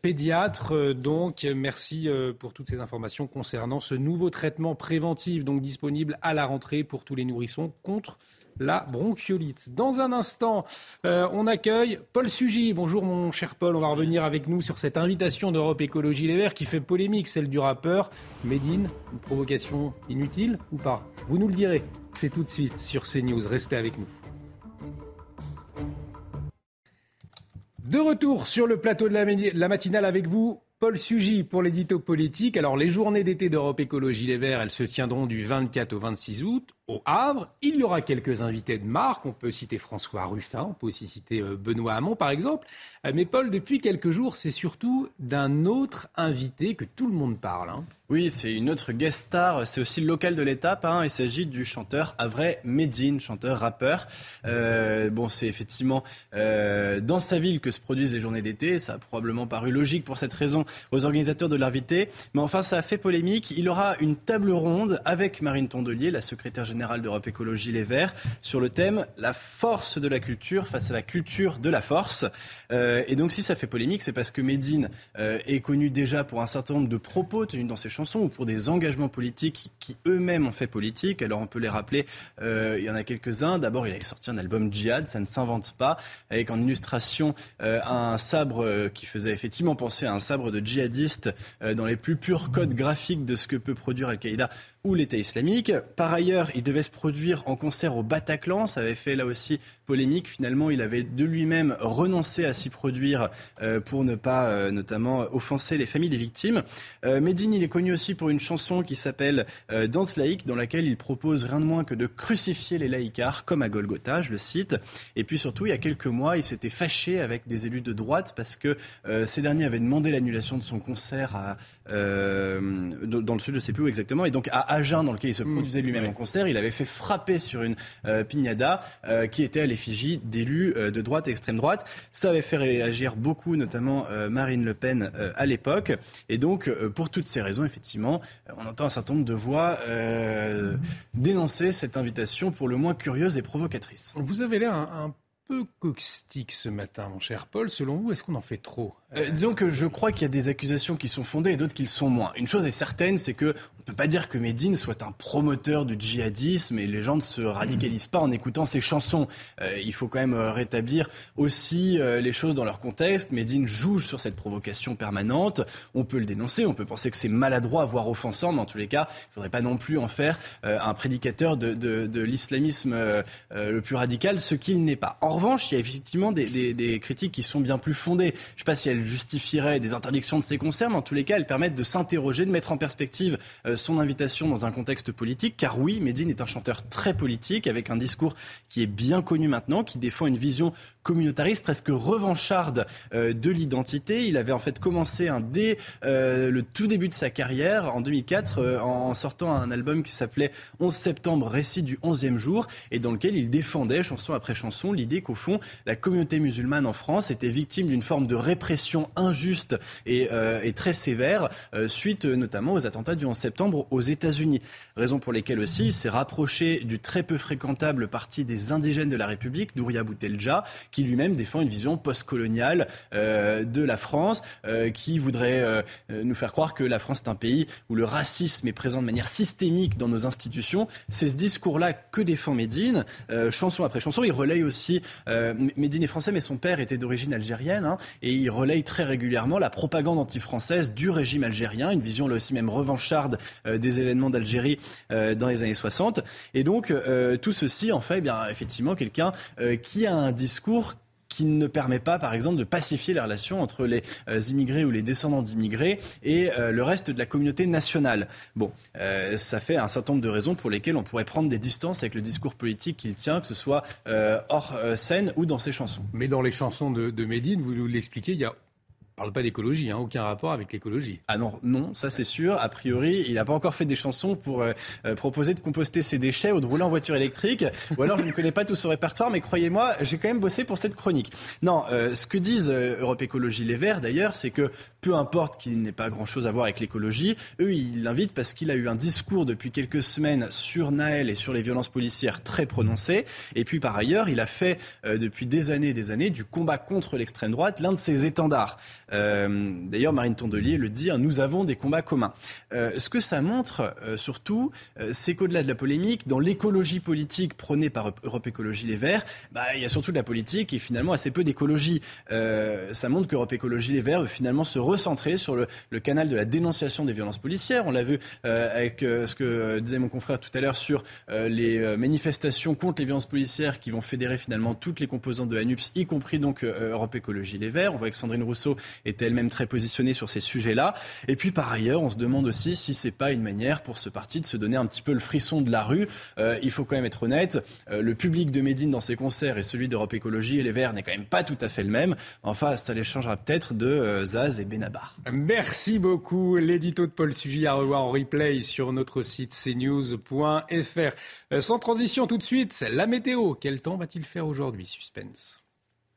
pédiatre, donc merci pour toutes ces informations concernant ce nouveau traitement préventif donc disponible à la rentrée pour tous les nourrissons contre la bronchiolite. Dans un instant, euh, on accueille Paul Sugy. Bonjour mon cher Paul, on va revenir avec nous sur cette invitation d'Europe Écologie Les Verts qui fait polémique, celle du rappeur Médine. Une provocation inutile ou pas? Vous nous le direz. C'est tout de suite sur CNews. Restez avec nous. De retour sur le plateau de la, matinale avec vous, Paul Sugy pour l'édito politique. Alors, les journées d'été d'Europe Écologie Les Verts, elles se tiendront du 24 au 26 août au Havre. Il y aura quelques invités de marque. On peut citer François Ruffin, on peut aussi citer euh, Benoît Hamon, par exemple. Euh, mais Paul, depuis quelques jours, c'est surtout d'un autre invité que tout le monde parle. Hein. Oui, c'est une autre guest star. C'est aussi le local de l'étape. Hein. Il s'agit du chanteur Avray Medine, chanteur-rappeur. Euh, bon, c'est effectivement dans sa ville que se produisent les journées d'été. Ça a probablement paru logique pour cette raison aux organisateurs de l'inviter. Mais enfin, ça a fait polémique. Il aura une table ronde avec Marine Tondelier, la secrétaire générale d'Europe Écologie Les Verts sur le thème La force de la culture face à la culture de la force. Euh, et donc si ça fait polémique, c'est parce que Médine euh, est connu déjà pour un certain nombre de propos tenus dans ses chansons ou pour des engagements politiques qui eux-mêmes ont fait politique. Alors on peut les rappeler, euh, il y en a quelques-uns. D'abord, il a sorti un album Djihad, ça ne s'invente pas, avec en illustration un sabre qui faisait effectivement penser à un sabre de djihadiste dans les plus purs codes graphiques de ce que peut produire Al-Qaïda ou l'État islamique. Par ailleurs, il devait se produire en concert au Bataclan. Ça avait fait là aussi polémique. Finalement, il avait de lui-même renoncé à s'y produire euh, pour ne pas euh, notamment offenser les familles des victimes. Euh, Medine, il est connu aussi pour une chanson qui s'appelle Danse laïque, dans laquelle il propose rien de moins que de crucifier les laïcars, comme à Golgotha, je le cite. Et puis surtout, il y a quelques mois, il s'était fâché avec des élus de droite parce que ces derniers avaient demandé l'annulation de son concert dans le sud, je ne sais plus où exactement, et donc à Agen, dans lequel il se mmh. produisait lui-même en concert, il avait fait frapper sur une euh, pignada euh, qui était à l'effigie d'élus euh, de droite et extrême droite. Ça avait fait réagir beaucoup, notamment Marine Le Pen à l'époque. Et donc, pour toutes ces raisons, effectivement, on entend un certain nombre de voix dénoncer cette invitation pour le moins curieuse et provocatrice. Vous avez l'air un peu caustique ce matin, mon cher Paul. Selon vous, est-ce qu'on en fait trop? Euh, Disons que je crois qu'il y a des accusations qui sont fondées et d'autres qui le sont moins. Une chose est certaine, c'est que on peut pas dire que Medine soit un promoteur du djihadisme et les gens ne se radicalisent pas en écoutant ses chansons. Euh, il faut quand même euh, rétablir aussi les choses dans leur contexte. Medine joue sur cette provocation permanente. On peut le dénoncer, on peut penser que c'est maladroit, voire offensant, mais en tous les cas, il ne faudrait pas non plus en faire un prédicateur de, de, de l'islamisme le plus radical, ce qu'il n'est pas. En revanche, il y a effectivement des, des, critiques qui sont bien plus fondées. Je sais pas si elles justifieraient des interdictions de ces concerts, mais en tous les cas, elles permettent de s'interroger, de mettre en perspective euh, son invitation dans un contexte politique. Car oui, Medine est un chanteur très politique, avec un discours qui est bien connu maintenant, qui défend une vision communautariste, presque revancharde euh, de l'identité. Il avait en fait commencé un, dès euh, le tout début de sa carrière, en 2004, en sortant un album qui s'appelait 11 septembre, récit du 11e jour, et dans lequel il défendait, chanson après chanson, l'idée au fond, la communauté musulmane en France était victime d'une forme de répression injuste et, euh, très sévère, euh, suite euh, notamment aux attentats du 11 septembre aux États-Unis. Raison pour lesquelles aussi il s'est rapproché du très peu fréquentable parti des indigènes de la République, Douria Boutelja, qui lui-même défend une vision postcoloniale de la France, qui voudrait nous faire croire que la France est un pays où le racisme est présent de manière systémique dans nos institutions. C'est ce discours-là que défend Médine, chanson après chanson. Il relaye aussi euh, Médine est français, mais son père était d'origine algérienne, hein, et il relaye très régulièrement la propagande anti-française du régime algérien, une vision là aussi même revancharde euh, des événements d'Algérie euh, dans les années 60. Et donc tout ceci en fait, eh bien effectivement, quelqu'un qui a un discours qui ne permet pas, par exemple, de pacifier les relations entre les euh, immigrés ou les descendants d'immigrés et euh, le reste de la communauté nationale. Bon, euh, ça fait un certain nombre de raisons pour lesquelles on pourrait prendre des distances avec le discours politique qu'il tient, que ce soit hors scène ou dans ses chansons. Mais dans les chansons de, de Médine, vous l'expliquez, il y a parle pas d'écologie, hein, aucun rapport avec l'écologie. Ah non, non, ça c'est sûr. A priori, il n'a pas encore fait des chansons pour euh, euh, proposer de composter ses déchets ou de rouler en voiture électrique. Ou alors je ne connais pas tout son répertoire, mais croyez-moi, j'ai quand même bossé pour cette chronique. Non, euh, ce que disent Europe Écologie Les Verts d'ailleurs, c'est que peu importe qu'il n'ait pas grand-chose à voir avec l'écologie, eux ils l'invitent parce qu'il a eu un discours depuis quelques semaines sur Naël et sur les violences policières très prononcé. Et puis par ailleurs, il a fait depuis des années et des années du combat contre l'extrême droite l'un de ses étendards. Euh, d'ailleurs, Marine Tondelier le dit, hein, nous avons des combats communs. Euh, ce que ça montre, euh, surtout, c'est qu'au-delà de la polémique, dans l'écologie politique prônée par Europe Écologie Les Verts, bah, il y a surtout de la politique et finalement assez peu d'écologie. ça montre qu'Europe Écologie Les Verts veut finalement se recentrer sur le, canal de la dénonciation des violences policières. On l'a vu avec ce que disait mon confrère tout à l'heure sur les manifestations contre les violences policières qui vont fédérer finalement toutes les composantes de ANUPS, y compris donc Europe Écologie Les Verts. On voit que Sandrine Rousseau était elle-même très positionnée sur ces sujets-là. Et puis par ailleurs, on se demande aussi si c'est pas une manière pour ce parti de se donner un petit peu le frisson de la rue. Euh, il faut quand même être honnête, euh, le public de Médine dans ses concerts et celui d'Europe Écologie et les Verts n'est quand même pas tout à fait le même. Enfin, ça les changera peut-être de euh, Zaz et Benabar. Merci beaucoup. L'édito de Paul Sugy à revoir en replay sur notre site cnews.fr. sans transition tout de suite, la météo. Quel temps va-t-il faire aujourd'hui Suspense?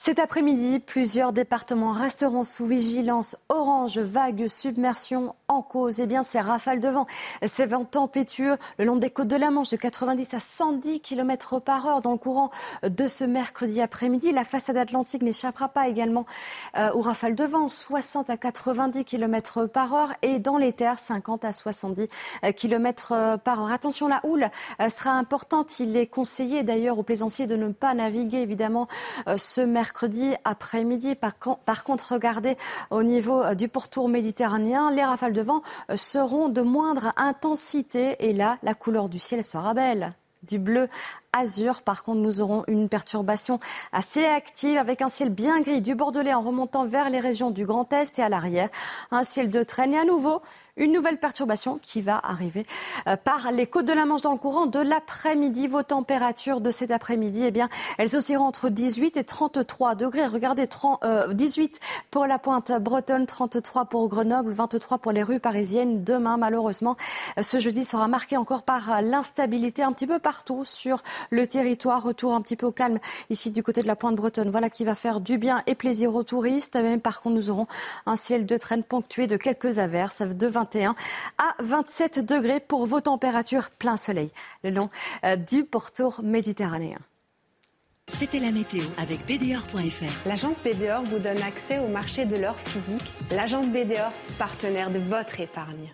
Cet après-midi, plusieurs départements resteront sous vigilance orange, vague, submersion en cause. Eh bien, ces rafales de vent, ces vents tempétueux le long des côtes de la Manche de 90 à 110 km par heure dans le courant de ce mercredi après-midi. La façade atlantique n'échappera pas également euh, aux rafales de vent, 60 à 90 km par heure et dans les terres, 50 à 70 euh, km euh, par heure. Attention, la houle sera importante. Il est conseillé d'ailleurs aux plaisanciers de ne pas naviguer évidemment ce mercredi mercredi après-midi. Par, contre, regardez au niveau euh, du pourtour méditerranéen, les rafales de vent euh, seront de moindre intensité et là, la couleur du ciel sera belle du bleu azur. Par contre, nous aurons une perturbation assez active avec un ciel bien gris du Bordelais en remontant vers les régions du Grand Est et à l'arrière. Un ciel de traîne et à nouveau une nouvelle perturbation qui va arriver euh, par les côtes de la Manche dans le courant de l'après-midi. Vos températures de cet après-midi, eh bien, elles oscilleront entre 18 et 33 degrés. Regardez, 30, 18 euh, pour la pointe bretonne, 33 pour Grenoble, 23 pour les rues parisiennes. Demain, malheureusement, ce jeudi sera marqué encore par l'instabilité un petit peu partout sur le territoire. Retour un petit peu au calme ici du côté de la pointe bretonne. Voilà qui va faire du bien et plaisir aux touristes. Même par contre, nous aurons un ciel de traîne ponctué de quelques averses de 21 à 27 degrés pour vos températures plein soleil le long euh, du pourtour méditerranéen. C'était la météo avec BDOR.fr. L'agence BDOR vous donne accès au marché de l'or physique. L'agence BDOR, partenaire de votre épargne.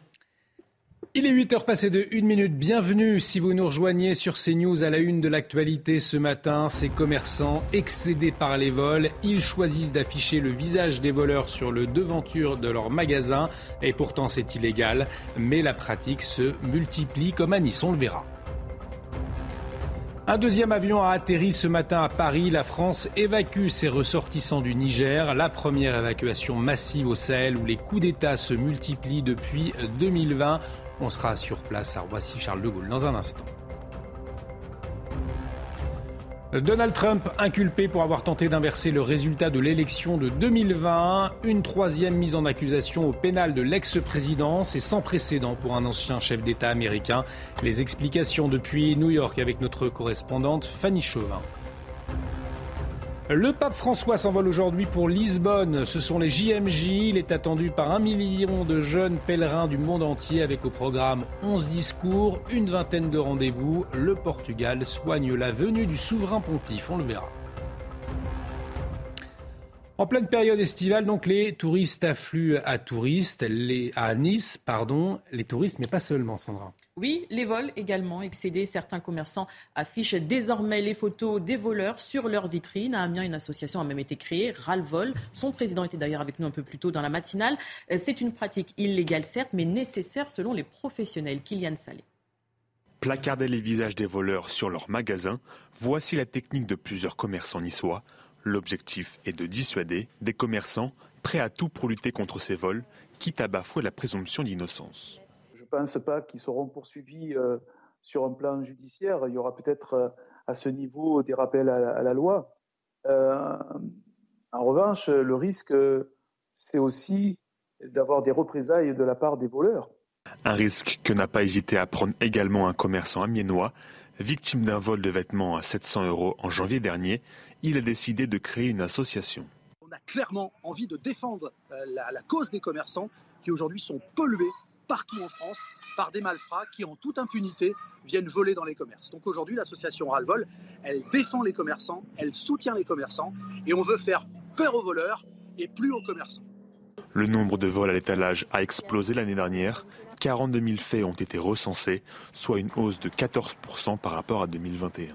Il est 8h passé de 1 minute. Bienvenue si vous nous rejoignez sur CNews à la une de l'actualité ce matin. Ces commerçants excédés par les vols, ils choisissent d'afficher le visage des voleurs sur le devanture de leur magasin et pourtant c'est illégal. Mais la pratique se multiplie comme à on le verra. Un deuxième avion a atterri ce matin à Paris. La France évacue ses ressortissants du Niger. La première évacuation massive au Sahel où les coups d'État se multiplient depuis 2020. On sera sur place à Roissy-Charles de Gaulle dans un instant. Donald Trump inculpé pour avoir tenté d'inverser le résultat de l'élection de 2020. Une troisième mise en accusation au pénal de l'ex-président. C'est sans précédent pour un ancien chef d'État américain. Les explications depuis New York avec notre correspondante Fanny Chauvin. Le pape François s'envole aujourd'hui pour Lisbonne. Ce sont les JMJ. Il est attendu par un million de jeunes pèlerins du monde entier avec au programme 11 discours, une vingtaine de rendez-vous. Le Portugal soigne la venue du souverain pontife. On le verra. En pleine période estivale, donc les touristes affluent à touristes, à Nice, pardon, les touristes, mais pas seulement, Sandra. Oui, les vols également excédés. Certains commerçants affichent désormais les photos des voleurs sur leur vitrine. À Amiens, une association a même été créée, Ralvol. Son président était d'ailleurs avec nous un peu plus tôt dans la matinale. Euh, c'est une pratique illégale, certes, mais nécessaire selon les professionnels. Kylian Salé. Placarder les visages des voleurs sur leur magasin, voici la technique de plusieurs commerçants niçois. L'objectif est de dissuader des commerçants prêts à tout pour lutter contre ces vols, quitte à bafouer la présomption d'innocence pense pas qu'ils seront poursuivis euh, sur un plan judiciaire. Il y aura peut-être euh, à ce niveau des rappels à, la loi. Euh, en revanche, le risque, c'est aussi d'avoir des représailles de la part des voleurs. Un risque que n'a pas hésité à prendre également un commerçant amiénois. Victime d'un vol de vêtements à 700 euros en janvier dernier, il a décidé de créer une association. On a clairement envie de défendre la, la cause des commerçants qui aujourd'hui sont pollués partout en France par des malfrats qui, en toute impunité, viennent voler dans les commerces. Donc aujourd'hui, l'association Ralvol, elle défend les commerçants, elle soutient les commerçants et on veut faire peur aux voleurs et plus aux commerçants. Le nombre de vols à l'étalage a explosé l'année dernière. 42 000 faits ont été recensés, soit une hausse de 14% par rapport à 2021.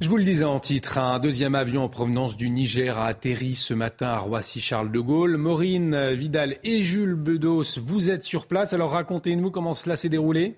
Je vous le disais en titre, un deuxième avion en provenance du Niger a atterri ce matin à Roissy-Charles de Gaulle. Maureen Vidal et Jules Bedos, vous êtes sur place. Alors racontez-nous comment cela s'est déroulé.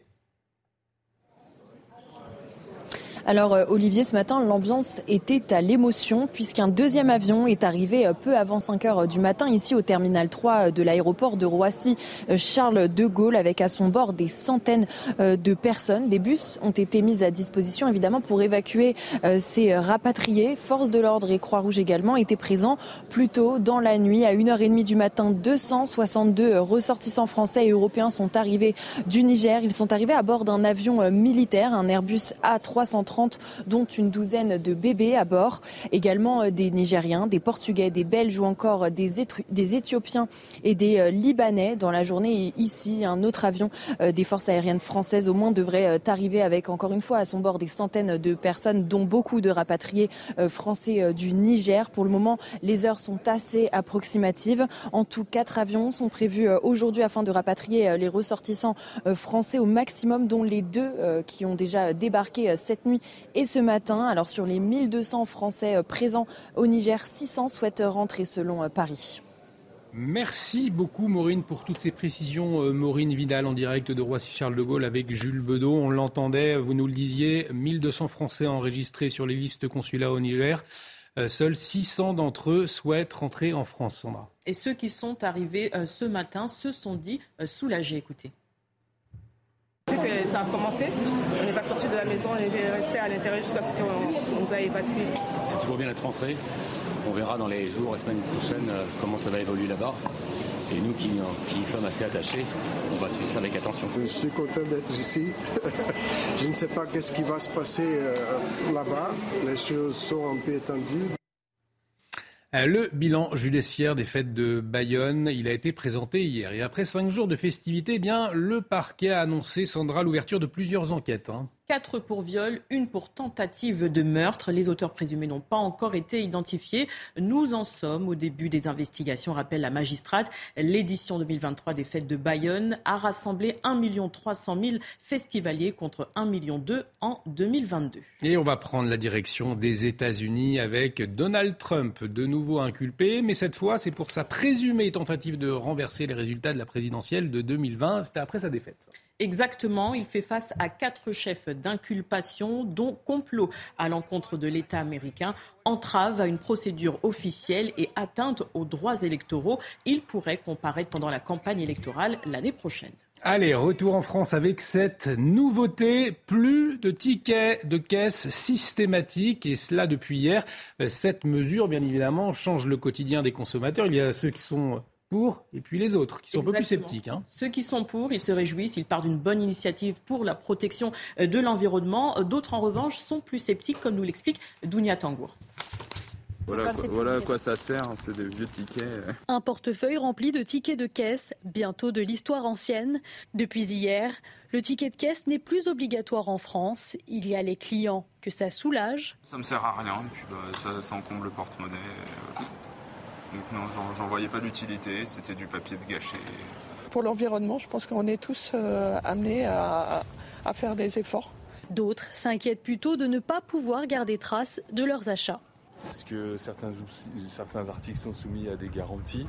Alors euh, Olivier, ce matin, l'ambiance était à l'émotion puisqu'un deuxième avion est arrivé euh, peu avant 5 heures du matin ici au terminal 3 euh, de l'aéroport de Roissy Charles de Gaulle avec à son bord des centaines de personnes. Des bus ont été mis à disposition évidemment pour évacuer ces rapatriés. Force de l'ordre et Croix-Rouge également étaient présents plus tôt dans la nuit à 1h30 du matin. 262 ressortissants français et européens sont arrivés du Niger. Ils sont arrivés à bord d'un avion militaire, un Airbus A330 30, dont une douzaine de bébés à bord. Également des Nigériens, des Portugais, des Belges ou encore des, des Éthiopiens et des Libanais. Dans la journée, ici, un autre avion des forces aériennes françaises au moins devrait arriver avec encore une fois à son bord des centaines de personnes, dont beaucoup de rapatriés français du Niger. Pour le moment, les heures sont assez approximatives. En tout, quatre avions sont prévus aujourd'hui afin de rapatrier les ressortissants français au maximum, dont les deux qui ont déjà débarqué cette nuit et ce matin. Alors sur les 1200 Français présents au Niger, 600 souhaitent rentrer selon Paris. Merci beaucoup Maureen pour toutes ces précisions. Maureen Vidal en direct de Roissy-Charles de Gaulle avec Jules Bedeau. On l'entendait, vous nous le disiez, 1200 Français enregistrés sur les listes consulaires au Niger. seuls 600 d'entre eux souhaitent rentrer en France, Sandra. Et ceux qui sont arrivés ce matin se sont dit soulagés. Écoutez. Que ça a commencé, on n'est pas sorti de la maison, on est resté à l'intérieur jusqu'à ce qu'on nous a évacués. C'est toujours bien d'être rentré. On verra dans les jours et semaines prochaines comment ça va évoluer là-bas. Et nous qui, qui, sommes assez attachés, on va suivre ça avec attention. Je suis content d'être ici. Je ne sais pas qu'est-ce qui va se passer là-bas. Les choses sont un peu étendues. Le bilan judiciaire des fêtes de Bayonne, il a été présenté hier. Et après cinq jours de festivités, eh bien, le parquet a annoncé, Sandra, l'ouverture de plusieurs enquêtes. Hein. Quatre pour viol, une pour tentative de meurtre. Les auteurs présumés n'ont pas encore été identifiés. Nous en sommes au début des investigations, rappelle la magistrate. L'édition 2023 des fêtes de Bayonne a rassemblé 1 300 000 festivaliers contre 1 million en 2022. Et on va prendre la direction des États-Unis avec Donald Trump, de nouveau inculpé, mais cette fois c'est pour sa présumée tentative de renverser les résultats de la présidentielle de 2020. C'était après sa défaite. Exactement, il fait face à quatre chefs d'inculpation, dont complot à l'encontre de l'État américain, entrave à une procédure officielle et atteinte aux droits électoraux. Il pourrait comparaître pendant la campagne électorale l'année prochaine. Allez, retour en France avec cette nouveauté, plus de tickets de caisse systématiques, et cela depuis hier. Cette mesure, bien évidemment, change le quotidien des consommateurs. Il y a ceux qui sont pour, et puis les autres, qui sont Exactement. un peu plus sceptiques. Hein. Ceux qui sont pour, ils se réjouissent, ils partent d'une bonne initiative pour la protection de l'environnement. D'autres, en revanche, sont plus sceptiques, comme nous l'explique Dounia Tangour. Voilà, quoi, voilà à quoi ça sert, hein, c'est des vieux tickets. Un portefeuille rempli de tickets de caisse, bientôt de l'histoire ancienne. Depuis hier, le ticket de caisse n'est plus obligatoire en France. Il y a les clients que ça soulage. Ça me sert à rien, et puis bah, ça, ça encombre le porte-monnaie. euh, Donc non, j'en- j'en voyais pas d'utilité, c'était du papier de gâché. Pour l'environnement, je pense qu'on est tous euh, amenés à, à faire des efforts. D'autres s'inquiètent plutôt de ne pas pouvoir garder trace de leurs achats. Parce que certains, certains articles sont soumis à des garanties?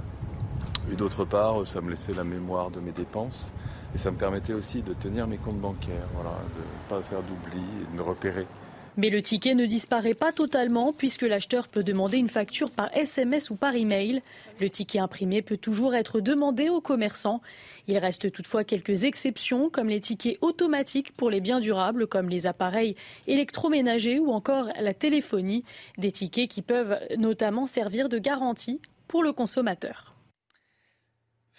Et d'autre part, ça me laissait la mémoire de mes dépenses. Et ça me permettait aussi de tenir mes comptes bancaires, voilà, de ne pas faire d'oubli et de me repérer. Mais le ticket ne disparaît pas totalement puisque l'acheteur peut demander une facture par SMS ou par email. Le ticket imprimé peut toujours être demandé aux commerçants. Il reste toutefois quelques exceptions comme les tickets automatiques pour les biens durables comme les appareils électroménagers ou encore la téléphonie. Des tickets qui peuvent notamment servir de garantie pour le consommateur.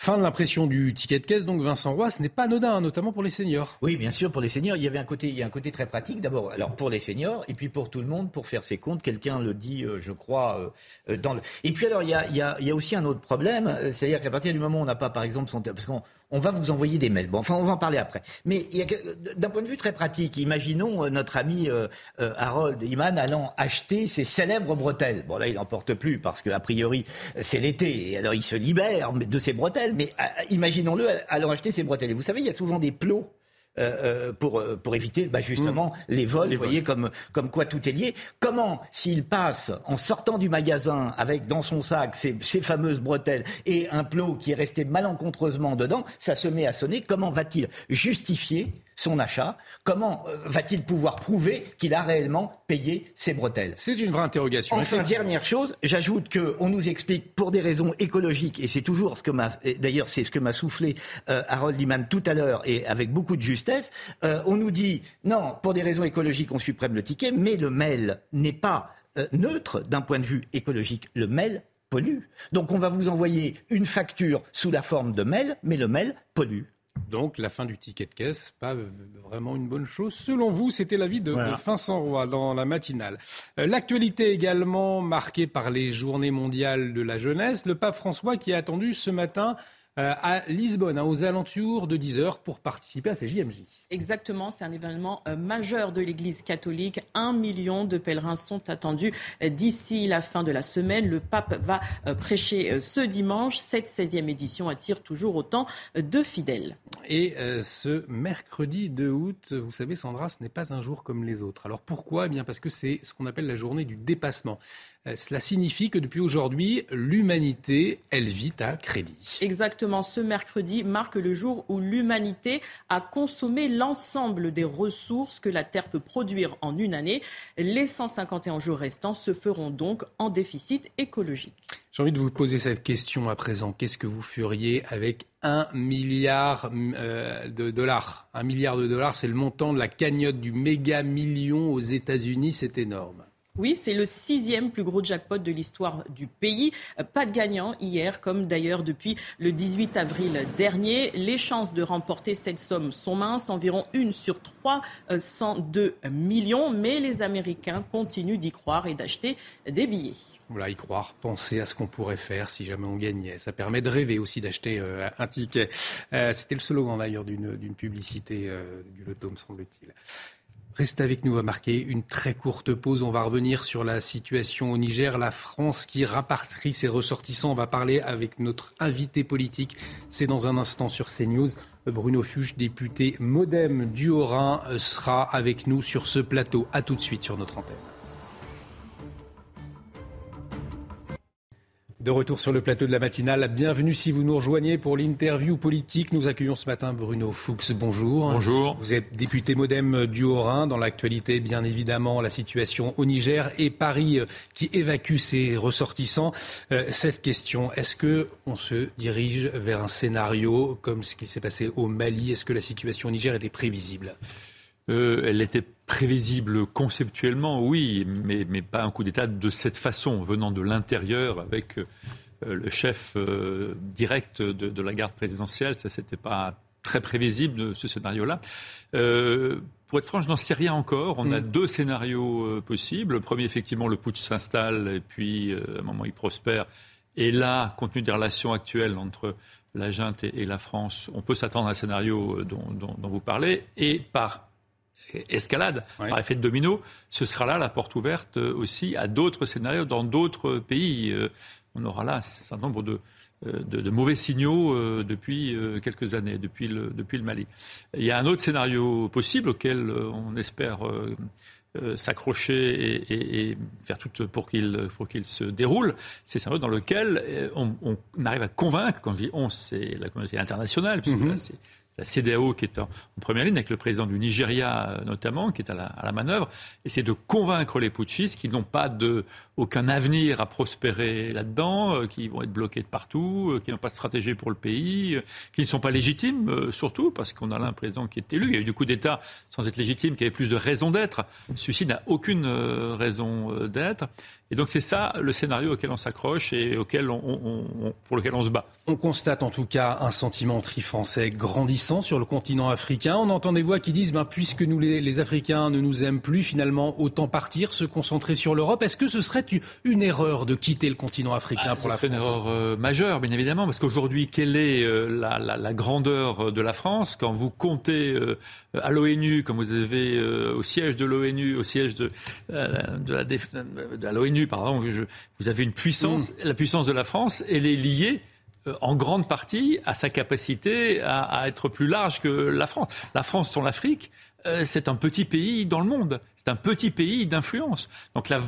Fin de l'impression du ticket de caisse, donc Vincent Roy, ce n'est pas anodin, hein, notamment pour les seniors. Oui, bien sûr, pour les seniors, il y avait un côté, il y a un côté très pratique. D'abord, alors pour les seniors, et puis pour tout le monde, pour faire ses comptes. Quelqu'un le dit, euh, je crois, euh, dans le. Et puis alors, il y a, il y a, il y a aussi un autre problème, euh, c'est-à-dire qu'à partir du moment où on n'a pas, par exemple, son, parce qu'on on va vous envoyer des mails. Bon, enfin, on va en parler après. Mais d'un point de vue très pratique, imaginons euh, notre ami euh, euh, Harold Iman allant acheter ses célèbres bretelles. Bon, là, il n'en porte plus parce qu'a priori, c'est l'été. Et alors, il se libère de ses bretelles. Mais imaginons-le allant acheter ses bretelles. Et vous savez, il y a souvent des plots. Euh, euh, pour, euh, pour éviter bah, justement les vols, vous voyez, comme, comme quoi tout est lié. Comment, s'il passe en sortant du magasin avec dans son sac ces, ces fameuses bretelles et un plot qui est resté malencontreusement dedans, ça se met à sonner, comment va-t-il justifier son achat Comment euh, va-t-il pouvoir prouver qu'il a réellement payé ses bretelles? C'est une vraie interrogation. Enfin, dernière chose, j'ajoute qu'on nous explique pour des raisons écologiques, et c'est toujours ce que m'a, d'ailleurs c'est ce que m'a soufflé euh, Harold Liman tout à l'heure, et avec beaucoup de justesse, euh, on nous dit non, pour des raisons écologiques on supprime le ticket, mais le mail n'est pas euh, neutre d'un point de vue écologique. Le mail pollue. Donc on va vous envoyer une facture sous la forme de mail, mais le mail pollue. Donc la fin du ticket de caisse, pas vraiment une bonne chose. Selon vous, c'était l'avis de, de Vincent Roy dans la matinale. Euh, l'actualité également marquée par les journées mondiales de la jeunesse. Le pape François qui a attendu ce matin à Lisbonne, hein, aux alentours de 10 heures, pour participer à ces JMJ. Exactement, c'est un événement euh, majeur de l'Église catholique. Un million de pèlerins sont attendus euh, d'ici la fin de la semaine. Le pape va prêcher ce dimanche. Cette 16e édition attire toujours autant de fidèles. Et ce mercredi 2 août, vous savez, Sandra, ce n'est pas un jour comme les autres. Alors pourquoi? Eh bien Parce que c'est ce qu'on appelle la journée du dépassement. Euh, cela signifie que depuis aujourd'hui, l'humanité, elle vit à crédit. Exactement. Ce mercredi marque le jour où l'humanité a consommé l'ensemble des ressources que la Terre peut produire en une année. Les 151 jours restants se feront donc en déficit écologique. J'ai envie de vous poser cette question à présent. Qu'est-ce que vous feriez avec un milliard euh, de dollars? Un milliard de dollars, c'est le montant de la cagnotte du méga million aux États-Unis. C'est énorme. Oui, c'est le sixième plus gros jackpot de l'histoire du pays. Pas de gagnant hier, comme d'ailleurs depuis le 18 avril dernier. Les chances de remporter cette somme sont minces, environ une sur 302 millions. Mais les Américains continuent d'y croire et d'acheter des billets. Voilà, y croire, penser à ce qu'on pourrait faire si jamais on gagnait. Ça permet de rêver aussi d'acheter euh, un ticket. Euh, c'était le slogan d'ailleurs d'une publicité euh, du loto, me semble-t-il. Restez avec nous, on va marquer une très courte pause. On va revenir sur la situation au Niger, la France qui rapatrie ses ressortissants. On va parler avec notre invité politique. C'est dans un instant sur CNews. Bruno Fuge, député Modem du Haut-Rhin, sera avec nous sur ce plateau. A tout de suite sur notre antenne. De retour sur le plateau de la matinale, bienvenue si vous nous rejoignez pour l'interview politique. Nous accueillons ce matin Bruno Fuchs, bonjour. Bonjour. Vous êtes député modem du Haut-Rhin. Dans l'actualité, bien évidemment, la situation au Niger et Paris euh, qui évacue ses ressortissants. Euh, cette question, est-ce que on se dirige vers un scénario comme ce qui s'est passé au Mali? Est-ce que la situation au Niger était prévisible? Euh, Elle était prévisible conceptuellement, oui, mais, mais pas un coup d'État de cette façon, venant de l'intérieur avec euh, le chef euh, direct de, la garde présidentielle. Ça, c'était pas très prévisible, ce scénario-là. Pour être franc, je n'en sais rien encore. On a mm. deux scénarios possibles. Le premier, effectivement, le putsch s'installe et puis, à un moment, il prospère. Et là, compte tenu des relations actuelles entre la junte et, la France, on peut s'attendre à un scénario dont, dont vous parlez. Et par escalade, par effet de domino, ce sera là la porte ouverte euh, aussi à d'autres scénarios dans d'autres pays. Euh, on aura là un certain nombre de, euh, de, mauvais signaux depuis quelques années, depuis le, depuis le Mali. Il y a un autre scénario possible auquel on espère s'accrocher et, faire tout pour qu'il qu'il se déroule. C'est un scénario dans lequel on, arrive à convaincre, quand je dis on, c'est la communauté internationale, puisque là, c'est la CDAO qui est en, première ligne, avec le président du Nigeria euh, notamment, qui est à la, manœuvre, essaie de convaincre les putschistes qui n'ont pas aucun avenir à prospérer là-dedans, euh, qui vont être bloqués de partout, euh, qui n'ont pas de stratégie pour le pays, qui ne sont pas légitimes, surtout parce qu'on a là un président qui est élu. Il y a eu du coup d'État sans être légitime, qui avait plus de raison d'être. Celui-ci n'a aucune raison d'être. Et donc c'est ça le scénario auquel on s'accroche et auquel pour lequel on se bat. On constate en tout cas un sentiment tri-français grandissant sur le continent africain. On entend des voix qui disent ben, puisque nous les, Africains ne nous aiment plus, finalement autant partir, se concentrer sur l'Europe. Est-ce que ce serait une erreur de quitter le continent africain ah, pour la France une erreur euh, majeure, bien évidemment, parce qu'aujourd'hui, quelle est euh, la, grandeur de la France? Quand vous comptez euh, à l'ONU, comme vous avez au siège de l'ONU, au siège de, de la, de l'ONU pardon, vous avez une puissance, mm. la puissance de la France, elle est liée euh, en grande partie à sa capacité à, être plus large que la France. La France sans l'Afrique, euh, c'est un petit pays dans le monde. C'est un petit pays d'influence. Donc la,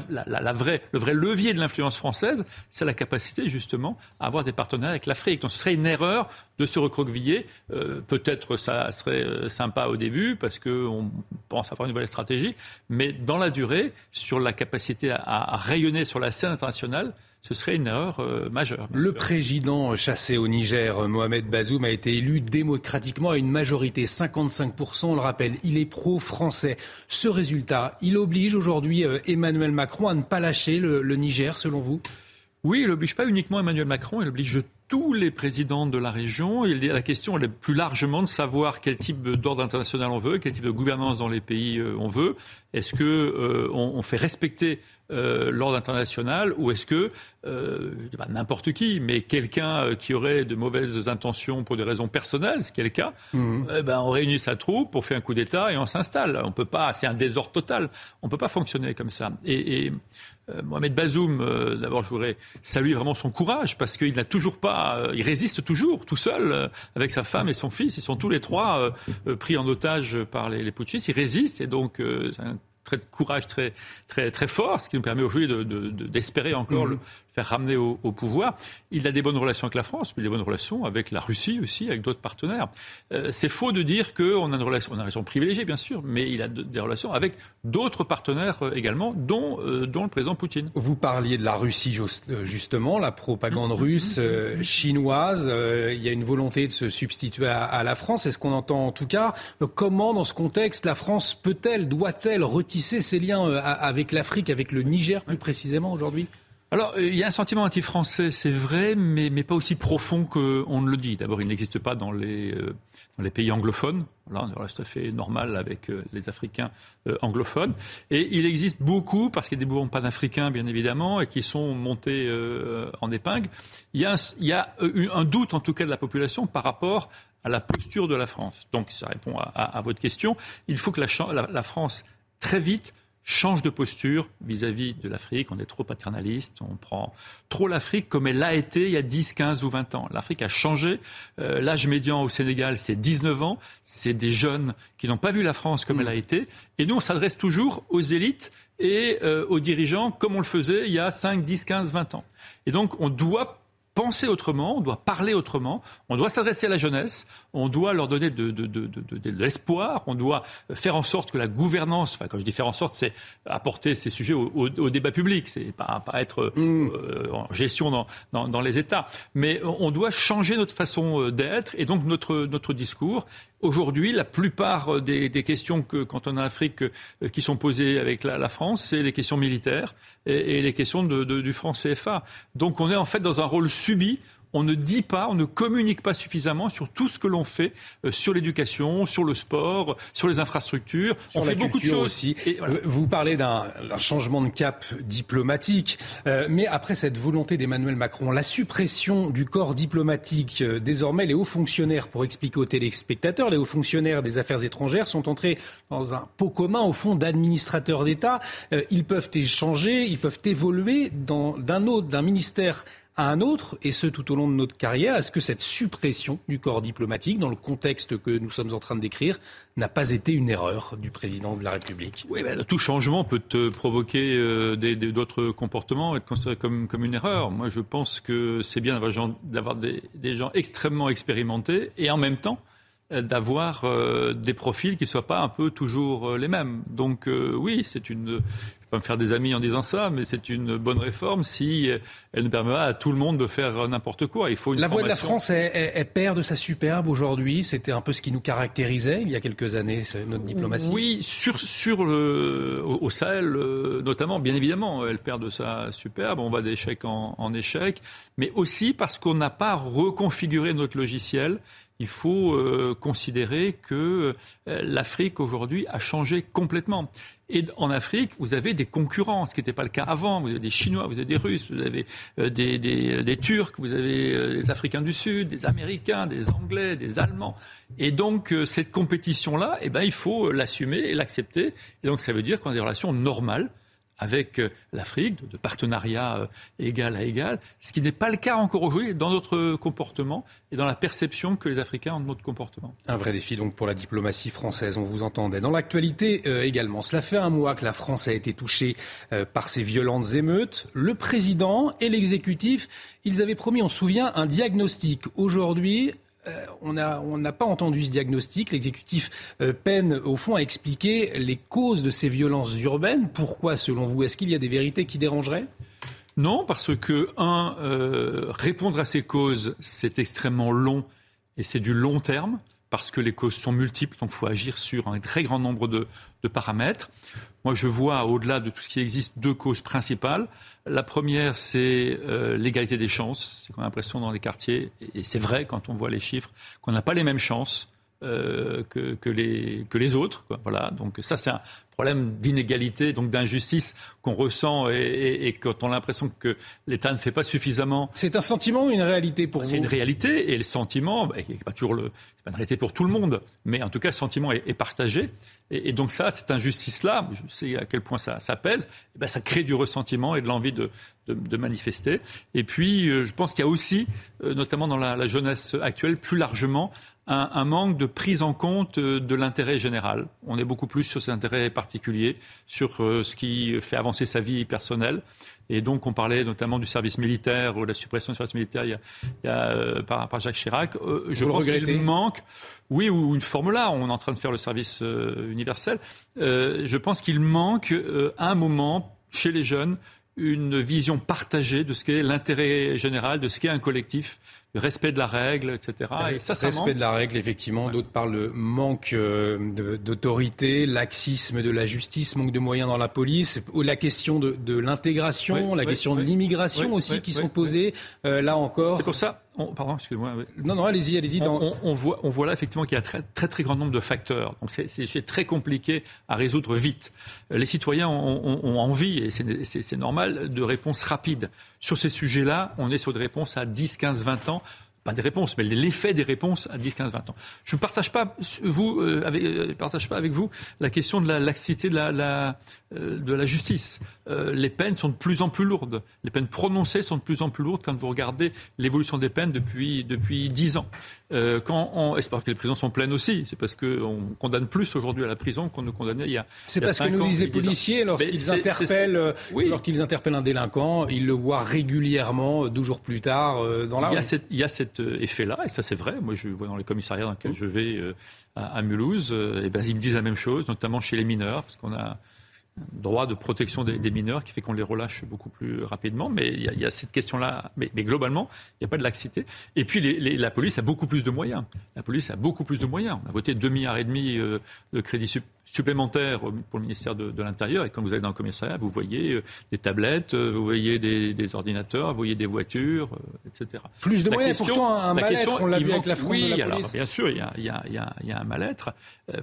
vraie, le vrai levier de l'influence française, c'est la capacité justement à avoir des partenaires avec l'Afrique. Donc ce serait une erreur de se recroqueviller. Euh, peut-être ça serait sympa au début parce qu'on pense avoir une nouvelle stratégie, mais dans la durée, sur la capacité à rayonner sur la scène internationale, ce serait une erreur euh, majeure. Le président chassé au Niger, Mohamed Bazoum, a été élu démocratiquement à une majorité 55%. On le rappelle, il est pro-français. Ce résultat, il oblige aujourd'hui euh, Emmanuel Macron à ne pas lâcher le, Niger, selon vous? Oui, il n'oblige pas uniquement Emmanuel Macron, il oblige tous les présidents de la région. Et la question elle est plus largement de savoir quel type d'ordre international on veut, quel type de gouvernance dans les pays euh, on veut. Est-ce que euh, on, fait respecter euh, l'ordre international ou est-ce que n'importe qui, mais quelqu'un qui aurait de mauvaises intentions pour des raisons personnelles, ce qui est le cas, mmh. eh ben, on réunit sa troupe, on fait un coup d'État et on s'installe. On peut pas, c'est un désordre total. On peut pas fonctionner comme ça. Et, et euh, Mohamed Bazoum, euh, d'abord, je voudrais saluer vraiment son courage parce qu'il n'a toujours pas, euh, il résiste toujours tout seul avec sa femme et son fils. Ils sont tous les trois pris en otage par les, les putschistes. Ils résistent et donc c'est un trait de courage très, très, très fort, ce qui nous permet aujourd'hui d'espérer de, encore mmh. le, faire ramener au, pouvoir. Il a des bonnes relations avec la France, mais des bonnes relations avec la Russie aussi, avec d'autres partenaires. Euh, c'est faux de dire qu'on a une relation, privilégiée, bien sûr, mais il a des relations avec d'autres partenaires euh, également, dont, euh, dont le président Poutine. Vous parliez de la Russie, justement, la propagande russe, chinoise. il y a une volonté de se substituer à, la France. Est-ce qu'on entend en tout cas comment, dans ce contexte, la France peut-elle, doit-elle retisser ses liens avec l'Afrique, avec le Niger plus précisément aujourd'hui? Alors, euh, il y a un sentiment anti-français, c'est vrai, mais, pas aussi profond qu'on ne le dit. D'abord, il n'existe pas dans les, euh, pays anglophones. Là, on reste tout à fait normal avec euh, les Africains anglophones. Et il existe beaucoup, parce qu'il y a des mouvements panafricains, bien évidemment, et qui sont montés en épingle. Il y, a un, un doute, en tout cas, de la population par rapport à la posture de la France. Donc, ça répond à, votre question. Il faut que la France, très vite, change de posture vis-à-vis de l'Afrique. On est trop paternaliste, on prend trop l'Afrique comme elle l'a été il y a 10, 15 ou 20 ans. L'Afrique a changé. Euh, l'âge médian au Sénégal, c'est 19 ans. C'est des jeunes qui n'ont pas vu la France comme elle a été. Et nous, on s'adresse toujours aux élites et euh, aux dirigeants comme on le faisait il y a 5, 10, 15, 20 ans. Et donc, on doit penser autrement, on doit parler autrement, on doit s'adresser à la jeunesse, on doit leur donner de, de, de, de, l'espoir, on doit faire en sorte que la gouvernance, enfin quand je dis faire en sorte, c'est apporter ces sujets au, au, débat public, c'est pas, pas être mmh. euh, en gestion dans, dans, dans, les États, mais on doit changer notre façon euh, d'être et donc notre, notre discours. Aujourd'hui, la plupart des, des, questions que, quand on a Afrique, euh, qui sont posées avec la, la France, c'est les questions militaires et, et les questions de, du franc CFA. Donc on est en fait dans un rôle subi on ne dit pas, on ne communique pas suffisamment sur tout ce que l'on fait euh, sur l'éducation, sur le sport, sur les infrastructures. on fait beaucoup de choses. Aussi. Euh, vous parlez d'un changement de cap diplomatique, euh, mais après cette volonté d'Emmanuel Macron, la suppression du corps diplomatique, désormais les hauts fonctionnaires, pour expliquer aux téléspectateurs, les hauts fonctionnaires des affaires étrangères sont entrés dans un pot commun au fond d'administrateurs d'État. ils peuvent échanger, ils peuvent évoluer d'un autre, d'un ministère à un autre, et ce tout au long de notre carrière Est-ce que cette suppression du corps diplomatique, dans le contexte que nous sommes en train de décrire, n'a pas été une erreur du président de la République? Oui, ben, tout changement peut te provoquer euh, d'autres comportements, être considéré comme, une erreur. Moi, je pense que c'est bien d'avoir des, des gens extrêmement expérimentés et en même temps euh, d'avoir euh, des profils qui ne soient pas un peu toujours les mêmes. Donc oui, c'est une, me faire des amis en disant ça, mais c'est une bonne réforme si elle ne permet pas à tout le monde de faire n'importe quoi. Il faut la voix de la France est, perd de sa superbe aujourd'hui. C'était un peu ce qui nous caractérisait il y a quelques années, notre diplomatie. Oui, sur, sur le, au Sahel euh, notamment, bien évidemment, elle perd de sa superbe. On va d'échec en, en échec, mais aussi parce qu'on n'a pas reconfiguré notre logiciel il faut euh, considérer que euh, l'Afrique aujourd'hui a changé complètement. Et en Afrique, vous avez des concurrents, ce qui n'était pas le cas avant. Vous avez des Chinois, vous avez des Russes, vous avez euh, des, des, des, Turcs, vous avez euh, des Africains du Sud, des Américains, des Anglais, des Allemands. Et donc, euh, cette compétition-là, eh ben, il faut l'assumer et l'accepter. Et donc, ça veut dire qu'on a des relations normales avec euh, l'Afrique, de partenariat euh, égal à égal, ce qui n'est pas le cas encore aujourd'hui dans notre comportement et dans la perception que les Africains ont de notre comportement. Un vrai défi donc pour la diplomatie française, on vous entendait. Dans l'actualité euh, également, cela fait un mois que la France a été touchée par ces violentes émeutes. Le président et l'exécutif, ils avaient promis, on se souvient, un diagnostic. Aujourd'hui, on n'a pas entendu ce diagnostic. L'exécutif euh, peine, au fond, à expliquer les causes de ces violences urbaines. Pourquoi, selon vous Est-ce qu'il y a des vérités qui dérangeraient? Non, parce que, un, euh, répondre à ces causes, c'est extrêmement long et c'est du long terme parce que les causes sont multiples, donc il faut agir sur un très grand nombre de, paramètres. Moi, je vois, au-delà de tout ce qui existe, deux causes principales. La première, c'est euh, l'égalité des chances. C'est qu'on a l'impression dans les quartiers, et c'est vrai quand on voit les chiffres, qu'on n'a pas les mêmes chances. Euh, que, que, les, que les autres. Quoi. Voilà. Donc ça, c'est un problème d'inégalité, donc d'injustice qu'on ressent et, et, quand on a l'impression que l'État ne fait pas suffisamment. C'est un sentiment ou une réalité pour vous C'est une réalité et le sentiment, bah, pas toujours le, pas une réalité pour tout le monde, mais en tout cas, le sentiment est, est partagé. Et, et, donc ça, cette injustice-là, je sais à quel point ça, ça pèse, et ben ça crée du ressentiment et de l'envie de, de, de, manifester. Et puis, euh, je pense qu'il y a aussi, euh, notamment dans la, la jeunesse actuelle, plus largement, un, un, manque de prise en compte euh, de l'intérêt général. On est beaucoup plus sur cet intérêt particulier, sur euh, ce qui fait avancer sa vie personnelle. Et donc, on parlait notamment du service militaire ou de la suppression du service militaire il y a, il y a, euh, par, par, Jacques Chirac. Euh, je Vous pense qu'il manque, oui, ou une forme là, on est en train de faire le service universel. je pense qu'il manque à un moment chez les jeunes une vision partagée de ce qu'est l'intérêt général, de ce qu'est un collectif, le respect de la règle, etc. Et ça, ça respect de la règle, effectivement. Ouais. D'autres parlent de manque euh, d'autorité, laxisme de la justice, manque de moyens dans la police, la question de, de l'intégration, oui, la oui, question oui, de l'immigration aussi qui sont posées. Euh, là encore. C'est pour ça. On, pardon, excusez-moi. Non, non, allez-y, allez-y. On, on, on, voit, on voit là effectivement qu'il y a très, très, très grand nombre de facteurs. Donc c'est très compliqué à résoudre vite. Les citoyens ont, ont envie, et c'est normal, de réponses rapides. Sur ces sujets-là, on est sur des réponses à 10, 15, 20 ans pas des réponses, mais l'effet des réponses à 10, 15, 20 ans. Je ne partage pas, euh, avec, euh, partage pas avec vous la question de la laxité de la, la, de la justice. Euh, les peines sont de plus en plus lourdes. Les peines prononcées sont de plus en plus lourdes quand vous regardez l'évolution des peines depuis, depuis 10 ans. Euh, quand on, et c'est parce que les prisons sont pleines aussi. C'est parce qu'on condamne plus aujourd'hui à la prison qu'on ne condamnait il y a. C'est parce que nous disent les policiers lorsqu'ils interpellent, oui. lorsqu'ils interpellent un délinquant, ils le voient régulièrement, 12 jours plus tard, dans la il y a cette, il y a cet effet-là, et ça c'est vrai. Moi, je vois dans les commissariats dans lesquels mmh. je vais à, à, Mulhouse, et ben, ils me disent la même chose, notamment chez les mineurs, parce qu'on a droit de protection des, des, mineurs qui fait qu'on les relâche beaucoup plus rapidement. Mais il y a, il y a cette question-là. Mais, mais, globalement, il n'y a pas de laxité. Et puis les, les, la police a beaucoup plus de moyens. La police a beaucoup plus de moyens. On a voté 2,5 milliards et demi euh, de crédits sup supplémentaires pour le ministère de, de l'Intérieur. Et quand vous allez dans le commissariat, vous voyez euh, des tablettes, euh, vous voyez des, des, ordinateurs, vous voyez des voitures, etc. Plus de la moyens, question, pourtant un mal-être, on l'a vu avec la Oui, de la alors bien sûr, il y a, il y a, il y a un mal-être,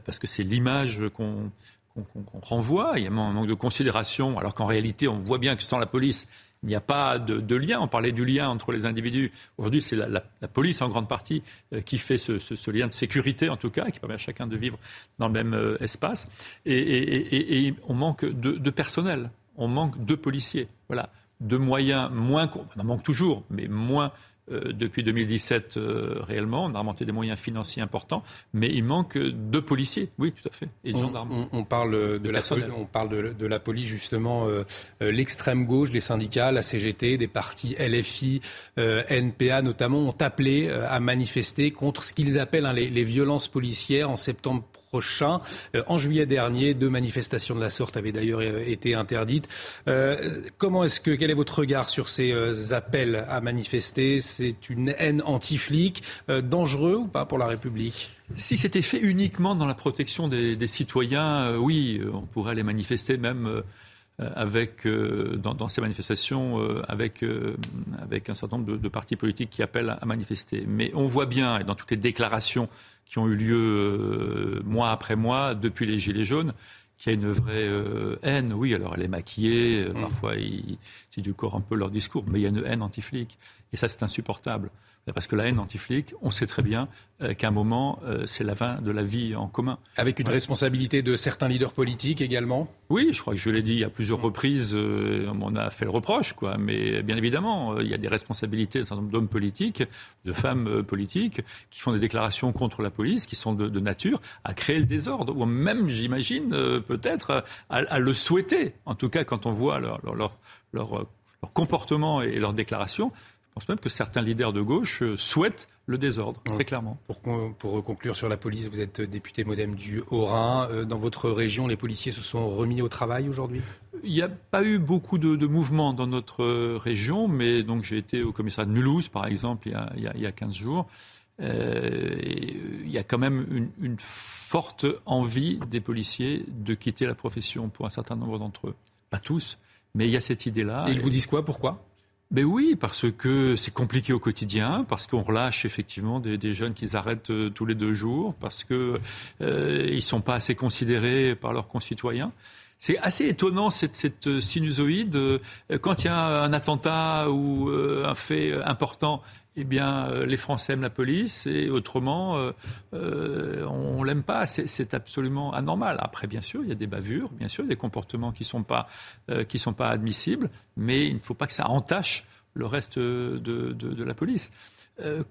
parce que c'est l'image qu'on qu'on qu renvoie, il y a un manque de considération, alors qu'en réalité, on voit bien que sans la police, il n'y a pas de, lien. On parlait du lien entre les individus. Aujourd'hui, c'est la, police en grande partie euh, qui fait ce, lien de sécurité, en tout cas, qui permet à chacun de vivre dans le même euh, espace. Et, on manque de, de, personnel, on manque de policiers. Voilà, de moyens moins, on en manque toujours, mais moins euh, depuis 2017 euh, réellement. On a remonté des moyens financiers importants, mais il manque de policiers, oui, tout à fait, et de on, gendarmes. On, on, parle de, la, on parle de, de, la police, justement, euh, euh l'extrême gauche, les syndicats, la CGT, des partis LFI, euh, NPA notamment, ont appelé à manifester contre ce qu'ils appellent hein, les, les violences policières en septembre prochain. Euh, en juillet dernier, deux manifestations de la sorte avaient d'ailleurs euh, été interdites. Euh, comment est-ce que, quel est votre regard sur ces appels à manifester? C'est une haine anti-flic, dangereux ou pas pour la République? Si c'était fait uniquement dans la protection des, citoyens, oui, on pourrait les manifester même avec, dans, ces manifestations avec, un certain nombre de, de, partis politiques qui appellent à, manifester. Mais on voit bien, et dans toutes les déclarations qui ont eu lieu euh, mois après mois depuis les Gilets jaunes, qu'il y a une vraie euh, haine. Oui, alors elle est maquillée, mmh. parfois c'est du corps un peu leur discours, mais il y a une haine anti-flic. Et ça, c'est insupportable. Parce que la haine anti-flic, on sait très bien euh, qu'à un moment, euh, c'est la fin de la vie en commun. Avec une ouais. responsabilité de certains leaders politiques également Oui, je crois que je l'ai dit à plusieurs mmh. reprises, euh, on a fait le reproche, quoi. Mais bien évidemment, il y a des responsabilités d'un certain nombre d'hommes politiques, de femmes politiques, qui font des déclarations contre la police, qui sont de, de nature à créer le désordre, ou même, j'imagine, peut-être à, à, le souhaiter. En tout cas, quand on voit leur, leur, leur, leur leur comportement et leurs déclarations, je pense même que certains leaders de gauche euh, souhaitent le désordre, très clairement. Pour, pour, conclure sur la police, vous êtes député modem du Haut-Rhin. Euh, dans votre région, les policiers se sont remis au travail aujourd'hui? Il n'y a pas eu beaucoup de, de mouvements dans notre région, mais donc j'ai été au commissariat de Mulhouse, par exemple, il y a, il y a, il y a 15 jours. il y a quand même une, une forte envie des policiers de quitter la profession pour un certain nombre d'entre eux. Pas tous, mais il y a cette idée-là. Et ils vous disent quoi Pourquoi? Ben oui, parce que c'est compliqué au quotidien, parce qu'on relâche effectivement des, des jeunes qui arrêtent euh, tous les deux jours, parce que euh, ils sont pas assez considérés par leurs concitoyens. C'est assez étonnant cette, cette euh, sinusoïde. Quand il y a un attentat ou un fait important, eh bien, les Français aiment la police et autrement, euh, on, l'aime pas. C'est absolument anormal. Après, bien sûr, il y a des bavures, bien sûr, des comportements qui sont sont pas admissibles, mais il ne faut pas que ça entache le reste de, de, la police. Euh,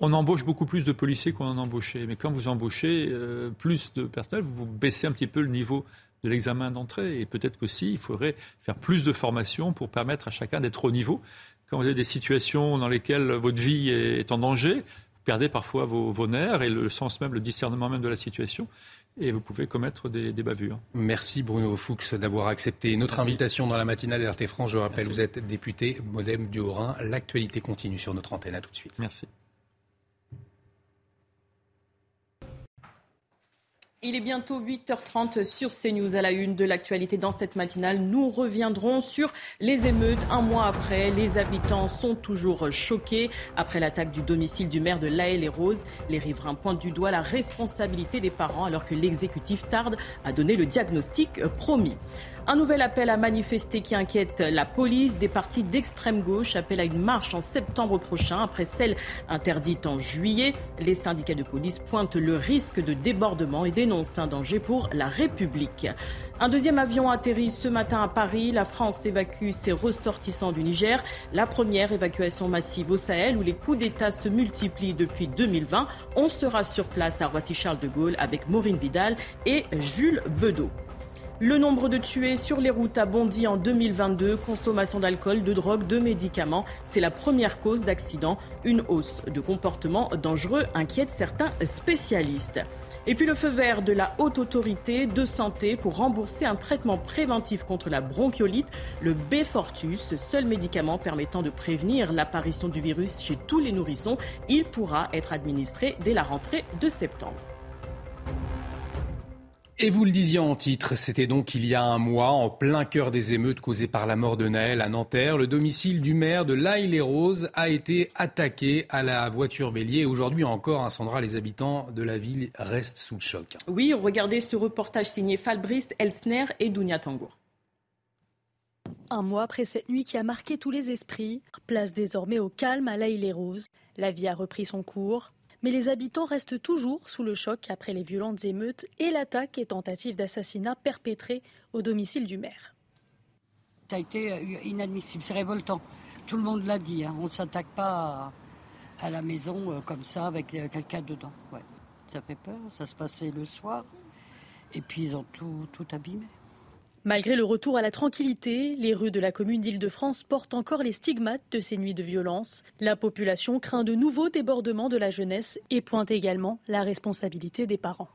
on embauche beaucoup plus de policiers qu'on en embauchait. Mais quand vous embauchez euh, plus de personnel, vous baissez un petit peu le niveau de l'examen d'entrée. Et peut-être qu'aussi, il faudrait faire plus de formation pour permettre à chacun d'être au niveau. Quand vous avez des situations dans lesquelles votre vie est en danger, vous perdez parfois vos, vos nerfs et le sens même, le discernement même de la situation et vous pouvez commettre des, des, bavures. Merci Bruno Fuchs d'avoir accepté notre invitation dans la matinale d'RT France. Je rappelle, vous êtes député Modem du Haut-Rhin. L'actualité continue sur notre antenne. À tout de suite. Merci. Il est bientôt 8h30 sur CNews à la une de l'actualité. Dans cette matinale, nous reviendrons sur les émeutes. Un mois après, les habitants sont toujours choqués. Après l'attaque du domicile du maire de La les roses les riverains pointent du doigt la responsabilité des parents alors que l'exécutif tarde à donner le diagnostic promis. Un nouvel appel à manifester qui inquiète la police. Des partis d'extrême gauche appellent à une marche en septembre prochain après celle interdite en juillet. Les syndicats de police pointent le risque de débordement et dénoncent un danger pour la République. Un deuxième avion atterrit ce matin à Paris. La France évacue ses ressortissants du Niger. La première évacuation massive au Sahel où les coups d'État se multiplient depuis 2020. On sera sur place à Roissy-Charles de Gaulle avec Maureen Vidal et Jules Bedeau. Le nombre de tués sur les routes a bondi en 2022. Consommation d'alcool, de drogue, de médicaments, c'est la première cause d'accident. Une hausse de comportements dangereux inquiète certains spécialistes. Et puis le feu vert de la haute autorité de santé pour rembourser un traitement préventif contre la bronchiolite, le Befortus, seul médicament permettant de prévenir l'apparition du virus chez tous les nourrissons. Il pourra être administré dès la rentrée de septembre. Et vous le disiez en titre, c'était donc il y a un mois, en plein cœur des émeutes causées par la mort de Naël à Nanterre, le domicile du maire de l'Aille-les-Roses a été attaqué à la voiture bélier. Aujourd'hui encore, un Sandra, les habitants de la ville restent sous le choc. Oui, regardez ce reportage signé Falbrice, Elsner et Dounia Tangour. Un mois après cette nuit qui a marqué tous les esprits, place désormais au calme à l'Aille-les-Roses. La vie a repris son cours mais les habitants restent toujours sous le choc après les violentes émeutes et l'attaque et tentative d'assassinat perpétrée au domicile du maire. Ça a été euh, inadmissible, c'est révoltant. Tout le monde l'a dit, hein. on ne s'attaque pas à, la maison euh, comme ça avec euh, quelqu'un dedans. Ouais. Ça fait peur, ça se passait le soir, et puis ils ont tout, tout abîmé. Malgré le retour à la tranquillité, les rues de la commune d'Île-de-France portent encore les stigmates de ces nuits de violence. La population craint de nouveaux débordements de la jeunesse et pointe également la responsabilité des parents.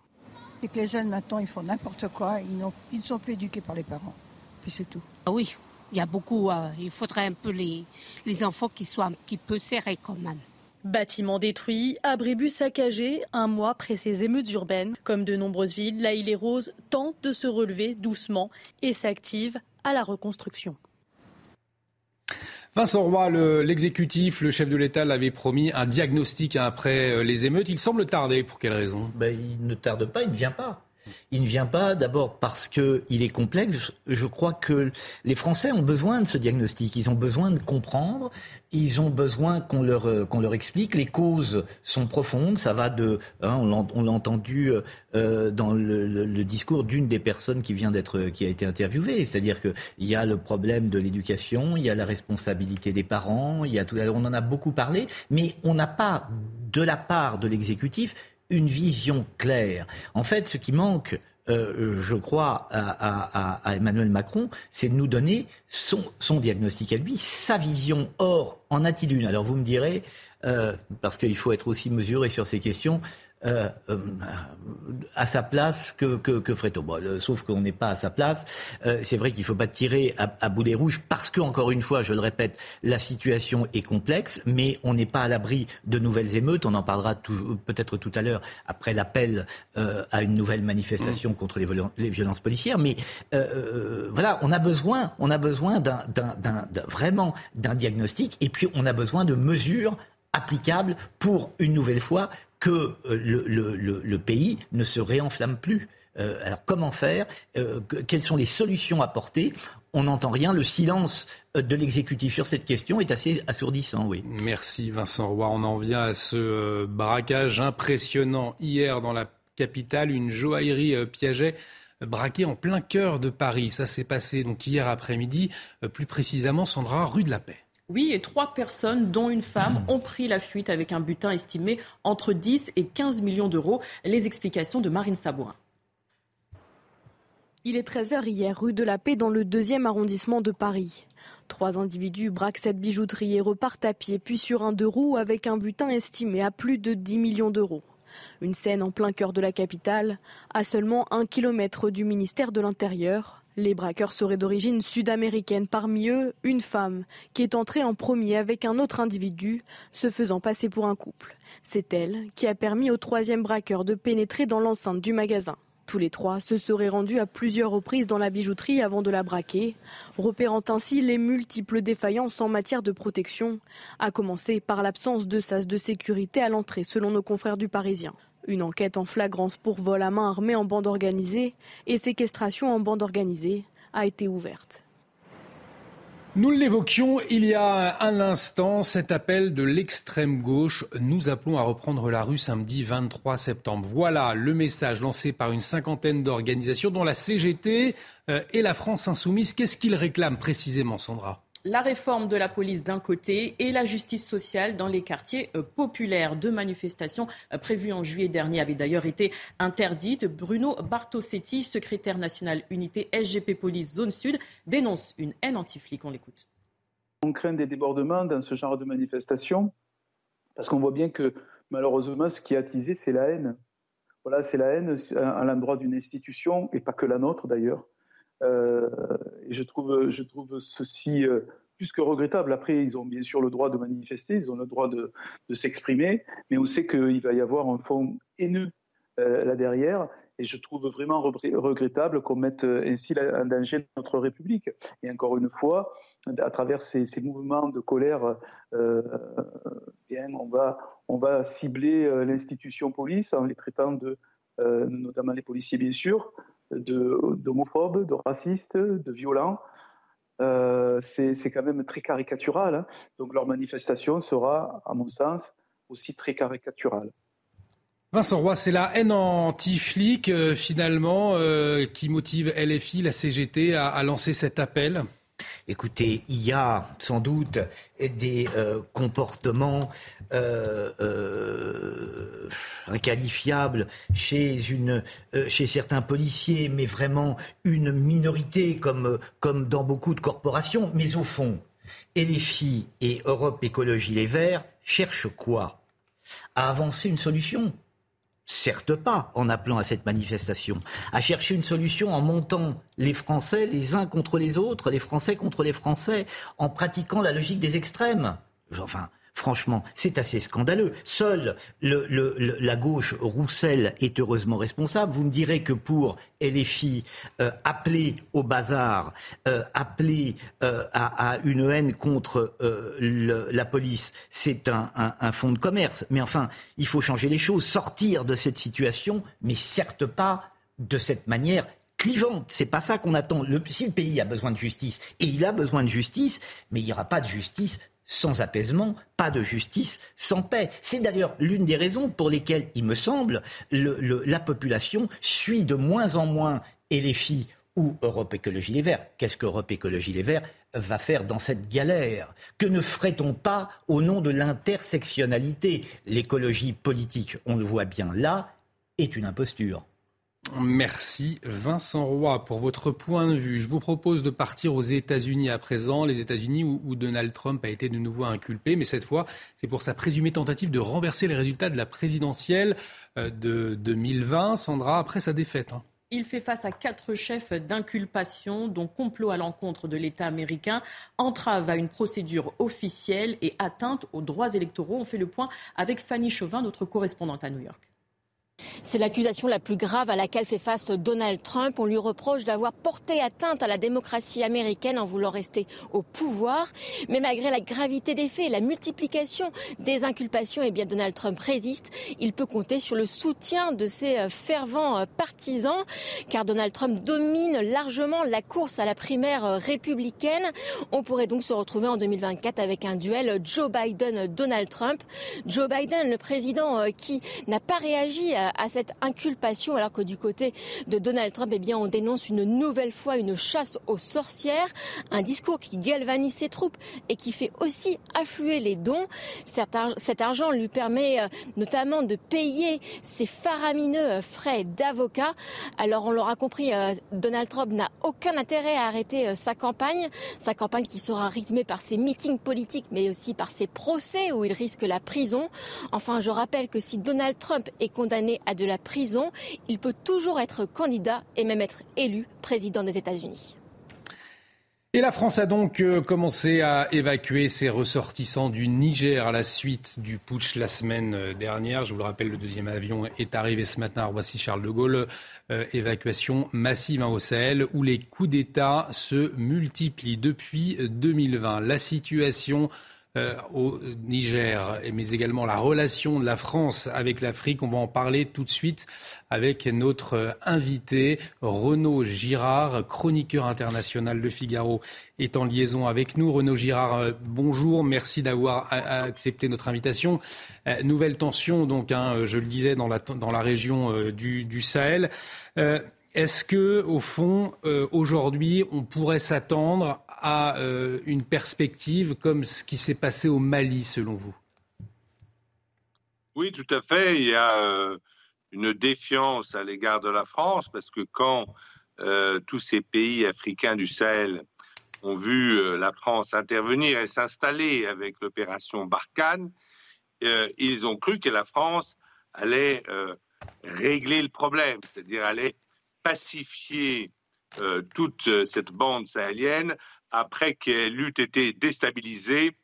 Et que les jeunes maintenant ils font n'importe quoi, ils, ne sont plus éduqués par les parents. Puis c'est tout. Ah oui, il y a beaucoup. Euh, il faudrait un peu les, les enfants qui soient un petit peu serrés quand même. Bâtiments détruits, abribus saccagés, un mois après ces émeutes urbaines. Comme de nombreuses villes, la île et Rose tente de se relever doucement et s'active à la reconstruction. Vincent Roy, l'exécutif, le, chef de l'État l'avait promis un diagnostic après euh, les émeutes. Il semble tarder. Pour quelle raison? Ben, Il ne tarde pas, il ne vient pas. Il ne vient pas d'abord parce qu'il est complexe. Je crois que les Français ont besoin de ce diagnostic. Ils ont besoin de comprendre. Ils ont besoin qu'on leur, euh, leur explique. Les causes sont profondes. Ça va de, hein, on l'a entendu euh, dans le, discours d'une des personnes qui vient d'être, qui a été interviewée. C'est-à-dire qu'il y a le problème de l'éducation, il y a la responsabilité des parents, il y a tout. on en a beaucoup parlé, mais on n'a pas de la part de l'exécutif une vision claire. En fait, ce qui manque, euh, je crois, à, Emmanuel Macron, c'est de nous donner son, diagnostic à lui, sa vision. Or, en a-t-il une? Alors vous me direz, parce qu'il faut être aussi mesuré sur ces questions. Euh, euh, à sa place que, que, que sauf qu'on n'est pas à sa place. Euh, c'est vrai qu'il ne faut pas tirer à, à, boulet rouge parce que, encore une fois, je le répète, la situation est complexe, mais on n'est pas à l'abri de nouvelles émeutes. On en parlera peut-être tout à l'heure après l'appel à une nouvelle manifestation mmh. contre les, les, violences policières. Mais voilà, on a besoin, on a besoin d'un, vraiment d'un diagnostic et puis on a besoin de mesures applicables pour, une nouvelle fois, que euh, le, pays ne se réenflamme plus. Euh, alors comment faire? Euh, Quelles sont les solutions apportées? On n'entend rien. Le silence de l'exécutif sur cette question est assez assourdissant, oui. Merci Vincent Roy. On en vient à ce braquage impressionnant hier dans la capitale. Une joaillerie Piaget braquée en plein cœur de Paris. Ça s'est passé donc hier après-midi, plus précisément Sandra, rue de la Paix. Oui, et trois personnes, dont une femme, ont pris la fuite avec un butin estimé entre 10 et 15 millions d'euros. Les explications de Marine Sabourin. Il est 13h hier, rue de la Paix, dans le deuxième arrondissement de Paris. Trois individus braquent cette bijouterie et repartent à pied, puis sur un deux roues avec un butin estimé à plus de 10 millions d'euros. Une scène en plein cœur de la capitale, à seulement un kilomètre du ministère de l'Intérieur. Les braqueurs seraient d'origine sud-américaine, parmi eux une femme qui est entrée en premier avec un autre individu, se faisant passer pour un couple. C'est elle qui a permis au troisième braqueur de pénétrer dans l'enceinte du magasin. Tous les trois se seraient rendus à plusieurs reprises dans la bijouterie avant de la braquer, repérant ainsi les multiples défaillances en matière de protection, à commencer par l'absence de sas de sécurité à l'entrée selon nos confrères du Parisien. Une enquête en flagrance pour vol à main armée en bande organisée et séquestration en bande organisée a été ouverte. Nous l'évoquions il y a un instant, cet appel de l'extrême gauche. Nous appelons à reprendre la rue samedi 23 septembre. Voilà le message lancé par une cinquantaine d'organisations, dont la CGT euh, et la France Insoumise. Qu'est-ce qu'ils réclament précisément, Sandra? La réforme de la police d'un côté et la justice sociale dans les quartiers euh, populaires. Deux manifestations euh, prévues en juillet dernier avaient d'ailleurs été interdites. Bruno Bartosetti, secrétaire national unité SGP Police Zone Sud, dénonce une haine anti-flic. On l'écoute. On craint des débordements dans ce genre de manifestations parce qu'on voit bien que malheureusement, ce qui est attisé, c'est la haine. Voilà, c'est la haine à l'endroit d'une institution et pas que la nôtre d'ailleurs. Euh, je trouve, ceci euh, plus que regrettable. Après, ils ont bien sûr le droit de manifester, ils ont le droit de, s'exprimer, mais on sait qu'il va y avoir un fond haineux euh, là derrière. Et je trouve vraiment regrettable qu'on mette ainsi en danger notre République. Et encore une fois, à travers ces, mouvements de colère, on va cibler l'institution police en les traitant de, notamment les policiers bien sûr, d'homophobes, de, racistes, de violents. Euh, c'est quand même très caricatural. Hein. Donc leur manifestation sera, à mon sens, aussi très caricaturale. Vincent Roy, c'est la haine anti-flic, euh, finalement, euh, qui motive LFI, la CGT, à lancer cet appel? Écoutez, il y a sans doute des euh, comportements euh, euh, inqualifiables chez, certains policiers, mais vraiment une minorité comme, dans beaucoup de corporations. Mais au fond, filles et Europe Écologie Les Verts cherchent quoi? À avancer une solution certes pas en appelant à cette manifestation, à chercher une solution en montant les Français les uns contre les autres, les Français contre les Français, en pratiquant la logique des extrêmes. Enfin, Franchement, c'est assez scandaleux. Seule la gauche Roussel est heureusement responsable. Vous me direz que pour LFI, euh, appeler au bazar, euh, appeler euh, à, une haine contre la police, c'est un, un, fonds de commerce. Mais enfin, il faut changer les choses, sortir de cette situation, mais certes pas de cette manière clivante. C'est pas ça qu'on attend. si le pays a besoin de justice, et il a besoin de justice, mais il n'y aura pas de justice sans apaisement, pas de justice sans paix. C'est d'ailleurs l'une des raisons pour lesquelles, il me semble, la population suit de moins en moins et les filles ou Europe Écologie Les Verts. Qu'est-ce qu'Europe Écologie Les Verts va faire dans cette galère? Que ne ferait-on pas au nom de l'intersectionnalité? L'écologie politique, on le voit bien là, est une imposture. Merci Vincent Roy pour votre point de vue. Je vous propose de partir aux États-Unis à présent, les États-Unis où, Donald Trump a été de nouveau inculpé, mais cette fois c'est pour sa présumée tentative de renverser les résultats de la présidentielle euh, de 2020. Sandra, après sa défaite. Hein. Il fait face à quatre chefs d'inculpation, dont complot à l'encontre de l'État américain, entrave à une procédure officielle et atteinte aux droits électoraux. On fait le point avec Fanny Chauvin, notre correspondante à New York. C'est l'accusation la plus grave à laquelle fait face Donald Trump. On lui reproche d'avoir porté atteinte à la démocratie américaine en voulant rester au pouvoir. Mais malgré la gravité des faits et la multiplication des inculpations, eh bien Donald Trump résiste. Il peut compter sur le soutien de ses euh, fervents euh, partisans, car Donald Trump domine largement la course à la primaire euh, républicaine. On pourrait donc se retrouver en 2024 avec un duel Joe Biden-Donald Trump. Joe Biden, le président qui n'a pas réagi à cette inculpation, alors que du côté de Donald Trump, eh bien, on dénonce une nouvelle fois une chasse aux sorcières, un discours qui galvanise ses troupes et qui fait aussi affluer les dons. Cet argent lui permet euh, notamment de payer ses faramineux euh, frais d'avocat. Alors, on l'aura compris, euh, Donald Trump n'a aucun intérêt à arrêter sa campagne, sa campagne qui sera rythmée par ses meetings politiques, mais aussi par ses procès où il risque la prison. Enfin, je rappelle que si Donald Trump est condamné à de la prison, il peut toujours être candidat et même être élu président des États-Unis. Et la France a donc euh, commencé à évacuer ses ressortissants du Niger à la suite du putsch la semaine euh, dernière. Je vous le rappelle, le deuxième avion est arrivé ce matin à Roissy-Charles de Gaulle. Euh, évacuation massive au Sahel où les coups d'État se multiplient depuis 2020. La situation euh, au Niger, mais également la relation de la France avec l'Afrique. On va en parler tout de suite avec notre invité, Renaud Girard, chroniqueur international de Figaro, est en liaison avec nous. Renaud Girard, euh, bonjour, merci d'avoir accepté notre invitation. Euh, nouvelle tension, donc, hein, je le disais, dans la, dans la région du, du, Sahel. Est-ce que, au fond, aujourd'hui, on pourrait s'attendre à euh, une perspective comme ce qui s'est passé au Mali, selon vous? Oui, tout à fait. Il y a euh, une défiance à l'égard de la France parce que quand euh, tous ces pays africains du Sahel ont vu la France intervenir et s'installer avec l'opération Barkhane, ils ont cru que la France allait régler le problème, c'est-à-dire allait pacifier toute cette bande sahélienne après qu'elle eût été déstabilisée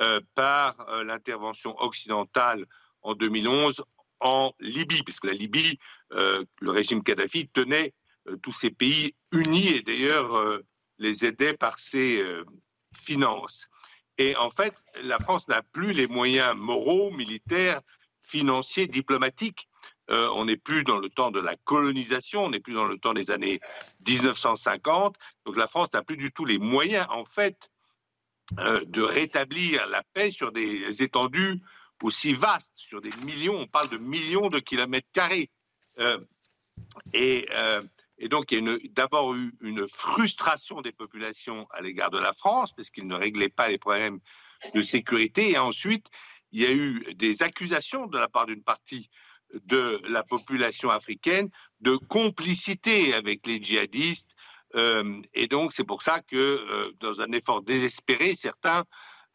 euh, par euh, l'intervention occidentale en 2011 en Libye, puisque la Libye, euh, le régime Kadhafi tenait tous ces pays unis et d'ailleurs les aidait par ses finances. Et en fait, la France n'a plus les moyens moraux, militaires, financiers, diplomatiques euh, on n'est plus dans le temps de la colonisation, on n'est plus dans le temps des années 1950. Donc la France n'a plus du tout les moyens, en fait, euh, de rétablir la paix sur des étendues aussi vastes, sur des millions, on parle de millions de kilomètres carrés. Euh, et, donc il y a d'abord eu une frustration des populations à l'égard de la France, parce qu'ils ne réglaient pas les problèmes de sécurité. Et ensuite, il y a eu des accusations de la part d'une partie de la population africaine de complicité avec les djihadistes. Euh, et donc, c'est pour ça que, euh, dans un effort désespéré, certains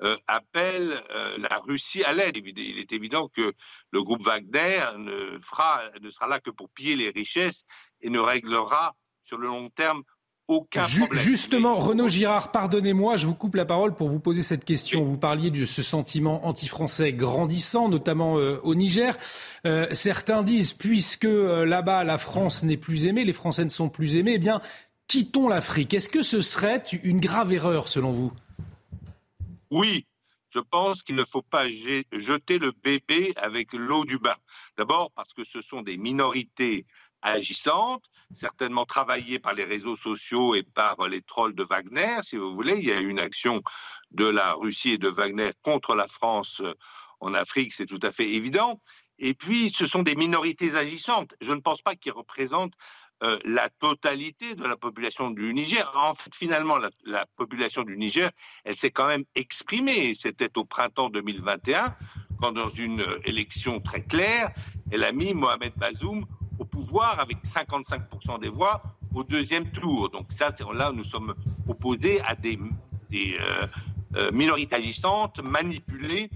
euh, appellent la Russie à l'aide. Il est évident que le groupe Wagner ne, fera, ne sera là que pour piller les richesses et ne réglera sur le long terme Justement, Renaud Girard, pardonnez-moi, je vous coupe la parole pour vous poser cette question. Vous parliez de ce sentiment anti-français grandissant, notamment euh, au Niger. Euh, certains disent, puisque euh, là-bas la France n'est plus aimée, les Français ne sont plus aimés, eh bien, quittons l'Afrique. Est-ce que ce serait une grave erreur selon vous? Oui, je pense qu'il ne faut pas jeter le bébé avec l'eau du bain. D'abord parce que ce sont des minorités agissantes, certainement travaillées par les réseaux sociaux et par les trolls de Wagner, si vous voulez. Il y a eu une action de la Russie et de Wagner contre la France euh, en Afrique, c'est tout à fait évident. Et puis, ce sont des minorités agissantes. Je ne pense pas qu'ils représentent euh, la totalité de la population du Niger. En fait, finalement, la, la population du Niger, elle s'est quand même exprimée. C'était au printemps 2021, quand dans une élection très claire, elle a mis Mohamed Bazoum au pouvoir avec 55% des voix au deuxième tour. Donc ça, c'est là où nous sommes opposés à des, euh, euh, minorités agissantes manipulées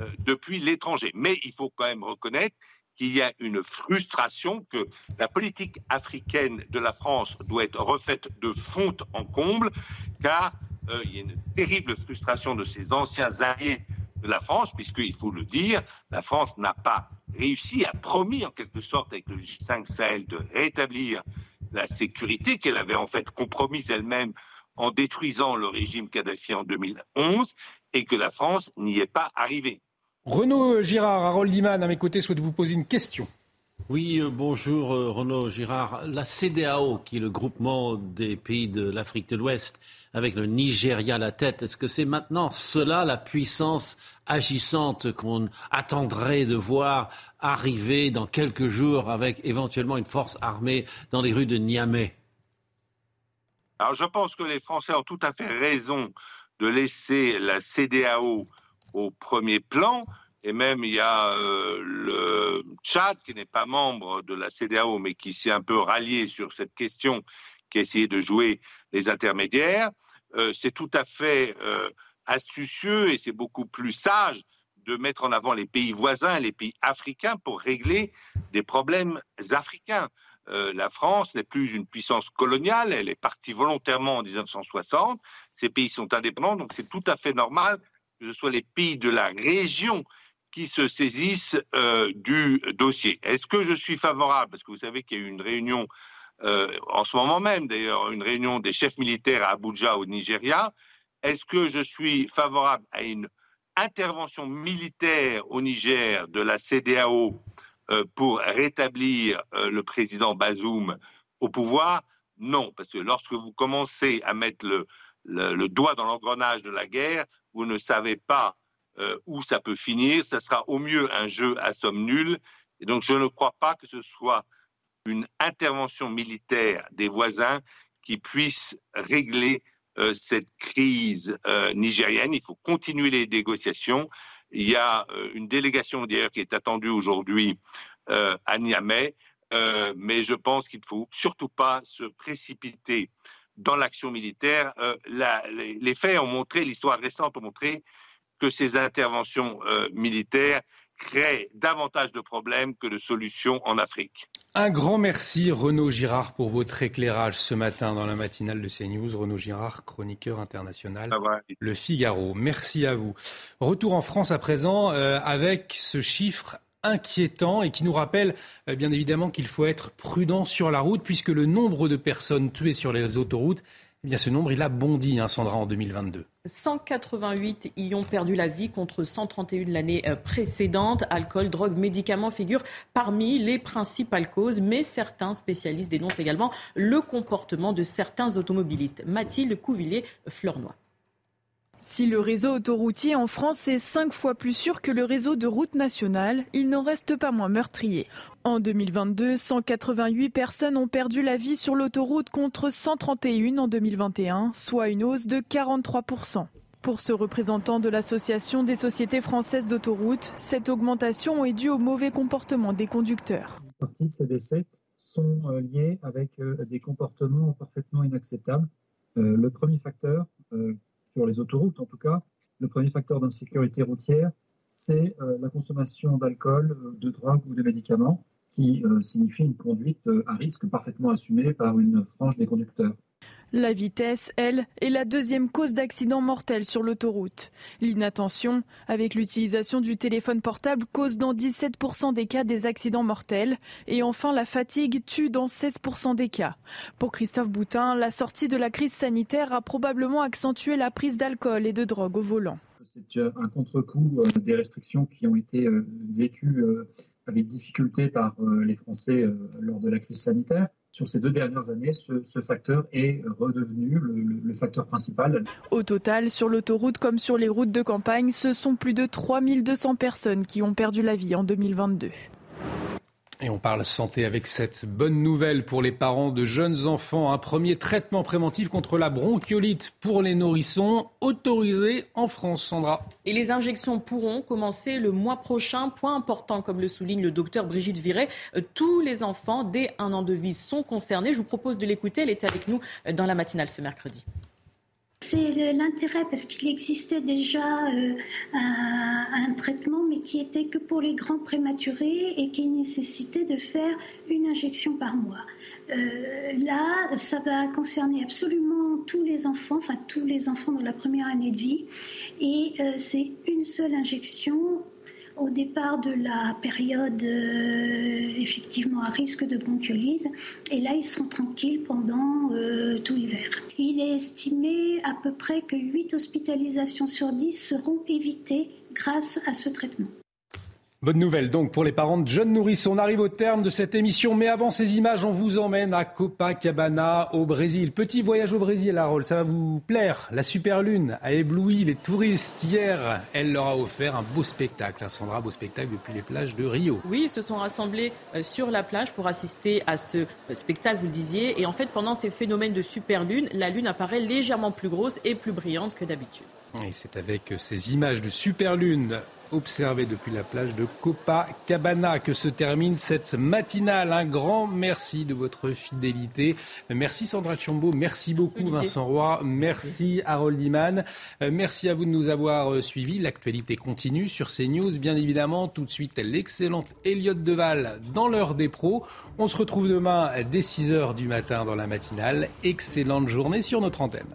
euh, depuis l'étranger. Mais il faut quand même reconnaître qu'il y a une frustration, que la politique africaine de la France doit être refaite de fond en comble, car il y a une terrible frustration de ces anciens alliés de la France, puisqu'il faut le dire, la France n'a pas réussi, a promis en quelque sorte avec le G5 Sahel de rétablir la sécurité qu'elle avait en fait compromise elle-même en détruisant le régime Kadhafi en 2011 et que la France n'y est pas arrivée. Renaud Girard, Harold Iman, à mes côtés, souhaite vous poser une question. Oui, euh, bonjour euh, Renaud Girard. La CDAO, qui est le groupement des pays de l'Afrique de l'Ouest, avec le Nigeria à la tête, est-ce que c'est maintenant cela la puissance agissante qu'on attendrait de voir arriver dans quelques jours avec éventuellement une force armée dans les rues de Niamey? Alors je pense que les Français ont tout à fait raison de laisser la CDAO au premier plan. Et même, il y a euh, le Tchad, qui n'est pas membre de la CDAO, mais qui s'est un peu rallié sur cette question, qui a essayé de jouer les intermédiaires. Euh, c'est tout à fait euh, astucieux et c'est beaucoup plus sage de mettre en avant les pays voisins, les pays africains, pour régler des problèmes africains. la France n'est plus une puissance coloniale, elle est partie volontairement en 1960, ces pays sont indépendants, donc c'est tout à fait normal que ce soit les pays de la région qui se saisissent euh, du dossier. Est-ce que je suis favorable? Parce que vous savez qu'il y a eu une réunion euh, en ce moment même, d'ailleurs, une réunion des chefs militaires à Abuja au Nigeria. Est-ce que je suis favorable à une intervention militaire au Niger de la CDAO euh, pour rétablir le président Bazoum au pouvoir? Non, parce que lorsque vous commencez à mettre le, le doigt dans l'engrenage de la guerre, vous ne savez pas euh, où ça peut finir. Ça sera au mieux un jeu à somme nulle. Et donc je ne crois pas que ce soit une intervention militaire des voisins qui puisse régler euh, cette crise euh, nigérienne. Il faut continuer les négociations. Il y a une délégation d'ailleurs qui est attendue aujourd'hui à Niamey, mais je pense qu'il ne faut surtout pas se précipiter dans l'action militaire. les, faits ont montré, l'histoire récente a montré que ces interventions euh, militaires créent davantage de problèmes que de solutions en Afrique. Un grand merci Renaud Girard pour votre éclairage ce matin dans la matinale de CNews. Renaud Girard, chroniqueur international, Le Figaro. Merci à vous. Retour en France à présent euh, avec ce chiffre inquiétant et qui nous rappelle euh, bien évidemment qu'il faut être prudent sur la route puisque le nombre de personnes tuées sur les autoroutes eh bien, ce nombre, il a bondi, hein, Sandra, en 2022. 188 y ont perdu la vie contre 131 l'année euh, précédente. Alcool, drogue, médicaments figurent parmi les principales causes, mais certains spécialistes dénoncent également le comportement de certains automobilistes. Mathilde Couvillier-Fleurnois. Si le réseau autoroutier en France est cinq fois plus sûr que le réseau de route nationale, il n'en reste pas moins meurtrier. En 2022, 188 personnes ont perdu la vie sur l'autoroute contre 131 en 2021, soit une hausse de 43%. Pour ce représentant de l'Association des sociétés françaises d'autoroutes, cette augmentation est due au mauvais comportement des conducteurs. Une partie de ces décès sont euh, liés avec euh, des comportements parfaitement inacceptables. Euh, le premier facteur, sur les autoroutes en tout cas, le premier facteur d'insécurité routière, c'est euh, la consommation d'alcool, euh, de drogue ou de médicaments, qui euh, signifie une conduite à risque parfaitement assumée par une frange des conducteurs. La vitesse, elle, est la deuxième cause d'accident mortel sur l'autoroute. L'inattention, avec l'utilisation du téléphone portable, cause dans 17% des cas des accidents mortels. Et enfin, la fatigue tue dans 16% des cas. Pour Christophe Boutin, la sortie de la crise sanitaire a probablement accentué la prise d'alcool et de drogue au volant. C'est un contre-coup euh, des restrictions qui ont été euh, vécues euh, avec difficulté par les Français lors de la crise sanitaire sur ces deux dernières années, ce, facteur est redevenu le, facteur principal. Au total, sur l'autoroute comme sur les routes de campagne, ce sont plus de 3200 personnes qui ont perdu la vie en 2022. Et on parle santé avec cette bonne nouvelle pour les parents de jeunes enfants. Un premier traitement préventif contre la bronchiolite pour les nourrissons autorisé en France, Sandra. Et les injections pourront commencer le mois prochain. Point important, comme le souligne le docteur Brigitte Viret. Euh, tous les enfants dès un an de vie sont concernés. Je vous propose de l'écouter. Elle était avec nous euh, dans la matinale ce mercredi. C'est l'intérêt parce qu'il existait déjà euh, un, traitement, mais qui était que pour les grands prématurés et qui nécessitait de faire une injection par mois. Euh, là, ça va concerner absolument tous les enfants, enfin tous les enfants dans la première année de vie, et euh, c'est une seule injection au départ de la période euh, effectivement à risque de bronchiolite. Et là, ils sont tranquilles pendant euh, tout l'hiver. Il est estimé à peu près que 8 hospitalisations sur 10 seront évitées grâce à ce traitement. Bonne nouvelle donc pour les parents de jeunes nourrissons. On arrive au terme de cette émission, mais avant ces images, on vous emmène à Copacabana au Brésil. Petit voyage au Brésil, Harold, ça va vous plaire. La super lune a ébloui les touristes hier. Elle leur a offert un beau spectacle. Un Sandra, beau spectacle depuis les plages de Rio. Oui, ils se sont rassemblés euh, sur la plage pour assister à ce euh, spectacle, vous le disiez. Et en fait, pendant ces phénomènes de super lune, la lune apparaît légèrement plus grosse et plus brillante que d'habitude. Et c'est avec ces images de super lune observé depuis la plage de Copacabana que se termine cette matinale. Un grand merci de votre fidélité. Merci Sandra Chiombo, merci beaucoup Vincent Roy, merci Harold Iman, euh, merci à vous de nous avoir euh, suivis. L'actualité continue sur CNews, bien évidemment. Tout de suite, l'excellente Elliot Deval dans l'heure des pros. On se retrouve demain dès 6h du matin dans la matinale. Excellente journée sur notre antenne.